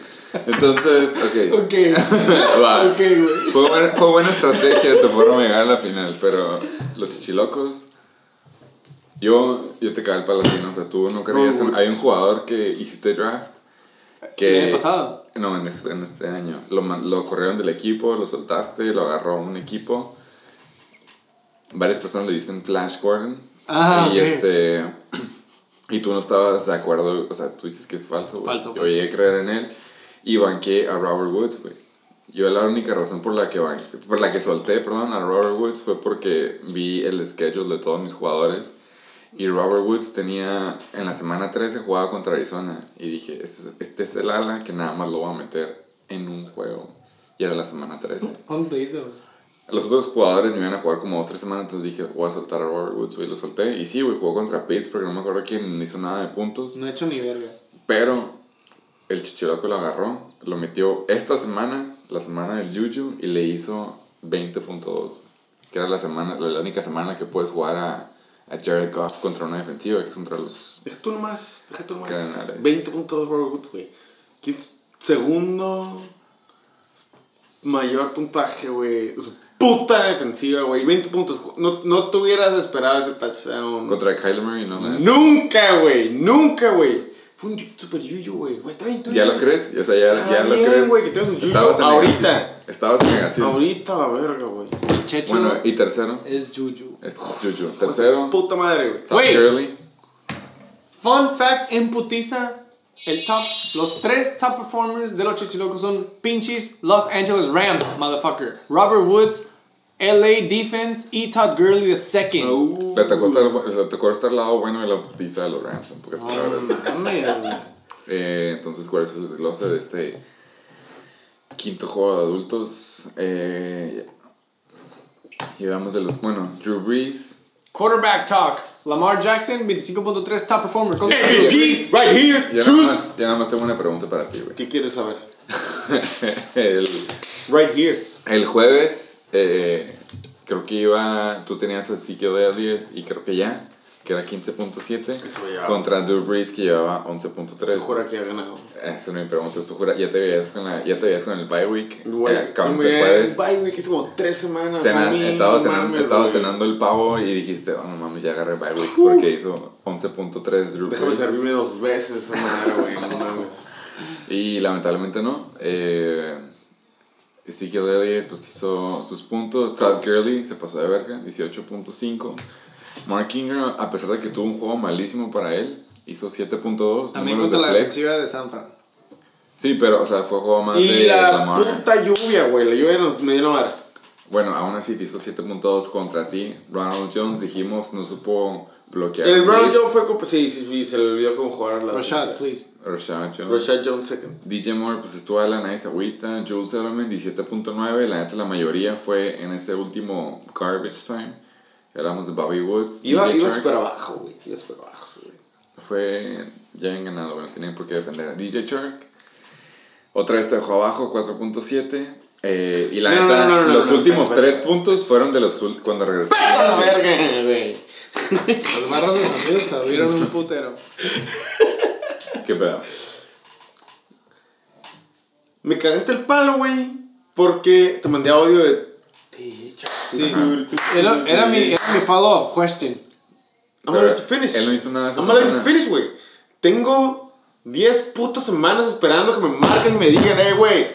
Entonces, ok. Ok. Va. ok, güey. Fue buena, fue buena estrategia de tu forma de llegar a la final, pero los chichilocos. Yo, yo te caí el palatino, o sea, tú no creías. en- hay un jugador que hiciste draft. Que, ¿El año pasado? No, en este, en este año. Lo, lo corrieron del equipo, lo soltaste, lo agarró un equipo. Varias personas le dicen Flash Gordon. Ah, y ok. este. Y tú no estabas de acuerdo, o sea, tú dices que es falso, güey. Falso, Yo llegué a creer en él y banqué a Robert Woods, güey. Yo la única razón por la que ban- por la que solté, perdón, a Robert Woods fue porque vi el schedule de todos mis jugadores Y Robert Woods tenía, en la semana 13 jugaba contra Arizona. Y dije, este, este es el ala que nada más lo voy a meter en un juego. Y era la semana 13. ¿Cuánto hizo? Los otros jugadores me iban a jugar como dos, tres semanas, entonces dije, voy a soltar a Robert Woods, güey, lo solté. Y sí, güey, jugó contra Pittsburgh, no me acuerdo quién hizo nada de puntos. No he hecho ni verga. Pero el chichiroco lo agarró, lo metió esta semana, la semana del Juju, y le hizo 20.2. Que era la semana, la única semana que puedes jugar a, a Jared Goff contra una defensiva, que es contra los... Deja tú nomás, deja tú nomás. Cardenales. 20 puntos Robert Woods, güey. ¿Quién es segundo mayor puntaje, güey? Puta defensiva, güey. 20 puntos. No, no te hubieras esperado ese touchdown. Contra Kyler Murray, no, la- Nunca, güey. Nunca, güey. Fue un super yuyu, güey. Güey, está bien, está ¿Ya lo crees? O sea, ya, Está ya lo crees. güey, que tengas un en ahorita. negación. Estabas en negación. Ahorita la verga, güey. El Checho Bueno, y tercero, es Juju. es Juju. Tercero, Puta madre, güey. Fun fact en putiza. El top, los tres top performers de los chichilocos son pinches Los Angeles Rams, motherfucker. Robert Woods, LA Defense y Todd Gurley the second. Uh, Le tocó, estar, le tocó estar al lado bueno de la putiza de los Rams, en pocas palabras. Eh, entonces, ¿cuál es el desglose de este quinto juego de adultos? Eh, llevamos de los, bueno, Drew Brees. Quarterback talk. Lamar Jackson, 25.3 top performer. MVP, right here, Ya nada, choose. más, ya nada más tengo una pregunta para ti, güey. ¿Qué quieres saber? el, Right here. el jueves, eh, creo que iba, tú tenías el sitio de Elliot y creo que ya, que era 15.7, ya. contra Drew Brees que llevaba 11.3. Jura que ha ganado. Esa no me pregunta, tú jura, ya te veías con, la, ya te veías con el bye week, Güey, eh, bien. jueves. Bye, güey, que es como tres semanas. Cena, estaba no cenando, mames, estaba güey. cenando el pavo y dijiste, oh no mames, ya agarré bye week porque hizo 11.3 Drew Déjame Brees. servirme dos veces güey. No mames. Y lamentablemente no. Eh, Ezekiel Elliott pues hizo sus puntos. Todd Gurley se pasó de verga, 18.5. Mark Ingram, a pesar de que tuvo un juego malísimo para él, hizo 7.2. También contra la de defensiva de San Fran. Sí, pero, o sea, fue juego más Y de la Lamar. puta lluvia, güey. La lluvia nos me dio la. Bueno, aún así hizo 7.2 contra ti. Ronald Jones, dijimos, no supo bloquear. El Ronald. Jones fue como. Sí, sí, sí, se le olvidó cómo jugar la. Rashad, please. Rashad Jones. Rashad Jones second. DJ Moore, pues estuvo a la nice agüita. Jules Edelman, 17.9. La neta, la mayoría fue en ese último garbage time. Hablamos de Bobby Woods. Iba, DJ iba súper abajo, güey. Iba súper abajo, güey. Fue ya bien ganado, bueno, tenían por qué defender a DJ Shark. Otra vez te dejó abajo, 4.7. Eh, y la No, neta, no, no, no, los no, últimos tres puntos fueron de los cuando regresó. ¡A la verga, güey! Los barros de San Luis se abrieron un putero. ¿Qué pedo? Me cagaste el palo, güey. Porque te mandé audio de. Sí. Era, era mi, era mi follow-up question. I'm gonna let you finish. Él no hizo nada esa I'm gonna let you semana. finish, güey. Tengo 10 putas semanas esperando que me marquen y me digan, hey, güey.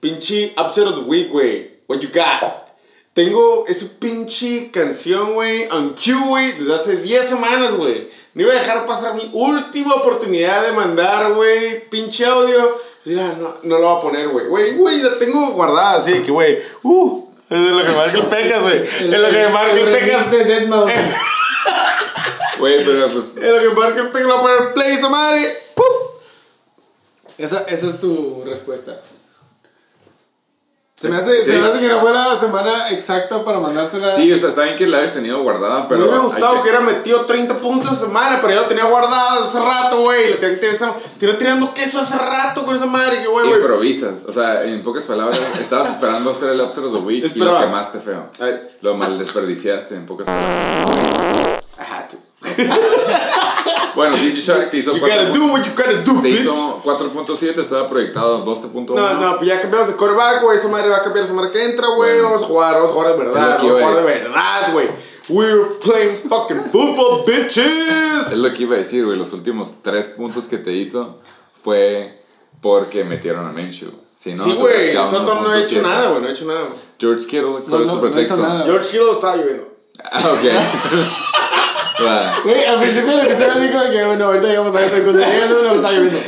Pinche upset of the week, güey. What you got? Tengo esa pinche canción, güey, on cue, güey, desde hace 10 semanas, güey. No iba a dejar pasar mi última oportunidad de mandar, güey, pinche audio. Pues mira, no, no lo voy a poner, güey. Güey, güey, la tengo guardada así que, güey, uh, es de lo que marca el pecas, güey. Es lo que marca el pecas. de Dead Mouse. Güey, pero pues. Es lo que marca el pecas, lo voy a poner play esa madre. Esa, esa es tu respuesta. Se me, hace, se me hace que no fue la semana exacta para mandársela. Sí, o sea, está bien que la hayas tenido guardada, pero. me hubiera gustado que hubiera metido 30 puntos a semana, pero ya lo tenía guardado hace rato, güey. Le tenía que tirar tenía tirando queso hace rato con esa madre, que güey, güey. Improvisas, o sea, en pocas palabras, estabas esperando hacer el upset of the week y lo quemaste feo. Ay. Lo mal desperdiciaste, en pocas palabras. Ajá, tú. Bueno, DJ Shark te hizo You gotta 4.7, do what you gotta do, te bitch. hizo 4.7, estaba proyectado 12.1. No, no, pues ya cambiamos de quarterback, güey. Esa madre va a cambiar la semana que entra, güey. Vamos a jugar, vamos a jugar de verdad. Es Vamos a jugar de verdad, güey. We're playing fucking football, Es bitches. lo que iba a decir, güey. Los últimos tres puntos que te hizo fue porque metieron a Minshew. Si no, Sí, güey. Soto no ha hecho 1.7. nada, güey. No ha hecho nada, güey. George Kittle, No, ¿cuál es no, tu no hizo pretexto? nada. George Kittle estaba lloviendo. Ah, ok. Güey, al principio lo que me dijo que, bueno, ahorita llegamos a eso. Cuando llegas a lo está lloviendo.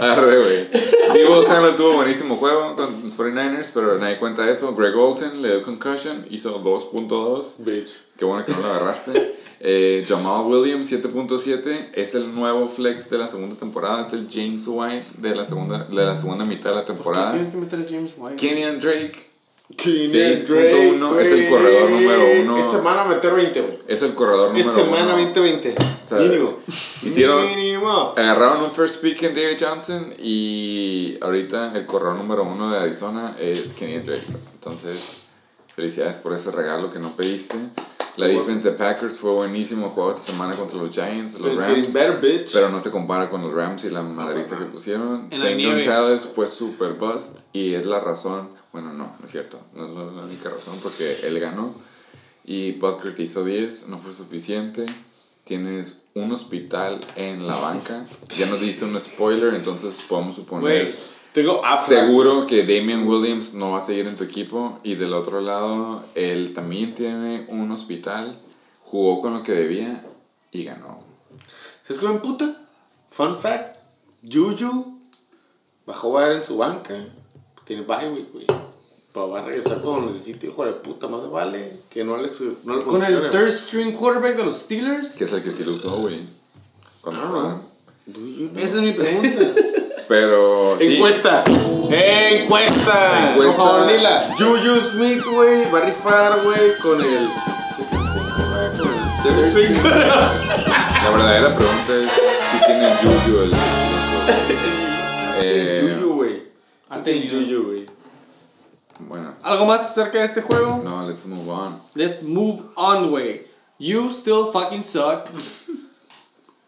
Arre, güey. Divo Samuel tuvo buenísimo juego con los 49ers, pero nadie cuenta eso. Greg Olsen le dio concussion, hizo 2.2. Bitch. Qué bueno que no lo agarraste. Eh, Jamal Williams 7.7 es el nuevo flex de la segunda temporada, es el James White de la segunda, de la segunda mitad de la temporada. Tienes que meter a James White. Kenyan Drake 6.1 es el corredor número uno. Esta semana meter 20, güey. es el corredor número Esta semana uno. 20-20. O sea, Mínimo. hicieron- Mínimo. Agarraron un first pick en David Johnson y ahorita el corredor número uno de Arizona es Kenny Drake. Entonces, felicidades por ese regalo que no pediste. La defensa de Packers fue buenísimo. Jugó esta semana contra los Giants, los It's Rams. better. Pero no se compara con los Rams y la madriza que pusieron. En la Saint nieve. Gonzalez fue super bust y es la razón. Bueno, no, no es cierto. No es la, única razón porque él ganó. Y Butker te hizo 10, no fue suficiente. Tienes un hospital en la banca. Ya nos diste un spoiler, entonces podemos suponer. Güey, Tengo Seguro que Damian Williams no va a seguir en tu equipo. Y del otro lado, él también tiene un hospital. Jugó con lo que debía y ganó. ¿Es que me puta? Fun fact. Juju va a jugar en su banca. Tiene bye week, güey. Pero va a regresar cuando necesite, hijo de puta. Más vale que no le, no le Con el third string quarterback de los Steelers. Que es el que sí lo usó, güey. Cuando Ah, you know? Esa es mi pregunta. Pero sí. Encuesta. Encuesta. Por favor, dila. Juju Smith, güey, va a rifar, güey, con el. Con el third string. La verdadera pregunta es si tiene el Juju el. Eh, Juju, güey. Ha Tiene tenido. Güey. bueno, ¿Algo más acerca de este juego? no, let's move on. Let's move on, way. You still fucking suck.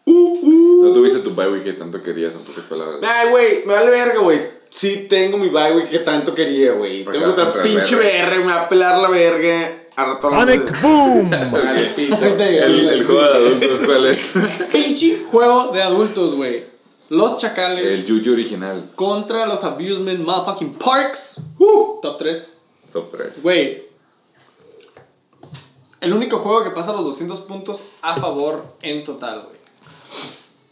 No tuviste tu bye week que tanto querías en pocas palabras. Ay, güey, me vale verga, güey. Sí tengo mi bye, güey, que tanto quería, güey. Tengo otra pinche verga. BR, me va a pelar la verga. A Onyx Boom. Vale, pito. El, el juego de adultos, ¿cuál es? Pinche juego de adultos, güey. Los chacales El Juju original, contra los abusement motherfucking parks. Uh, top 3. top 3. Güey. El único juego que pasa los 200 puntos a favor en total, güey.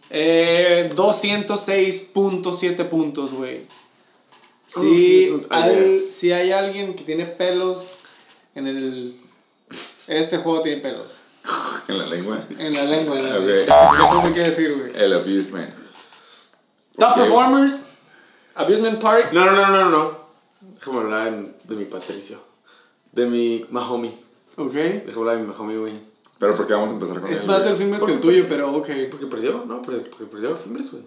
Eh, 206.7 puntos, güey. Si Oh, sí, hay, si hay alguien que tiene pelos en el... Este juego tiene pelos. En la lengua. En la lengua. En la lengua. Eso me quiere decir, güey. El abusement. Top performers. Abusement Park. No, no, no, no, no. Déjame hablar en- de mi Patricio. De mi Mahomi. Ok. Déjame hablar de mi Mahomi, güey. Pero porque vamos a empezar con Es él, más güey? del Fimbres que el tuyo, pero ok. Porque perdió, ¿no? Porque, porque perdió los Fimbres, güey.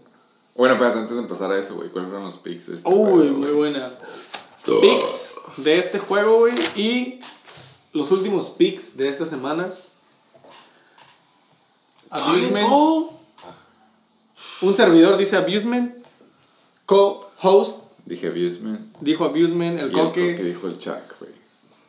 Bueno, espérate, antes de empezar a eso, güey, ¿cuáles fueron los picks de este Uy, juego, muy buena. Picks de este juego, güey. Y los últimos picks de esta semana. Abusement. Un servidor dice Abusement. Co-host Dije abusement. dijo Abusement. El Y el coque. que dijo el Chuck, güey.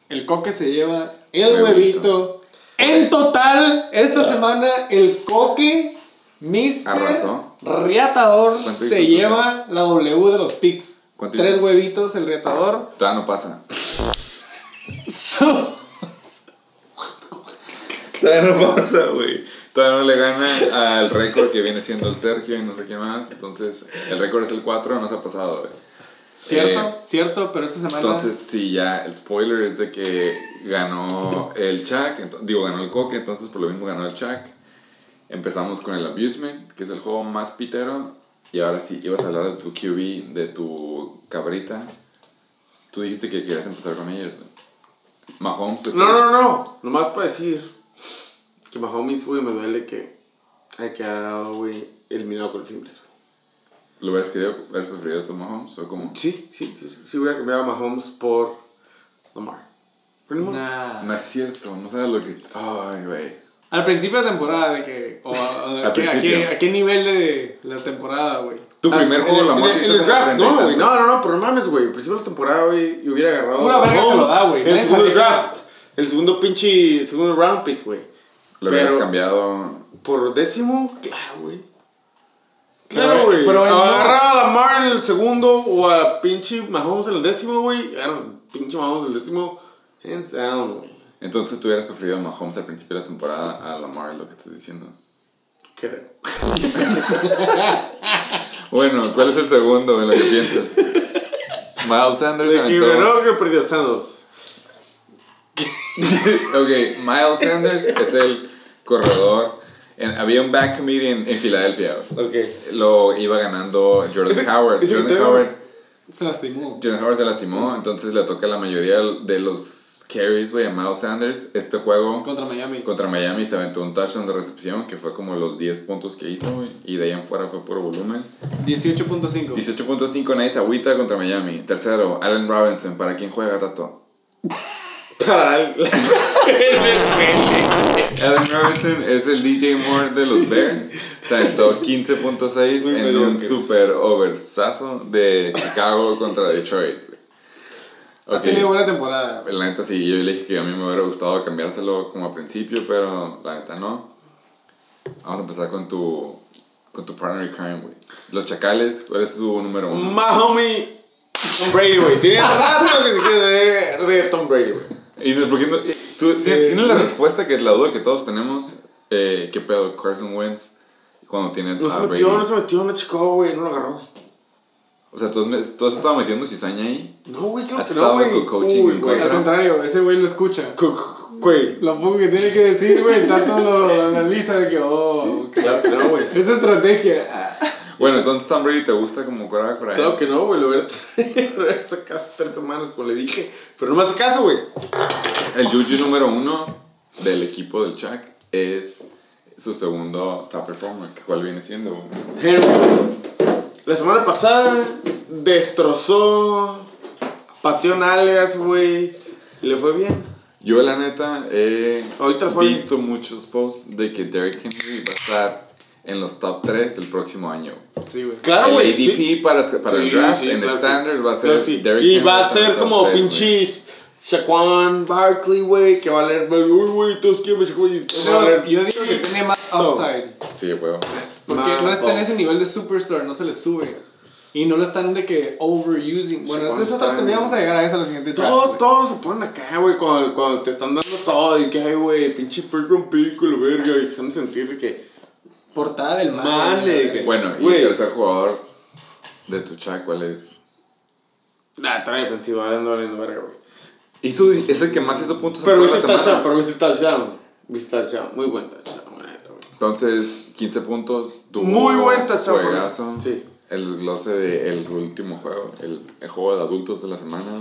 El coque se lleva el Huevito. huevito. En total, esta semana, el coque, Mr. Arrasó. Riatador, ¿Cuánto se lleva la W de los picks. ¿Cuánto Tres hizo? huevitos, el Riatador. Todavía no pasa. Todavía no pasa, güey. Todavía no le gana al récord que viene siendo el Sergio y no sé quién más. Entonces, el récord es el 4, no se ha pasado, güey. cierto, Eh, cierto, pero esta semana. Entonces, sí, ya el spoiler es de que ganó el Chuck, digo, ganó el Coque, entonces por lo mismo ganó el Chuck. Empezamos con el Abusement, que es el juego más pitero. Y ahora sí, ibas a hablar de tu QB, de tu cabrita. Tú dijiste que querías empezar con ellos. Mahomes es No, el- no, no, no. Nomás para decir que Mahomes, güey, me duele que haya quedado, güey, eliminado con el Fimbres, güey. ¿Lo hubieras querido, hubieras preferido tu Mahomes? ¿O como? Sí, sí, sí, sí. Sí, hubiera cambiado a Mahomes por Lamar. Nah. No es cierto, no sabes lo que. Ay, güey. Al principio de temporada, de que. O a, a- Al a qué, a, principio. qué, a qué nivel de la temporada, güey? Tu Ah, primer juego, la en muerte en el draft, 30 y no, güey, no, no, no, pero no mames, güey. Al principio de la temporada, güey, y hubiera agarrado. Pura verga te lo da, güey. El segundo draft. El segundo pinche. Segundo round pick, güey. Lo hubieras cambiado. Por décimo, claro, güey. Claro, güey. Agarra a Lamar en el segundo o a pinche Mahomes en el décimo, güey. Agarra a pinche Mahomes en el décimo. Hands down, güey. Entonces tú hubieras preferido a Mahomes al principio de la temporada a Lamar, lo que estás diciendo. Creo. Bueno, ¿cuál es el segundo en lo que piensas? Miles Sanders De que ganó que perdió Sandos. Ok, Miles Sanders es el corredor. En- había un back committee en, Filadelfia. güey. Ok. Lo iba ganando Jordan Howard. Jordan Howard, Se lastimó. Jordan Howard se lastimó, entonces le toca la mayoría de los carries, güey, a Miles Sanders. Este juego Contra Miami. contra Miami se aventó un touchdown de recepción que fue como los 10 puntos que hizo, güey. Y de ahí en fuera fue por volumen. 18.5. 18.5 nadie se agüita contra Miami. Tercero, Allen Robinson. ¿Para quién juega, Tato? Para el NFL. Allen Robinson es el DJ Moore de los Bears. Aventó 15.6 Muy en un super oversazo de Chicago contra Detroit. güey. Ha tenido buena temporada. La neta sí, yo le dije que a mí me hubiera gustado cambiárselo como a principio, pero la neta no. Vamos a empezar con tu, con tu partner in crime, güey. Los Chacales, tú eres su número uno. My homie Tom Brady, güey. Tiene rato que se quiere ver de Tom Brady, güey. Y no- tienes la respuesta que la duda que todos tenemos. Eh, ¿Qué pedo? Carson Wentz cuando tiene No se a Brady. metió, no se metió, no checó, güey. No lo agarró. O sea, ¿tú, has- tú has estado metiendo cizaña ahí. No, güey, claro que no, güey. coaching Uy, güey. Al contrario, ese güey lo escucha. Güey. Lo poco que tiene que decir, güey, tanto lo, lo analiza de que, oh. Claro no, güey. Esa estrategia. Bueno, entonces Tom Brady te gusta como quarterback por ahí. Claro que no, güey. Lo hubiera sacado hace tres semanas, como le dije. Pero no me hace caso, güey. El Juju número uno del equipo del Chuck es su segundo top performer, cuál viene siendo. Henry. La semana pasada destrozó. Pateó nalgas, güey. Y le fue bien. Yo la neta he Ahorita fue- visto muchos posts de que Derrick Henry va a estar en los top 3 el próximo año. Sí, güey. Claro, el güey. ADP sí. para, para el Sí, draft sí, en claro standard sí. va a ser Claro que sí. Derrick Y va a ser el como güey. pinches Shaquan Barkley, güey, que va a leer, uy, güey, todos quieren Shaquan van a leer. yo digo que tiene más upside. Sí, huevo. Porque no está en ese nivel de superstar, no se le sube. Y no lo están de que overusing. Bueno, esa es otra también vamos a llegar a esa la siguiente draft, Todos, güey. todos se ponen acá, güey, cuando, cuando te están dando todo y que, ay, güey, pinche freak pico, la verga, y están a sentir de que, Portada del man. Mane, Bueno, y el tercer jugador de tu Chuck, ¿cuál es? nah, trae defensivo, valiendo, valiendo, verga, güey. Hizo, es el que más hizo puntos en Pero viste la touchdown, pero viste touchdown, viste touchdown, muy buen touchdown, la. Entonces, 15 puntos. tuvo Muy buen touchdown. Sí. El desglose del último juego, el, el juego de adultos de la semana.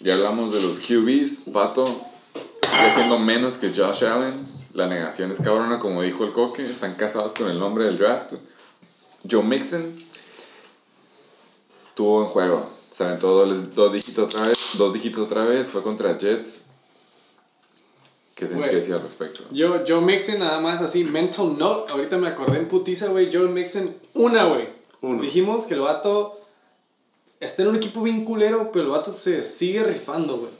Ya hablamos de los QBs. Pato sigue siendo menos que Josh Allen. La negación es cabrona, como dijo el Coque. Están casados con el nombre del draft. Joe Mixon tuvo en juego. Se aventó dos, dos dígitos otra vez. Dos dígitos otra vez. Fue contra Jets. ¿Qué tienes que decir al respecto? Yo, Joe Mixon, nada más así, mental note. Ahorita me acordé en putiza, güey. Joe Mixon, una, güey. Dijimos que el vato está en un equipo bien culero, pero el vato se sigue rifando, güey.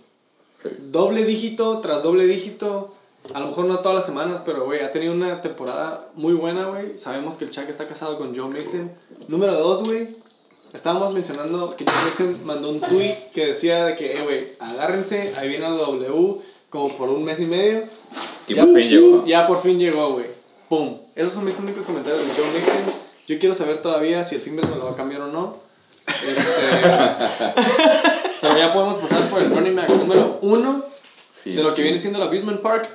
Doble dígito tras doble dígito. A lo mejor no todas las semanas, pero, güey, ha tenido una temporada muy buena, güey. Sabemos que el Chuck está casado con Joe Mixon. Número dos, güey. Estábamos mencionando que Joe Mixon mandó un tweet que decía de que, eh, güey, agárrense, ahí viene la W, como por un mes y medio. Y por fin llegó. Ya por fin llegó, güey. Pum. Esos son mis únicos comentarios de Joe Mixon. Yo quiero saber todavía si el Fingers me lo va a cambiar o no. Este, pero ya podemos pasar por el running back número uno Sí, de lo que sí. viene siendo el Abusement Park.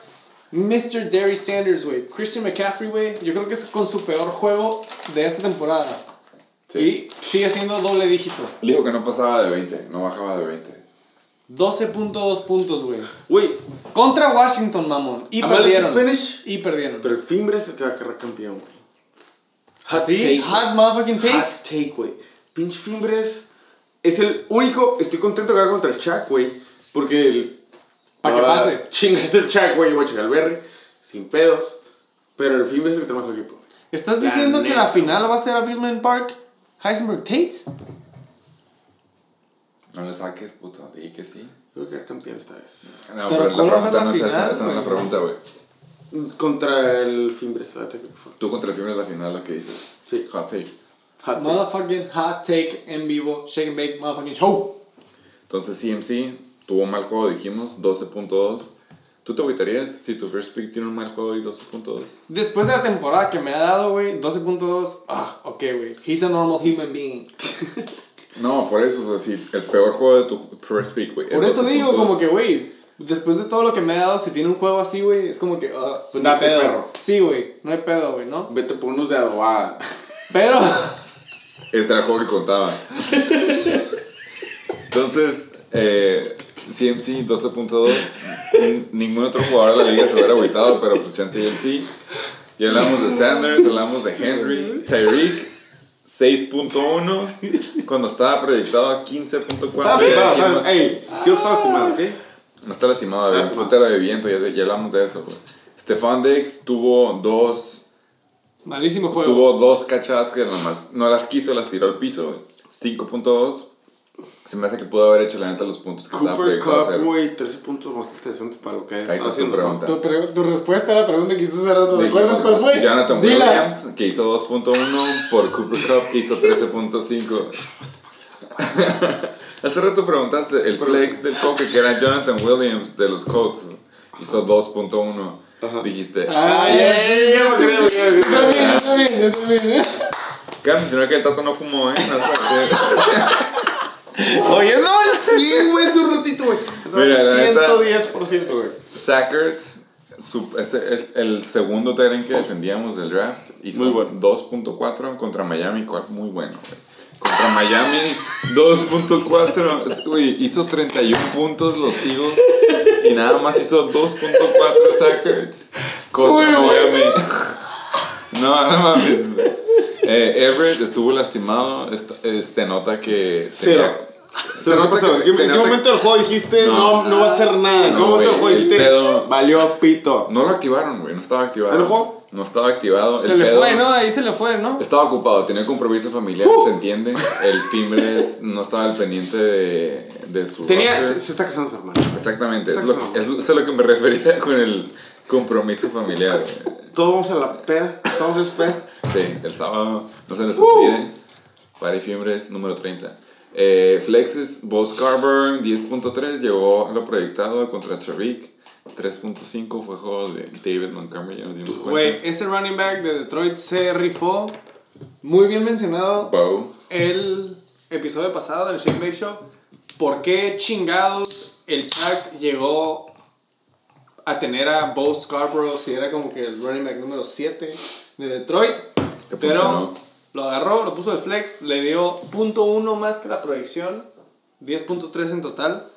Mr. Darius Sanders, güey. Christian McCaffrey, güey. Yo creo que es con su peor juego de esta temporada. Sí. Y sigue siendo doble dígito. Dijo que no pasaba de 20, no bajaba de 20. 12.2 puntos, güey. Güey, Contra Washington, mamón. Y I'm perdieron. finish. Y perdieron. pero el Fimbre es el que va a quedar campeón, güey. ¿Así? take, Hot motherfucking take. Hot take, güey. Pinche Fimbres es el único. Estoy contento que va contra Chuck, güey. Porque el. Pa' que pase. Chingas el Chuck, güey. Voy a chingar el Berry. Sin pedos. Pero el Fimbres es el que trabaja el equipo. ¿Estás La diciendo que la final va a ser a Abusement Park? Heisenberg Tate. No le saques, puto, di que sí. Creo que quedar campeón esta vez. No, Pero pero, ¿cuál la pregunta no es esa, no es la pregunta, güey. Contra el Fimbres. Tú contra el Fibra es la final lo que dices. Sí. Hot take. Hot take. Motherfucking hot take en vivo. Shake and bake, motherfucking show. Entonces CMC tuvo un mal juego, dijimos, 12.2. ¿Tú te agüitarías si tu first pick tiene un mal juego y 12.2? Después de la temporada que me ha dado, güey, 12.2. Ah, ok, güey. He's a normal human being. No, por eso, o sea, si el peor juego de tu first pick, güey. Por es eso digo, 12.2. como que, güey, Después de todo lo que me ha dado, si tiene un juego así, güey, es como que. ah, pues no hay Date, pedo. perro. Sí, güey, no hay pedo, güey, ¿no? Vete por unos de adobada. Pero. Este era el juego que contaba. Entonces, eh, CMC 12.2. n- Ningún otro jugador de la liga se hubiera agüitado, pero pues chance y él sí. Y hablamos de Sanders, hablamos de Henry, Tyreek 6.1, cuando estaba proyectado a 15.4. Estaba Ya estimado, dijimos- estaba- Ey, yo estaba estimado, ¿ok? No está lastimado, Lastimado. putero de viento, ya, ya hablamos de eso, güey. Stefan Dex tuvo dos Malísimo juego. Tuvo dos cachadas que nomás no las quiso, las tiró al piso. güey. 5.2. Se me hace que pudo haber hecho la neta los puntos que estaba Cooper Cup, güey, 13 puntos más interesantes para lo que Ahí está tu pregunta. Tu, pre- tu respuesta a la pregunta que hiciste hace rato, ¿te acuerdas cuál fue? Jonathan Dila. Williams, que hizo 2.1 por Cooper Cup, que hizo 13.5. Hace rato preguntaste el flex del coque que era Jonathan Williams de los Colts. Hizo 2.1. Dijiste, Ay, ya, ay, sí, ya ya, me sí, creo. Cabe mencionar que el Tato no fumó, ¿eh? No sé. Oye, no, el 100, güey, es un ratito, güey. Mira, la neta- 110%, güey. Sackers, es el segundo terreno que defendíamos del draft, hizo Muy bueno. 2.4 contra Miami, cual- muy bueno, güey. Contra Miami, 2.4, güey, hizo 31 puntos los Eagles y nada más hizo 2.4 Sackers contra bueno. Miami. No, no mames. güey. Eh, Everett estuvo lastimado, esto- eh, se nota que... Cero. Se nota, ¿En qué, se en qué momento del juego dijiste no, No. no, va a hacer nada? ¿En qué No, momento del juego dijiste pedo- valió pito? No lo activaron, güey, no estaba activado. ¿El juego? No estaba activado. Se el le pedo- fue, ¿no? Ahí se le fue, ¿no? Estaba ocupado, tenía compromiso familiar, Uh. se entiende. El Fimbres no estaba al pendiente de, de su. Tenía, se está casando su hermano. Exactamente, es, lo, es, es a lo que me refería con el compromiso familiar. Todos vamos a la peda, todos es peda. Sí, el sábado, no se les Uh. olvide. Party Fimbres número 30. Eh, Flexes, Bo Scarborough 10.3 llegó a lo proyectado contra Tariq. 3.5 fue juego de David Montgomery, ya nos dimos cuenta. Güey, ese running back de Detroit se rifó. Muy bien mencionado el episodio pasado del Shake Bake Show. ¿Por qué chingados el Chuck llegó a tener a Bo Scarborough si era como que el running back número 7 de Detroit? Pero. Lo agarró, lo puso de flex, le dio .1 más que la proyección, 10.3 en total,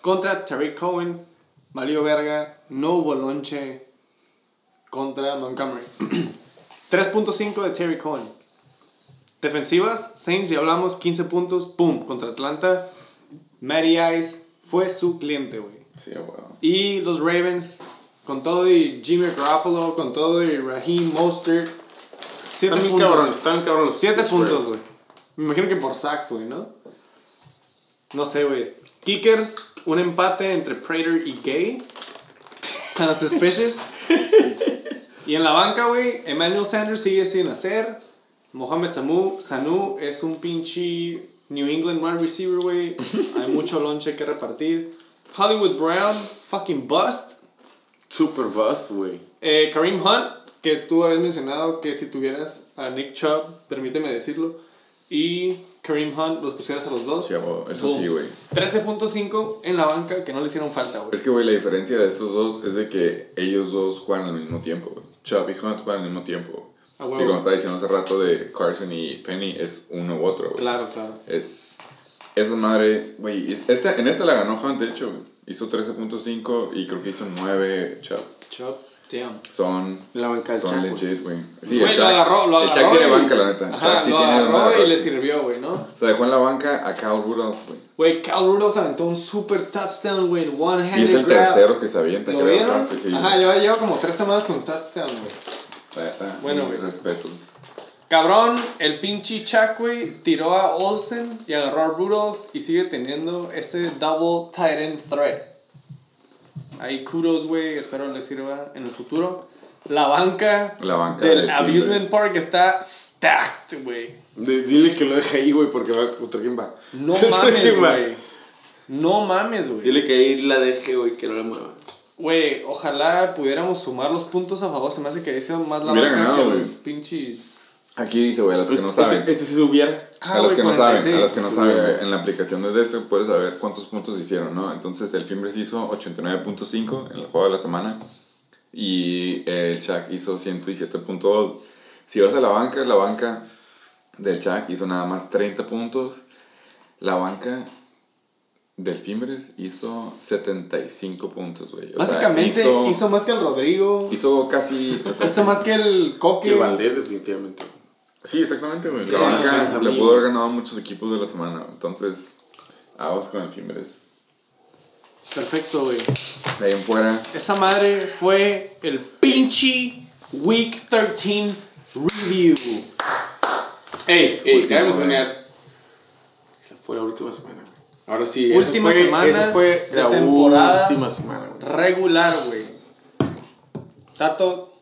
contra Tariq Cohen, Mario Verga, no hubo lonche contra Montgomery. 3.5 de Terry Cohen. Defensivas, Saints, ya hablamos, 15 puntos, pum, contra Atlanta. Matty Ice fue su cliente, güey. Sí, wow. Y los Ravens, con todo y Jimmy Garoppolo, con todo y Raheem Mostert. 7 Están puntos. cabrones, están 7 los puntos, güey. Me imagino que por sacks, güey, ¿no? No sé, güey. Kickers, un empate entre Prater y Gay. Of suspicious. y en la banca, güey, Emmanuel Sanders sigue sin hacer. Mohamed Samu, Sanu es un pinche New England wide receiver, güey. Hay mucho lonche que repartir. Hollywood Brown, fucking bust. Super bust, güey. Eh, Kareem Hunt, que tú habías mencionado que si tuvieras a Nick Chubb, permíteme decirlo, y Kareem Hunt los pusieras a los dos. Sí, eso boom. sí, güey. 13.5 en la banca que no le hicieron falta, güey. Es que, güey, la diferencia de estos dos es de que ellos dos juegan al mismo tiempo, güey. Chubb y Hunt juegan al mismo tiempo. A Y como estaba diciendo hace rato de Carson y Penny, es uno u otro, güey. Claro, claro. Es. Esa madre, güey. es- Esta, en esta la ganó Hunt, de hecho, güey. Hizo 13.5 y creo que hizo 9 Chubb. Chubb, damn. Son. La banca del Son legit, güey. Sí, Güey, el lo Chuck- agarró, lo El agarró. Chuck tiene y- banca, la neta. El Ajá, Chuck sí lo tiene agarró una y le sirvió, güey, ¿no? Se dejó en la banca a Kyle Rudolph, güey. Güey, Cal Rudolph aventó un super touchdown, güey, en one handed Y es el grab. tercero que se avienta, ¿Lo creo. vieron? sí. Ajá, lleva, lleva como tres semanas con touchdown, güey. Bueno, mis güey. respetos. Cabrón, el pinche Chuck, güey, tiró a Olsen y agarró a Rudolph y sigue teniendo ese double tight end threat. Ahí kudos, güey, espero les sirva en el futuro. La banca, La banca del del Amusement. Park está stacked, güey. De- dile que lo deje ahí, güey, porque va contra quién va. No ¿Contra mames, güey. No mames, güey. Dile que ahí la deje, güey, que no la mueva. Güey, ojalá pudiéramos sumar los puntos a favor. Se me hace que hizo más la banca ganado, que güey. los pinches. Aquí dice, güey, a los que no saben. Este, este sí hubiera. a los que no saben, a los que no saben, güey. en la aplicación de este puedes saber cuántos puntos hicieron, ¿no? Entonces el Fimbres hizo 89.5 en el juego de la semana y el Shaq hizo 117.2. Si vas a la banca, la banca del Shaq hizo nada más 30 puntos. La banca del Fimbres hizo 75 puntos, güey. Sea, Básicamente hizo, hizo, más que el Rodrigo. hizo casi... o sea, Hizo más que el Coque. Que Valdés, definitivamente. Sí, exactamente, güey. La banca le pudo haber ganado a muchos equipos de la semana. Entonces, aguas con el Fimbres. Perfecto, güey. De ahí en fuera, Esa madre fue el pinche Week 13 Review. Ey, ey, mencionar. Esa fue la última semana. güey. Ahora sí, Última esa fue, semana esa fue de la temporada. última semana, güey. Regular, güey. Tato,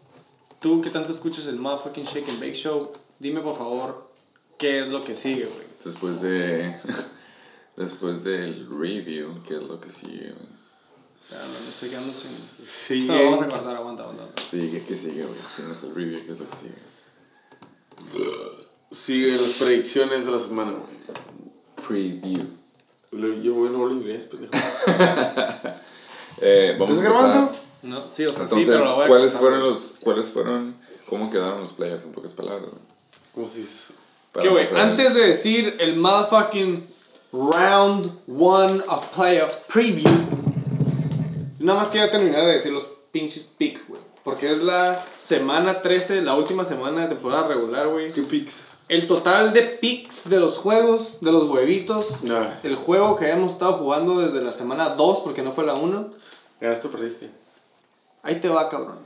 tú que tanto escuchas el motherfucking Shake and Bake Show, dime por favor qué es lo que sigue, güey. después de. después del review, que es lo que sigue, güey. Ya, no, me estoy quedando sin. Sigue. Esto vamos a cortar, aguanta, aguanta. Sigue, ¿qué sigue, güey? Si no es el review, ¿qué es lo que sigue? Sigue las predicciones de la semana, güey. Preview. Lo- Yo voy no hablo inglés, pendejo. Eh, vamos ¿Estás grabando? No, sí, o sea, sí, Entonces, pero lo voy a ¿cuáles fueron los. ¿Cuáles fueron. ¿Cómo quedaron los playoffs? En pocas palabras, güey. Para Que, güey, empezar. antes de decir el motherfucking round one of playoffs preview, nada más quiero terminar de decir los pinches picks, güey. Porque es la semana 13, la última semana de temporada regular, güey. ¿Qué picks? El total de picks de los juegos, de los huevitos, Nah. el juego que hemos estado jugando desde la semana 2, porque no fue la 1, Ganaste o perdiste. ahí te va, cabrón.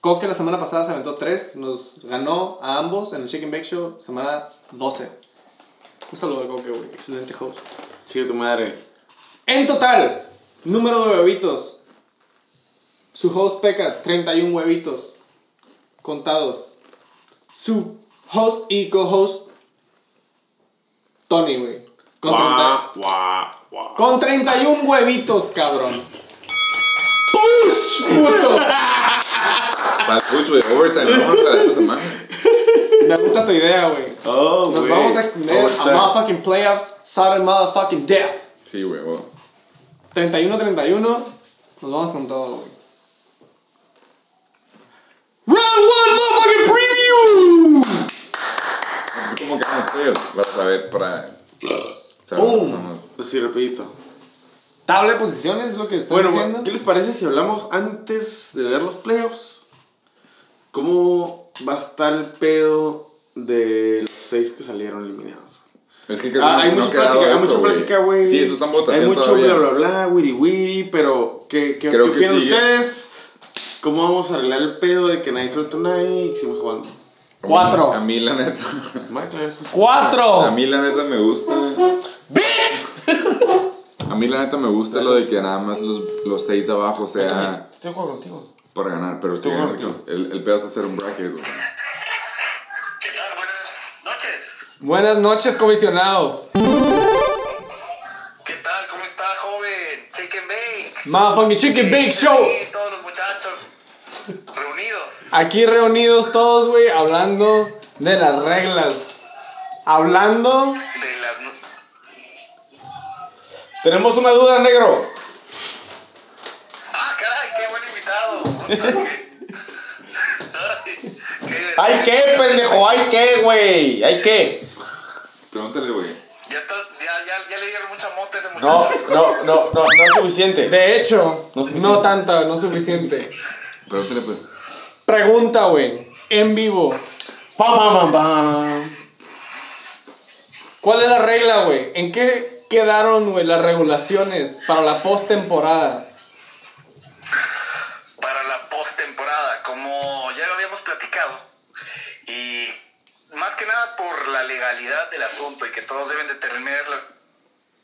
Coque la semana pasada se aventó 3, nos ganó a ambos en el Chicken Bake Show, semana 12. Un saludo a Coque, güey, excelente host. Sigue tu madre. En total, número de huevitos. Su host Pecas, 31 huevitos contados. Su host y co-host Tony, güey. Con, 30 Guau, guau, guau. con 31 huevitos, cabrón. ¡Push! ¡Puto! Güey. Overtime, vamos a esta semana. Me gusta tu idea, güey. Oh, Nos güey. vamos a extender a Overtime. motherfucking playoffs, sudden motherfucking death. Sí, güey, güey. 31-31, nos vamos con todo, güey. Round one, motherfucking preview! Es como que no playoffs. Vas a ver para. somos. Así rapidito. Tabla de posiciones es lo que estás Bueno, diciendo. ¿qué les parece si hablamos antes de ver los playoffs? ¿Cómo va a estar el pedo de los seis que salieron eliminados? Es que creo Ah, que hay no mucha plática, hay eso, mucha plática, güey. Sí, eso está en votación Hay mucho todavía. bla, bla, bla, wiri, wiri, pero ¿qué, qué, Creo qué que opinan sí. ustedes? ¿Cómo vamos a arreglar el pedo de que nadie suelta a nadie y seguimos jugando? Cuatro. A mí, la neta. ¡Cuatro! A mí, la neta, me gusta. A mí, la neta, me gusta lo de que nada más los, los seis de abajo sea Estoy contigo. Para ganar. Pero es que Estoy de acuerdo. el, el pedo es hacer un bracket, güey. ¿Qué tal? Buenas noches. Buenas noches, comisionado. ¿Qué tal? ¿Cómo está, joven? Chicken Bake. Motherfucking Chicken Bake Show. Sí, todos los muchachos reunidos. Aquí reunidos todos, güey, hablando de las reglas. Hablando. De las... Tenemos una duda, negro. Ah, caray, qué buen invitado. Ay, qué ¿Hay qué, pendejo? ¿Hay qué, güey? ¿Hay qué? Pregúntale, güey. Ya, está, ya, ya, ya le dieron mucha mota a ese No, muchacho. no, no, no, no es suficiente. De hecho, No no tanta, no suficiente. Pregúntale, pues. Pregunta, güey, en vivo. Pam, pam, pam, pam. ¿Cuál es la regla, güey? ¿En qué quedaron, güey, las regulaciones para la postemporada? Más que nada por la legalidad del asunto y que todos deben de tener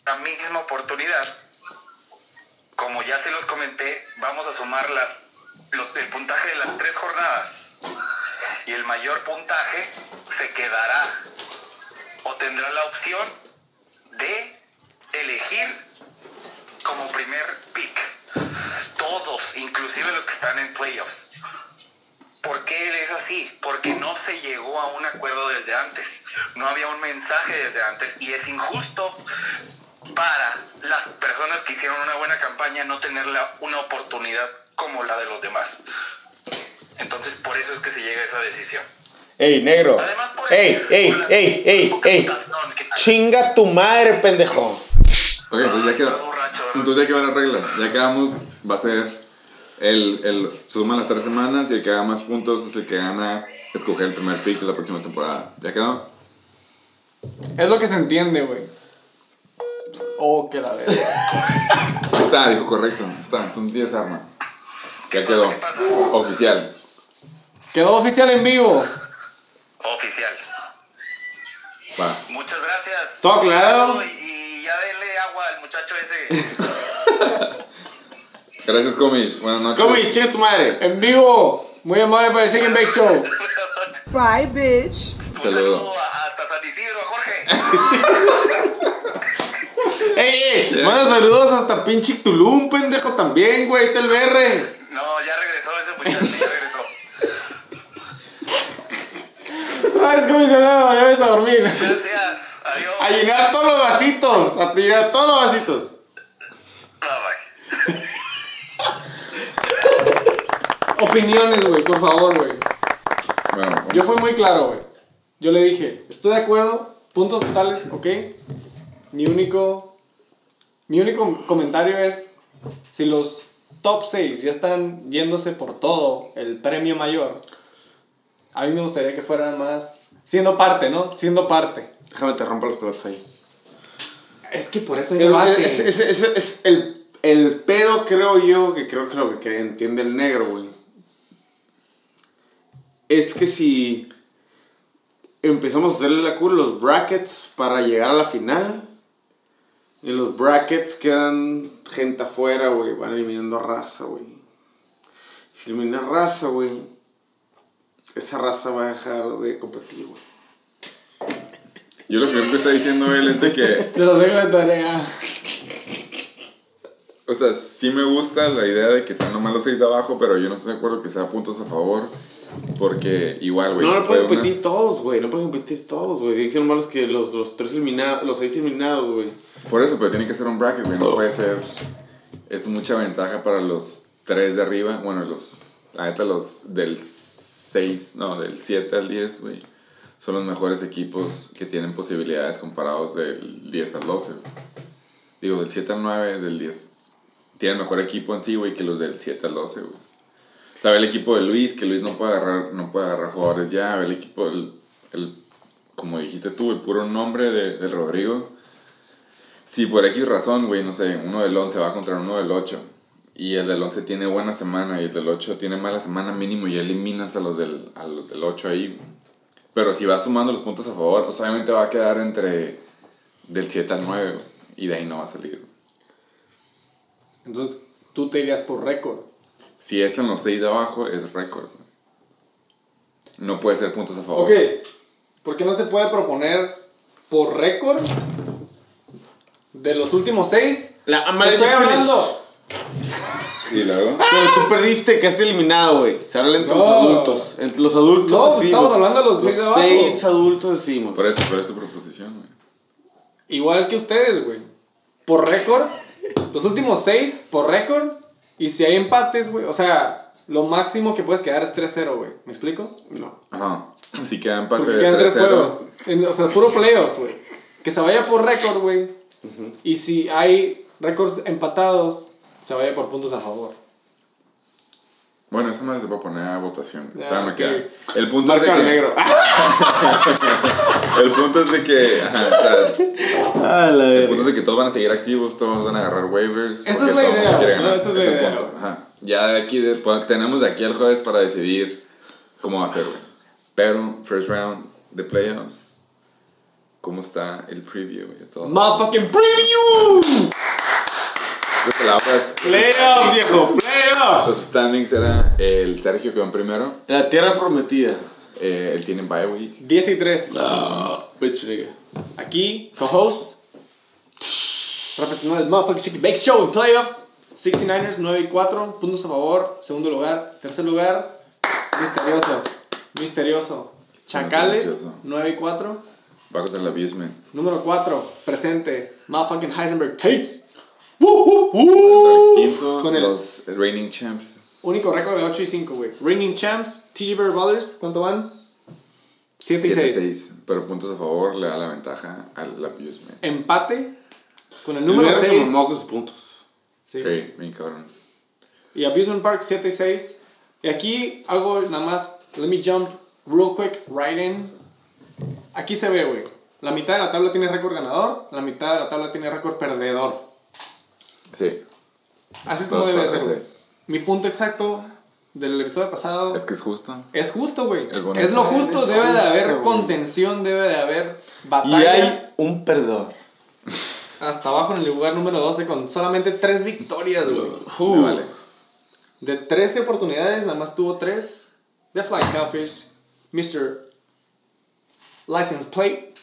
la, misma oportunidad, como ya se los comenté, vamos a sumar las, el puntaje de las tres jornadas y el mayor puntaje se quedará o tendrá la opción de elegir como primer pick. Todos, inclusive los que están en playoffs. ¿Por qué es así? Porque no se llegó a un acuerdo desde antes. No había un mensaje desde antes y es injusto para las personas que hicieron una buena campaña no tener la- una oportunidad como la de los demás. Entonces, por eso es que se llega a esa decisión. Ey, negro. Además, por Ey, eso- ey, por la ey, ey, ey. Chinga tu madre, pendejo. Ok, entonces ya borracho, ¿verdad? Entonces ya quedan las reglas. Ya quedamos, va a ser el, el suman las tres semanas y el que haga más puntos es el que gana escoger el primer pick de la próxima temporada. ¿Ya quedó? Es lo que se entiende, güey. Oh, que la verga. Ahí está, dijo correcto. Está, tú tienes arma. Ya quedó. Oficial. Quedó oficial en vivo. Oficial. Va. Muchas gracias. ¿Todo aclarado? Y, y ya denle agua al muchacho ese. Gracias, Comish. Buenas noches. ¿Cómo y chinga tu madre? En vivo. Muy amable para el Chicken Bake Show. Bye, bitch. Un Saludo. hasta San Isidro, Jorge. Ey, ey. Manda saludos hasta pinche Tulum, pendejo, también, güey. Ahí está el BR. No, ya regresó ese muchacho, ya regresó. Ah, es comisionado, ya ves a dormir. Gracias. Adiós. A llenar todos los vasitos. A llenar todos los vasitos. Bye, bye. Opiniones, güey, por favor, güey. Bueno. Yo fui muy claro, güey. Yo le dije, estoy de acuerdo, puntos totales, ok. Mi único, mi único comentario es, si los top 6 ya están yéndose por todo el premio mayor, a mí me gustaría que fueran más, siendo parte, ¿no? Siendo parte. Déjame te rompo las pelotas ahí. Es que por eso es el, el pedo, creo yo, que creo que es lo que entiende el negro, güey. Es que si empezamos a hacerle la cura a los brackets para llegar a la final, y los brackets quedan gente afuera, güey, van eliminando raza, güey. Si elimina raza, güey, esa raza va a dejar de competir, güey. Yo lo que está diciendo él es de que, Te los dejo de tarea. O sea, sí me gusta la idea de que sean nomás los seis de abajo, pero yo no estoy de acuerdo que sea puntos a favor. Porque igual, güey. No, no pueden competir unas- todos, güey. No pueden competir todos, güey. Dicen malos que los, los tres eliminados, los seis eliminados, güey. Por eso, pero tiene que ser un bracket, güey. No puede ser. Es mucha ventaja para los tres de arriba. Bueno, los. La neta, los del 6, no, del 7 al 10, güey. Son los mejores equipos que tienen posibilidades comparados del 10 al 12, güey. Digo, del 7 al 9, del 10. Tienen mejor equipo en sí, güey, que los del 7 al 12, güey. O sea, ve el equipo de Luis, que Luis no puede agarrar, no puede agarrar jugadores ya. Ve el equipo del. El, como dijiste tú, el puro nombre de, del Rodrigo. Si por X razón, güey, no sé, uno del 11 va contra uno del 8 y el del 11 tiene buena semana y el del 8 tiene mala semana mínimo y eliminas a los del, a los del 8 ahí. güey. Pero si vas sumando los puntos a favor, pues obviamente va a quedar entre del 7 al 9 güey, y de ahí no va a salir. güey. Entonces, tú te irías por récord. Si es en los 6 de abajo, es récord. No puede ser puntos a favor. Ok, ¿por qué no se puede proponer por récord de los últimos seis? La Estoy finish. hablando. Y luego. Pero tú perdiste, que has eliminado, güey. Se habla entre los adultos. Entre los adultos No, decimos. estamos hablando de los seis de abajo. seis adultos decimos. Por eso, por eso tu proposición, güey. Igual que ustedes, güey. Por récord, los últimos seis por récord. Y si hay empates, güey, o sea, lo máximo que puedes quedar es 3-0, güey. ¿Me explico? No. Ajá. Si queda empate Porque quedan tres 3-0. juegos. O sea, puro playoffs, güey. Que se vaya por récord, güey. Y si hay récords empatados, se vaya por puntos a favor. Bueno, esa madre se puede poner a votación. Ya, Todavía no ok. queda. El punto es de Marca que. negro. El punto es de que. ajá, o sea, Ah, la el punto es de que todos van a seguir activos, todos van a agarrar waivers. Esa es la idea, ¿no? Esa es la el idea. punto, ajá. Ya de aquí, de- pues, tenemos de aquí al jueves para decidir cómo va a ser, güey. Pero, first round de playoffs, ¿cómo está el preview, todo? ¡Motherfucking preview! Creo que la es- Playoffs, viejo. Playoffs. Los standings era el Sergio que va en primero. La tierra prometida. eh, él tiene bye week. 10 y 3. Ah, bitch, nigga. Aquí, co-host. Representando el Motherfucking Chicken Bake Show en playoffs. 69ers 9 y 4. Puntos a favor. Segundo lugar. Tercer lugar. Misterioso. Misterioso. Chacales, silencioso. 9 y 4. Va contra el Abusement. Número 4, presente. Motherfucking Heisenberg Tates. Quinto, Con el- los reigning champs. Único récord de 8 y 5, güey. Reigning Champs, TG Bear Brothers, ¿cuánto van? 7 y 6. 7-6. Pero puntos a favor le da la ventaja al Abusement. Empate con el número Número 6. Se mamó con sus puntos. Sí. Sí, bien cabrón. Y Abusement Park 7 y 6. Y aquí hago nada más. Let me jump real quick right in. Aquí se ve, güey. La mitad de la tabla tiene récord ganador, la mitad de la tabla tiene récord perdedor. Sí. Así es como debe ser, güey. Mi punto exacto del episodio pasado Es que es justo. es justo, güey. Es. Es lo justo, Es debe de haber contención, debe de haber Y batalla. hay un perdedor. Hasta abajo en el lugar número 12 con solamente 3 victorias, güey. Me vale. De 13 oportunidades, nada más tuvo 3. The Fly Hellfish, Mr. License Plate.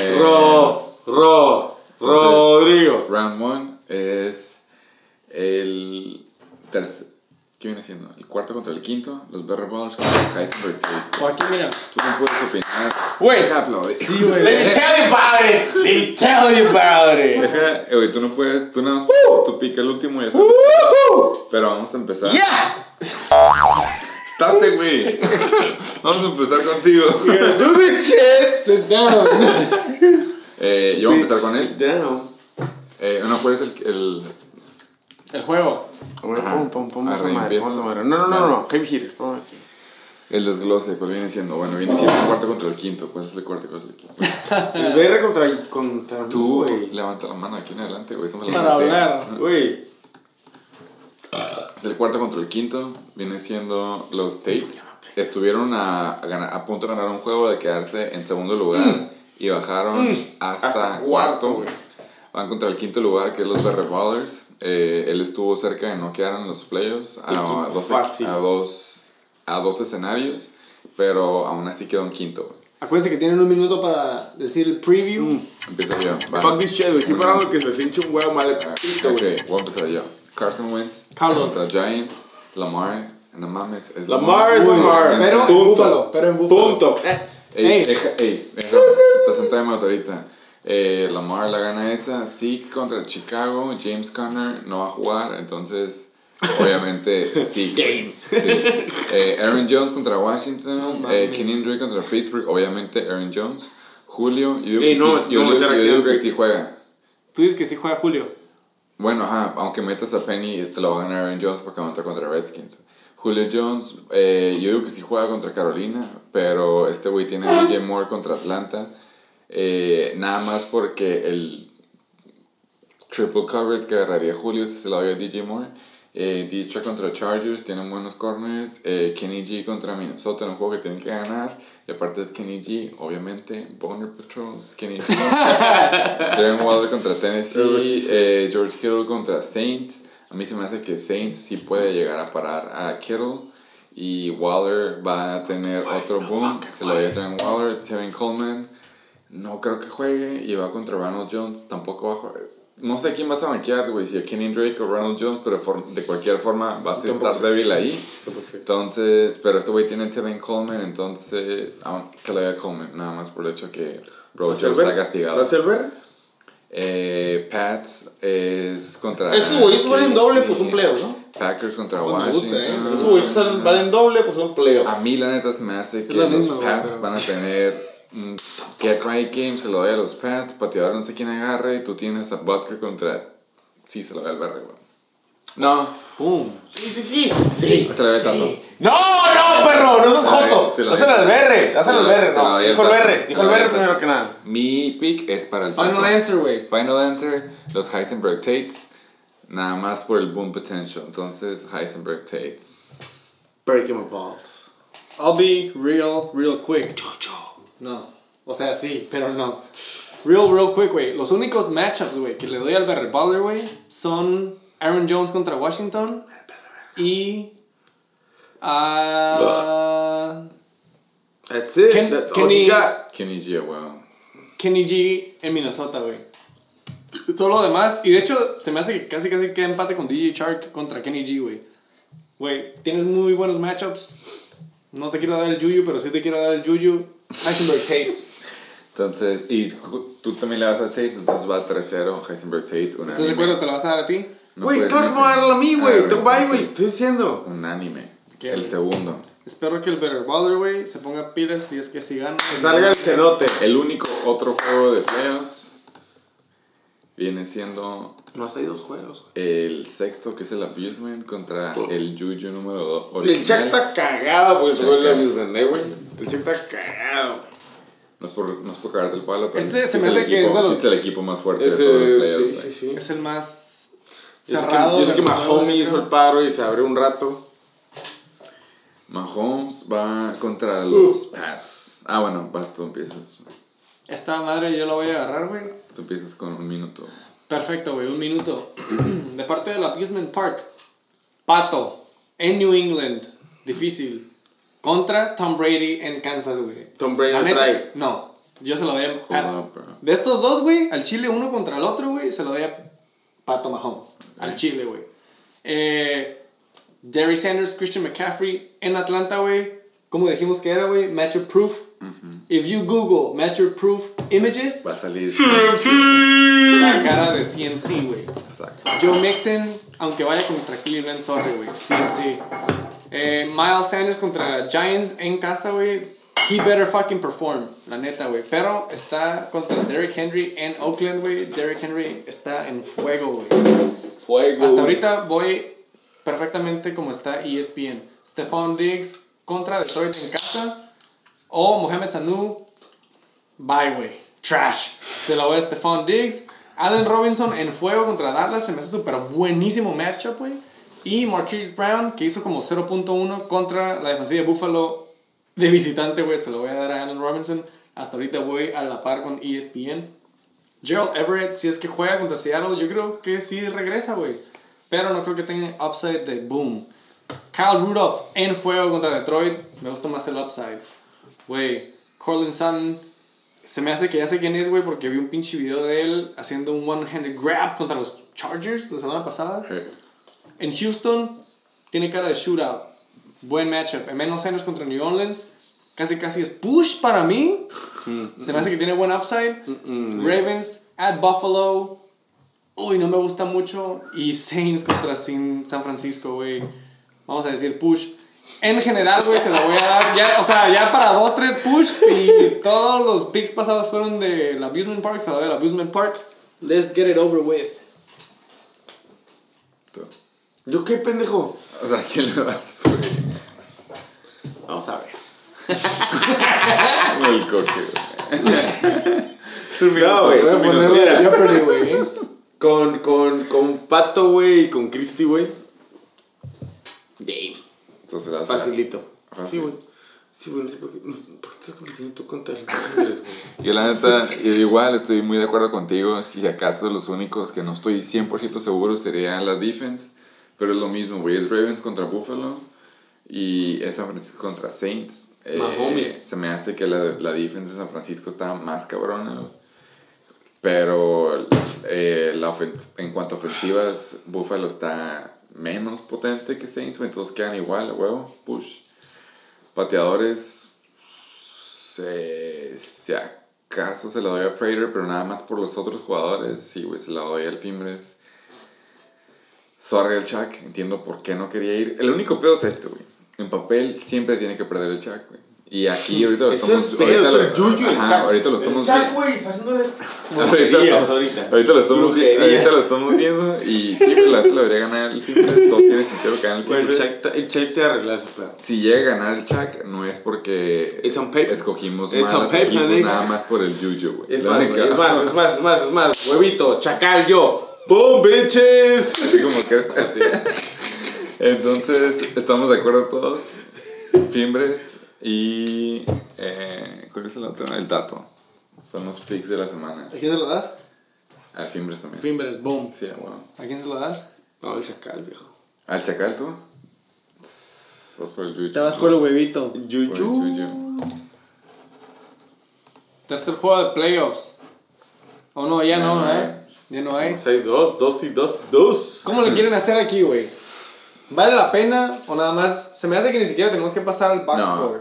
Eh, Ro, Ro, Entonces- Rodrigo. Round 1 es el tercer. ¿Qué viene siendo? El cuarto contra el quinto. Los Berry Ballers contra los Heisenberg Tates. O aquí, mira. Tú no puedes opinar. Güey. Sí, güey. Let me tell you about it. Let me tell you about it. Deja, eh, güey, tú no puedes. Tú nada más. Tú pica el último y ya sabes. Woohoo. Pero vamos a empezar. Yeah. Estate, güey. Vamos a empezar contigo. Do this shit. Sit down. Eh, yo voy a empezar con él. down. Eh, no, ¿cuál es el. el el juego. Madre, madre. No, no, no, no. Heavy hitters. el desglose, ¿cuál viene siendo? Bueno, viene siendo el cuarto contra el quinto. ¿Cuál es el cuarto es el quinto? El BR contra, contra Tú, güey. levanta la mano aquí en adelante, güey. Para hablar. Güey. Es el cuarto contra el quinto. Viene siendo los States. Estuvieron a, a ganar- a punto de ganar un juego de quedarse en segundo lugar. Y bajaron hasta, Hasta cuarto. güey. Van contra el quinto lugar, que es los Berry Ballers. Eh, él estuvo cerca de no quedar en los playoffs a, a dos, a, dos, a dos escenarios. Pero aún así quedó en quinto. güey. Acuérdense que tienen un minuto para decir el preview. Empiezo yo. va. Fuck this shit, güey. Estoy parando que se les hinche un huevo mal. Ok, pito, güey. voy a empezar yo. Carson Wentz Carlos. contra Giants. Lamar. No mames. Es Lamar es Uy, Lamar. pero en Punto. Búfalo, pero en Búfalo. Punto. Eh. Ey, Ey. deja, ey, deja, estás en timeout ahorita. Eh, Lamar la gana esa. Zeke contra Chicago. James Conner no va a jugar. Entonces, obviamente, sí. Game. Sí. Eh, Aaron Jones contra Washington. No eh, contra Pittsburgh. Obviamente, Aaron Jones. Julio. Yo digo Ey, que, no, sí, yo no digo- yo digo que sí juega. Tú dices que sí juega Julio. Bueno, ajá, aunque metas a Penny, te lo va a ganar Aaron Jones porque va a contra Redskins. Julio Jones, eh, yo digo que sí juega contra Carolina, pero este güey tiene a DJ Moore contra Atlanta. Eh, nada más porque el triple coverage que agarraría Julio si se lo doy a DJ Moore. Eh, Dietrich contra Chargers, tienen buenos corners. Eh, Kenny G contra Minnesota, en un juego que tienen que ganar. Y aparte es Kenny G, obviamente. Boner Patrol, es Kenny G. Darren Waller contra Tennessee. eh, George Kittle contra Saints. A mí se me hace que Saints sí puede llegar a parar a Kittle. Y Waller va a tener otro boom. Se lo voy a Darren Waller. Kevin Coleman. No creo que juegue. Y va contra Ronald Jones. Tampoco va a jugar. No sé a quién vas a banquear, güey. Si a Kenny Drake o Ronald Jones. Pero for- de cualquier forma vas a estar sé. débil ahí. Entonces, pero este güey tiene Tevin Coleman. Entonces, aún se le da a Coleman. Nada más por el hecho que Rogers está castigado. ¿Vas el BR? Eh, Pats es contra. Estos güeyes valen doble, pues un playoff, ¿no? Packers contra gusta, Washington. eh. Estos güeyes salen- valen doble, pues son playoff. A mí, la neta, se me hace que los Pats pero- van a tener un get right game. Se lo doy a los Pats. Pateador, no sé quién agarre. Y tú tienes a Butker contra. Sí, se lo doy al Berry, güey. No, Boom. Sí, sí, sí. Sí. No, no, perro, no seas joto. al Se lo- BR. se lo No, dijo el se dijo el BR primero que nada. Mi pick es para el Final tato. answer, güey. Final answer, los Heisenberg Tates. Nada más por el boom potential. Entonces, Heisenberg Tates. Breaking my balls. I'll be real, real quick. No. O sea, sí, pero no. Real, real quick, güey. Los únicos matchups, güey, que le doy al Barry Butler, güey, son Aaron Jones contra Washington y. ah, That's it. Ken- That's all Kenny- you got. Kenny G, wow. Kenny G en Minnesota, güey. Todo lo demás, y de hecho se me hace que casi casi queda empate con DJ Shark contra Kenny G, güey. Güey, tienes muy buenos matchups. No te quiero dar el Yuyu, pero sí te quiero dar el Yuyu. Heisenberg Tates. Entonces, y tú también le vas a Tates, entonces va 3-0, Heisenberg Tates, ¿Estás de acuerdo? ¿Te la vas a dar a ti? No Güey, puedes claro que me va a darlo a mí, güey. ver, Tengo bye, güey. Estoy diciendo. Unánime. ¿Qué? El segundo. Espero que el Better Baller, güey, se ponga pilas si es que así gana. Salga el cenote. El único otro juego de playoffs viene siendo No, hasta hay dos juegos. el sexto, que es el Abusement, contra el Juju número 2. El Chuck está cagado porque se vuelve a Chuck. mis ¿eh, güey? El Chuck está cagado. No es por, no es por cagarte el palo, pero Este se me el hace que es de los- sí es el equipo más fuerte Este, de todos los playoffs. sí, sí, sí. Es el más Yo sé que- cerrado. Yo sé que Mahomes hizo el paro y se abrió un rato. Mahomes va contra los Pats. Ah, bueno, vas, tú empiezas. Esta madre yo la voy a agarrar, güey. Tú empiezas con un minuto. Perfecto, güey, un minuto. De parte del Abusement Park. Pato, en New England. Difícil. Contra Tom Brady en Kansas, güey. Tom Brady La neta, trae. No, yo se lo doy a. De estos dos, güey, al Chile uno contra el otro, güey, se lo doy a Pato Mahomes. Al Chile, güey. Eh, Derry Sanders, Christian McCaffrey en Atlanta, güey. Como dijimos que era, güey, matchup proof. If you Google matchup proof images, Va a salir. la cara de CMC, güey. Exacto. Joe Mixon, aunque vaya contra Cleveland, sorry, güey. Sí. Eh, Miles Sanders contra Giants en casa, güey. He better fucking perform, la neta, güey. Pero está contra Derrick Henry en Oakland, güey. Derrick Henry está en fuego, güey. Fuego. Hasta ahorita voy perfectamente como está ESPN. Stephon Diggs contra Detroit en casa. O Mohamed Sanu. Bye, güey. Trash. Te la voy a Stephon Diggs. Allen Robinson en fuego contra Dallas. Se me hace súper buenísimo matchup, güey. Y Marquise Brown, que hizo como 0.1 contra la defensiva de Buffalo de visitante, güey. Se lo voy a dar a Allen Robinson. Hasta ahorita voy a la par con ESPN. Gerald Everett, si es que juega contra Seattle, yo creo que sí regresa, güey. Pero no creo que tenga upside de boom. Kyle Rudolph en fuego contra Detroit. Me gusta más el upside. Güey, Cortland Sutton. Se me hace que ya sé quién es, güey, porque vi un pinche video de él haciendo un one-handed grab contra los Chargers la semana pasada. En Houston, tiene cara de shootout. Buen matchup. En menos Sanders contra New Orleans. Casi casi es push para mí. Se me hace que tiene buen upside. Ravens at Buffalo. Uy, no me gusta mucho. Y Saints contra Sin- San Francisco, güey. Vamos a decir push. En general, güey, se lo voy a dar. Ya, o sea, ya para 2, 3 push. Y todos los picks pasados fueron del Abusement Park. Se doy al Abusement Park. Let's get it over with. tú. ¿Yo qué pendejo? O sea, ¿quién le vas, güey? Vamos a ver. El un No, güey, Jeopardy, güey. Con, con, con Pato, güey, y con Christy, güey. Game. Entonces, Facilito. Fácil. Sí, güey. Sí, güey, no sé por qué. ¿Por qué estás tú el Ángeles, güey? Yo la neta, yo igual estoy muy de acuerdo contigo. Si acaso los únicos que no estoy 100% seguro serían las defense. Pero es lo mismo, güey. Es Ravens contra Buffalo. Y es San Francisco contra Saints. Eh, se me hace que la, la defense de San Francisco está más cabrona. Pero eh, la en cuanto a ofensivas, Buffalo está menos potente que Saints. Entonces quedan igual, a huevo. Push. Pateadores. Se, si acaso se la doy a Prater, pero nada más por los otros jugadores. Sí, güey, se la doy al Fimbres. Sorry el Chuck, entiendo por qué no quería ir. El único pedo es este, güey. En papel siempre tiene que perder el Chuck, güey. Y aquí ahorita lo estamos... es ahorita lo- el Yuyu, ajá, ahorita lo estamos viendo. güey, está haciéndoles Ahorita, ahorita. ahorita lo estamos, Brujerías. ahorita lo estamos viendo y güey, la lo debería ganar el Fimbres. Todo tiene sentido que gane el Güey, el. Chuck, te- el Chuck te arregla ese pedo. Si llega a ganar el Chuck, no es porque It's on paper. escogimos It's mal on los paper, equipos, nada más por el Yuyu, güey. Es La más, única- güey, es más, es más, es más, es más. Huevito, chacal, yo. ¡Boom, bitches! Así como que así. Entonces, estamos de acuerdo todos. Fimbres y. Eh, ¿Cuál es el otro? El dato. Son los picks de la semana. ¿A quién se lo das? Al Fimbres también. Fimbres, boom. Sí, bueno. ¿A quién se lo das? No, el chacal, viejo. ¿Al Chacal tú? Sos por el Yuyu. Te vas por el huevito. Yuyu. Tercer juego de playoffs. Oh no, ya no, no ¿eh? Ya no hay. Hay dos, dos y dos, dos. ¿Cómo le quieren hacer aquí, güey? ¿Vale la pena o nada más? Se me hace que ni siquiera tenemos que pasar al box No,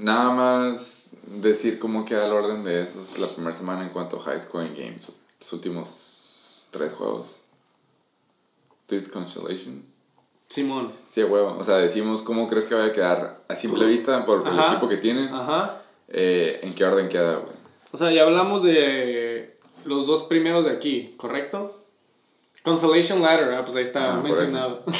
nada más decir cómo queda el orden de esos la primera semana en cuanto a high scoring games. Los últimos tres juegos. This Constellation. Simón. Sí, huevo. O sea, decimos cómo crees que vaya a quedar a simple vista por el equipo que tienen. Ajá. eh, en qué orden queda, güey. O sea, ya hablamos de los dos primeros de aquí, ¿correcto? Constellation Ladder, ah, pues ahí está Ah, mencionado.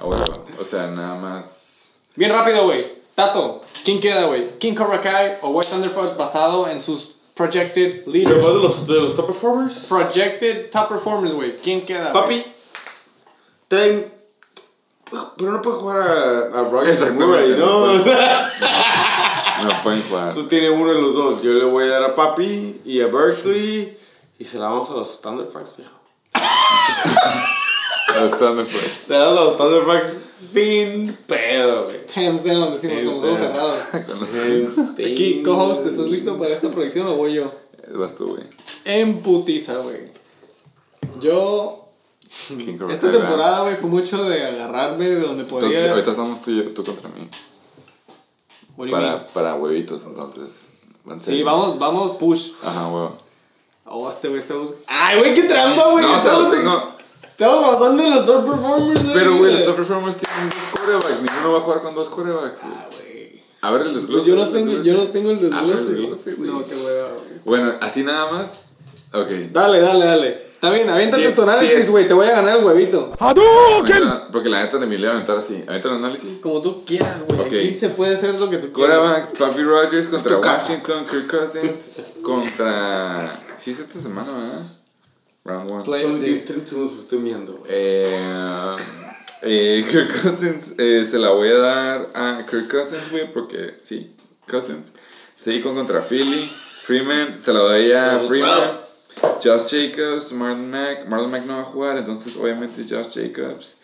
A huevo. O sea, nada más. Bien rápido, güey. Tato, ¿quién queda, güey? ¿King Cobra Kai o White Thunder Force basado en sus projected leaders? Después de los, de los top performers, Projected top performers, güey. ¿Quién queda? papi, traen. Pero no puede jugar a, a Murray, no ¿no? No pueden jugar. tú tienes uno de los dos. Yo le voy a dar a Papi y a Berkeley. Y se la vamos a los Thunderfucks, viejo. Hasta me fue. Se los Thunderfucks sin pedo, güey. Hands down, decimos Hands con los ojos cerrados. Con los- Aquí, co-host, ¿estás listo para esta proyección o voy yo? Vas tú, güey. En putiza, güey. Yo. Esta temporada, güey, fue mucho de agarrarme de donde Entonces, podía. ahorita estamos tú, y yo- tú contra mí. What do you mean? Para, para huevitos, entonces. van Sí, vamos, vamos, push. Ajá, huevo. Oh, este güey está buscando. ¡Ay, güey, qué trampa, güey! No, o sea, estamos, los. Estamos basando en los top performers, güey. Pero, güey, los top performers tienen dos quarterbacks. Ninguno va a jugar con dos güey. Ah, güey. A ver el desglose. Pues yo no tengo, desglose. yo no tengo el A ver desglose. el desglose, güey. No, qué hueva, güey. Bueno, así nada más. Ok. Dale, dale, dale. Está bien, aviéntate Sí, tu análisis, güey. Te voy a ganar el huevito. Avienta- Porque la neta de mí le voy a aventar así. Avienta el análisis. Como tú quieras, güey. Aquí se puede hacer lo que tú quieras. Quarterbacks, Papi Rogers contra. Washington, Kirk Cousins contra. Sí, es esta semana, ¿verdad? Round one. Son Sí. 10, 30 segundos, estoy mirando. Eh, eh, Kirk Cousins eh, se la voy a dar a Kirk Cousins, güey, porque sí, Cousins. Saquon contra Philly. Freeman se la doy a Freeman. Josh Jacobs, Marlon Mack. Marlon Mack no va a jugar, entonces obviamente Josh Jacobs.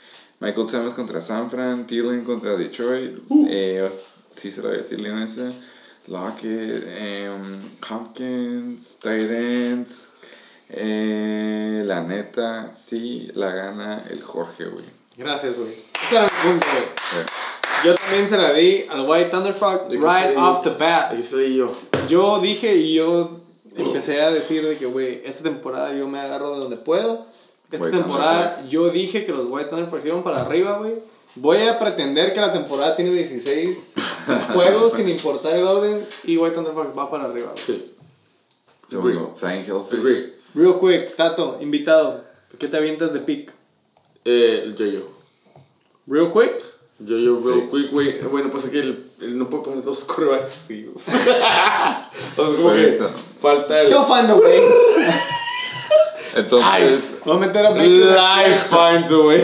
Michael Thomas contra San Fran. Thielen contra Detroit. Eh, sí, se la doy a Thielen ese. Lockett, em, Hopkins, tight ends. Eh, la neta, sí, la gana el Jorge, güey. Gracias, güey. Ese era mi punto, güey. Eh, Yo también se la di al White Thunderfuck right off the bat. Yo. Yo dije y yo empecé a decir de que, güey, esta temporada yo me agarro de donde puedo. Esta White temporada yo dije que los White Thunderfucks iban para arriba, güey. Voy a pretender que la temporada tiene 16 juegos sin importar el orden y White Thunderfucks va para arriba, güey. Sí. Segundo, Flying Hellfish. Real quick, Tato, invitado. ¿Qué te avientas de pick? Eh, el yo-yo. Real quick. Yo-yo, real Sí. quick, güey. Bueno, pues aquí el, el no puedo poner dos corebacks. Sí. o sea, como que falta el. Yo find a way. Entonces, Voy a meter a. Life finds a way.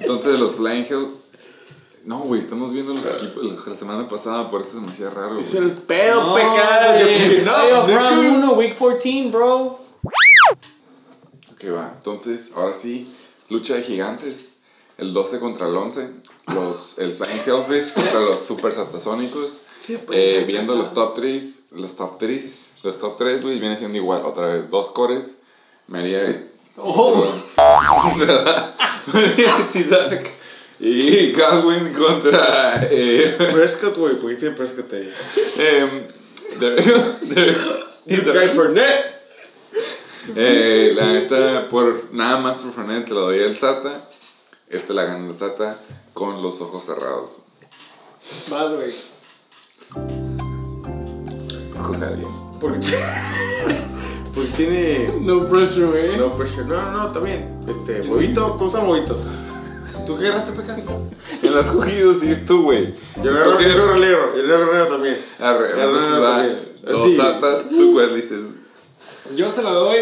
entonces los Flying Hell. No, güey, estamos viendo los equipos la semana pasada, por eso se me hacía raro. Es el pedo No, pecado. Yo no, round 1, week 14, bro. Ok, va. Entonces, ahora sí, lucha de gigantes. El 12 contra el 11. Los, el Flying Hellfish contra los Super Satasónicos. Pues, Eh, me viendo los top 3. Los top 3. Los top 3, güey, viene siendo igual. Otra vez, dos cores. María Oh. Isaac. Y Godwin contra. Eh, Prescott, güey. ¿Por qué tiene Prescott ahí? em, de- de- net. Eh, la neta, por nada más por Fernández se lo doy al Sata. Este la gana el Sata con los ojos cerrados. Vas, güey. Coge a alguien. Porque, porque tiene. No pressure, güey. No, Prescott. No, no, no, también. Este, huevito, ¿cómo están huevitos? ¿Tú qué agarraste, Pecas? En las cogidos sí es tú, güey. Yo agarro el Guerrero. El también. Arre, también. Dos Sí. Satas, tú cuál dices. Yo se lo doy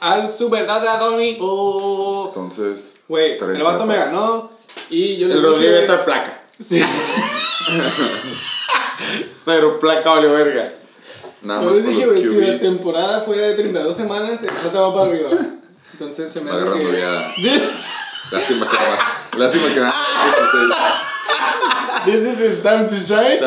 al Super Data Donny. Oh. Entonces. Güey, el vato me ganó. Y yo le El Rodrigo placa. Sí. Cero placa, vale verga. Nada Yo más les dije, güey, si la temporada fuera de 32 semanas, el Sata va para arriba. Entonces se me hace Agarrando que. This, Lástima que nada más. Lástima que nada más. this is his time to shine.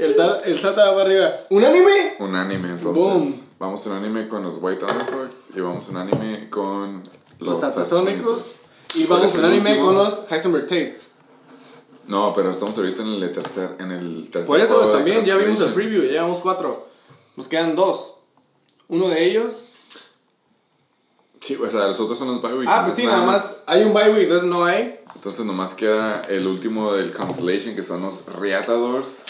El, ta- el Sata va para arriba. ¿Unánime? Un anime, entonces. Boom. Vamos un anime con los White Thunderfucks y vamos un anime con Los Satasónicos. Y vamos es el anime último. con los Heisenberg Tates. No, pero estamos ahorita en el tercer, en el tercer Por eso también ya vimos el preview, ya llevamos cuatro. Nos quedan dos. Uno de ellos. Sí, o sea, los otros son los bye weeks, Ah, pues sí, nada más. Hay un bye week, entonces no hay. Entonces nomás queda el último del Constellation, que son los Reatadores,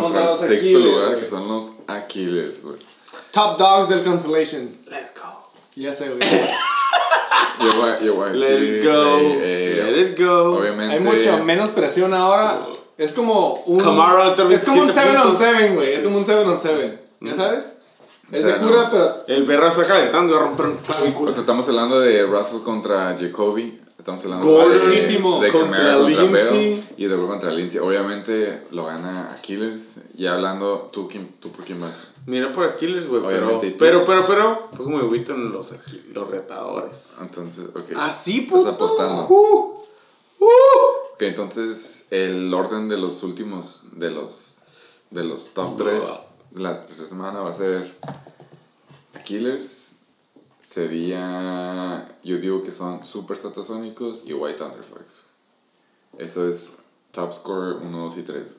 contra, Contra el los sexto Aquiles, lugar, güey. que son los Aquiles, güey. Top dogs del Constellation. Let it go. Ya sé, güey. Yo voy, yo voy a Let decir, it go. eh, eh, Let it go. Obviamente. Hay mucho menos presión ahora. Es como un. Camara, es como un 7 on 27 7, güey. Es como un 7 on 7. ¿Ya sabes? Es O sea, de cura, no. pero. El perro está calentando y va a romper un culo. O sea, estamos hablando de Russell contra Jacoby. Estamos hablando Gordon de, de contra contra Lindsey. Bell y de Gordon contra Lindsay. Obviamente lo gana Aquiles. Y hablando, ¿tú, quién, tú por quién vas? Mira por Aquiles, güey, pero, pero, pero, pero, pues como me en los, los retadores. Entonces, ok. Así, Estás puto. apostando. Uh, uh. Ok, entonces el orden de los últimos, de los, de los top 3 de la tercera semana va a ser Killers, sería, yo digo que son Super Statasónicos y White Thunderfucks. Eso es top score 1, 2 y 3.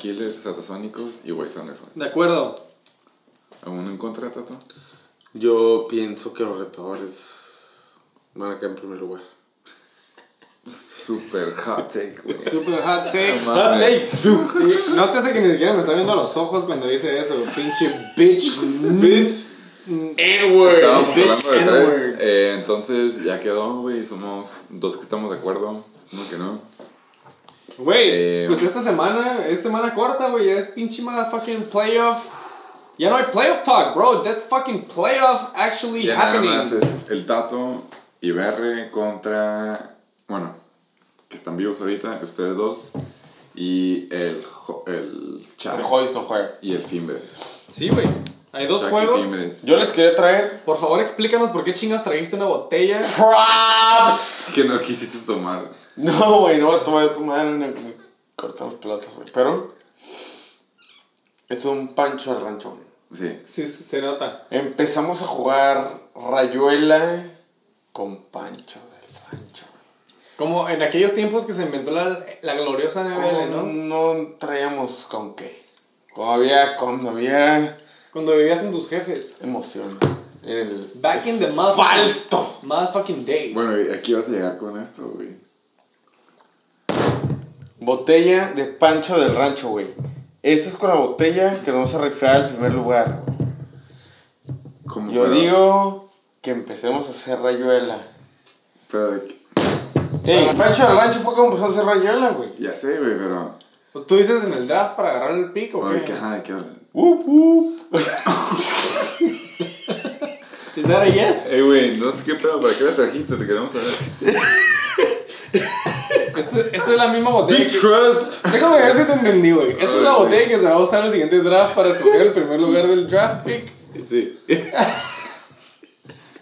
Killers, Statasónicos y White Thunderfucks. De acuerdo. ¿Alguno en contra, Tato? Yo pienso que los retadores van a quedar en primer lugar. Super hot take, güey. Super hot take. No mames. Y Nótese que ni siquiera me está viendo a los ojos cuando dice eso. Pinche bitch. Bitch. N-word. Estábamos hablando de tres. eh, entonces ya quedó, güey. Somos dos que estamos de acuerdo. Uno que no. Güey, Eh, pues esta semana es semana corta, güey. ya Es pinche motherfucking playoff. Ya no hay playoff talk, bro. That's fucking playoff actually Ya nada happening. más es el Tato y Berre contra. Bueno, que están vivos ahorita, ustedes dos. Y el, el Chave El y el Fimbre. Sí, güey. Hay dos juegos. Yo les quería traer. Por favor, explícanos por qué chingas trajiste una botella. Props. Que no quisiste tomar. No, güey, no voy a tomar. Me cortamos pelotas, güey. Pero. Esto es un pancho de rancho. Sí. Sí, se nota. Empezamos a jugar Rayuela con Pancho del Rancho. Como en aquellos tiempos que se inventó la, la gloriosa NBL, No, ¿no? no traíamos con qué. Cuando había, cuando había Cuando vivías con tus jefes. emoción. En el Back in the motherfucking- Falto. Motherfucking day. Bueno, y aquí vas a llegar con esto, güey. Botella de Pancho del Rancho, güey. Esta es con la botella que nos vamos a rifar al primer lugar. ¿Cómo, Yo pero- digo que empecemos a hacer rayuela. Pero de qué- Ey, Pancho del Rancho fue como empezó a hacer rayuela, güey. Ya sé, güey, pero. ¿Tú dices en el draft para agarrar el pico? Ay, ¿qué, ajá, ¿de qué hablas? Up, up. ¿Es that a yes? Ey, güey, no sé qué pedo, ¿para qué la trajiste? Te queremos saber. Este- Esta es la misma botella. Big que- Trust. Déjame ver si te entendí, güey. Esta es la botella que se va a usar en el siguiente draft para escoger el primer lugar del draft pick. Sí.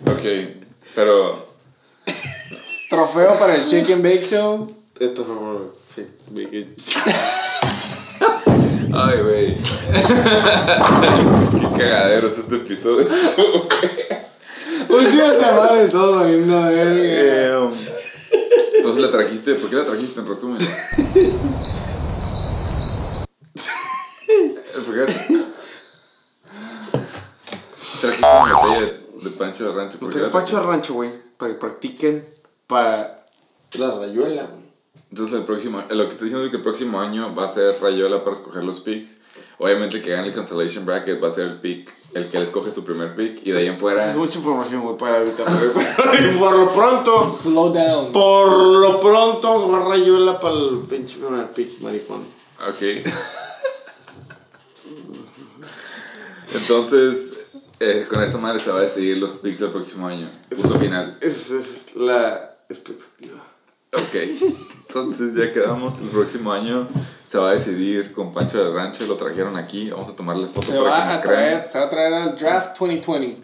Ok, pero. Trofeo para el Shake and Bake Show. Esto fue por Big Ay, güey. Qué cagadero es este episodio. Pues sí, hasta madre todo valiendo verga. Entonces la trajiste, ¿por qué la trajiste en resumen? ¿Por qué? Trajiste una botella de Pancho de Rancho. ¿por qué el Pancho del Rancho, güey. Para que practiquen para la rayuela, güey. Entonces el próximo, lo que estoy diciendo es que el próximo año va a ser Rayola para escoger los picks. Obviamente que gane el Constellation Bracket va a ser el pick, el que le escoge su primer pick. Y de ahí en fuera, Es mucha información, güey, para evitar. y por lo pronto, Slow down. por lo pronto, vamos a jugar rayuela para el pinche primer pick, maricón. ok. Entonces, eh, con esta madre se va a decidir los picks del próximo año. Punto final. Esa es la expectativa. Ok. Entonces ya quedamos. El próximo año se va a decidir con Pancho del Rancho. Lo trajeron aquí. Vamos a tomarle foto Se para que va, nos a crean. traer, se va a traer al draft 2020.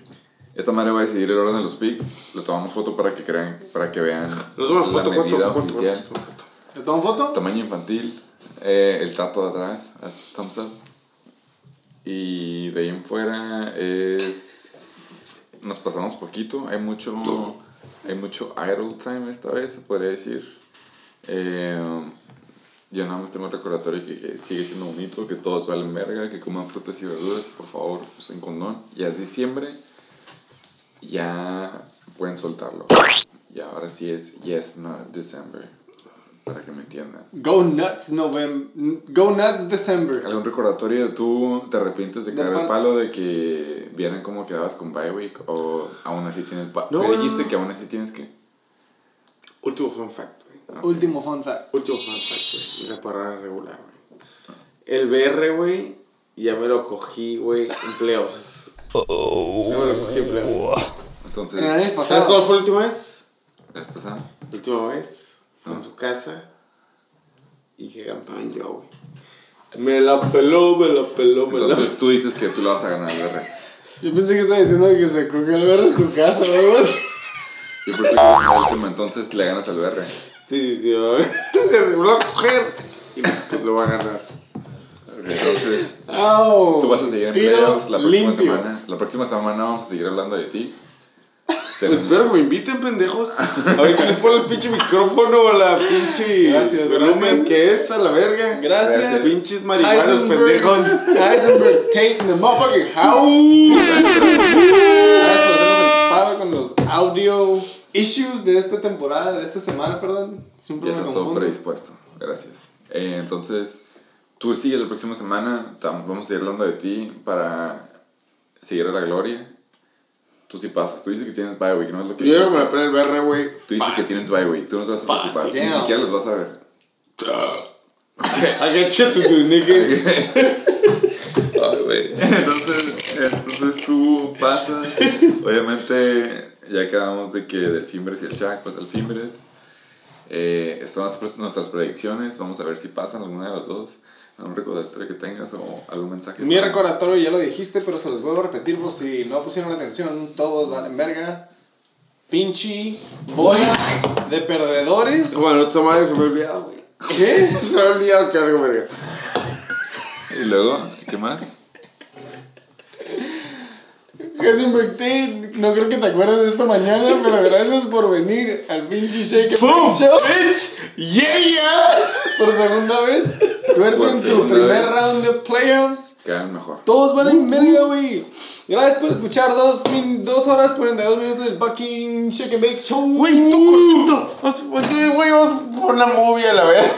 Esta madre va a decidir el orden de los picks. Le tomamos foto para que crean, para que vean Nos la foto, foto, medida foto, oficial. foto, foto. ¿Te tomo foto? Tamaño infantil, eh, el tato de atrás, thumbs up. Y de ahí en fuera es. Nos pasamos poquito, hay mucho. hay mucho idle time esta vez, se podría decir. Eh, yo nada más tengo el recordatorio que, que sigue siendo bonito, que todos valen verga, que coman frutas y verduras, por favor, usen condón. Ya es diciembre, ya pueden soltarlo. Y ahora sí es Yes, Not December, para que me entiendan. Go nuts November. Go nuts December. ¿Algún recordatorio de tú te arrepientes de De caer el palo de que vieran cómo quedabas con Bye Week o aún así tienes... No, ¿Te no, dijiste no. que aún así tienes que...? Último fun fact. Último fun fact. Último fun fact, güey. La parada regular, güey. El BR, güey, ya me lo cogí, güey, en playoffs. Ya me lo cogí en playoffs. Entonces, En el año ¿Sabes cuál fue la última vez? ¿la vez pasada? La última vez fue en su casa y que campeón yo, güey. Me la peló, me la peló, me la Entonces tú dices que tú le vas a ganar al BR. Yo pensé que estaba diciendo que se cogió el verlo en su casa, ¿verdad? Yo por eso que la última, entonces le ganas al BR. Sí, sí, sí. Me voy a coger y pues lo voy a ganar. Entonces, ¡Au! tú vas a seguir en playoffs la próxima limpio. semana. La próxima semana vamos a seguir hablando de ti. Pues espero que me inviten, pendejos. A ver que les pone el pinche micrófono o la pinche. Gracias, volumen gracias. que es a la verga. Gracias. Pinches marihuanos pendejos. Heisenberg Tate the motherfucking house. Con los audio issues de esta temporada, de esta semana, perdón. Siempre Ya me está todo predispuesto. Gracias. Eh, entonces, tú sigues la próxima semana. Vamos a seguir hablando de ti para seguir a la gloria. Tú sí pasas. Tú dices que tienes bye week, ¿no es lo que Yo me la pela el BR, güey. Tú dices que tienes bye week. Tú no te vas a preocupar. Ni siquiera los vas a ver. I get shit to do, nigga. Ay, güey. Entonces, entonces tú pasas. Obviamente, ya quedamos de que del Fimbres y el Shaq, pues el Fimbres. Eh, están nuestras- nuestras predicciones. Vamos a ver si pasan alguna de las dos. ¿Algún recordatorio que tengas o algún mensaje? Mi recordatorio ya lo dijiste, pero se los vuelvo a repetir por si no pusieron atención. Todos valen verga. Pinche bola de perdedores. Bueno, otra madre se me ha olvidado, güey. ¿Qué? Se me ha olvidado que algo, verga. Y luego, ¿qué más? Heisenberg Tate, no creo que te acuerdes de esta mañana, pero gracias por venir al pinche Shake and Bake Show Yeah, yeah. por segunda vez. Suerte Por en tu primer vez. round de playoffs. Quedan mejor. Todos valen verga, güey. Gracias por escuchar dos, horas 42 minutos del fucking Shake and Bake Show. Güey, tú. Güey, güey, vamos a poner una movie a la verga.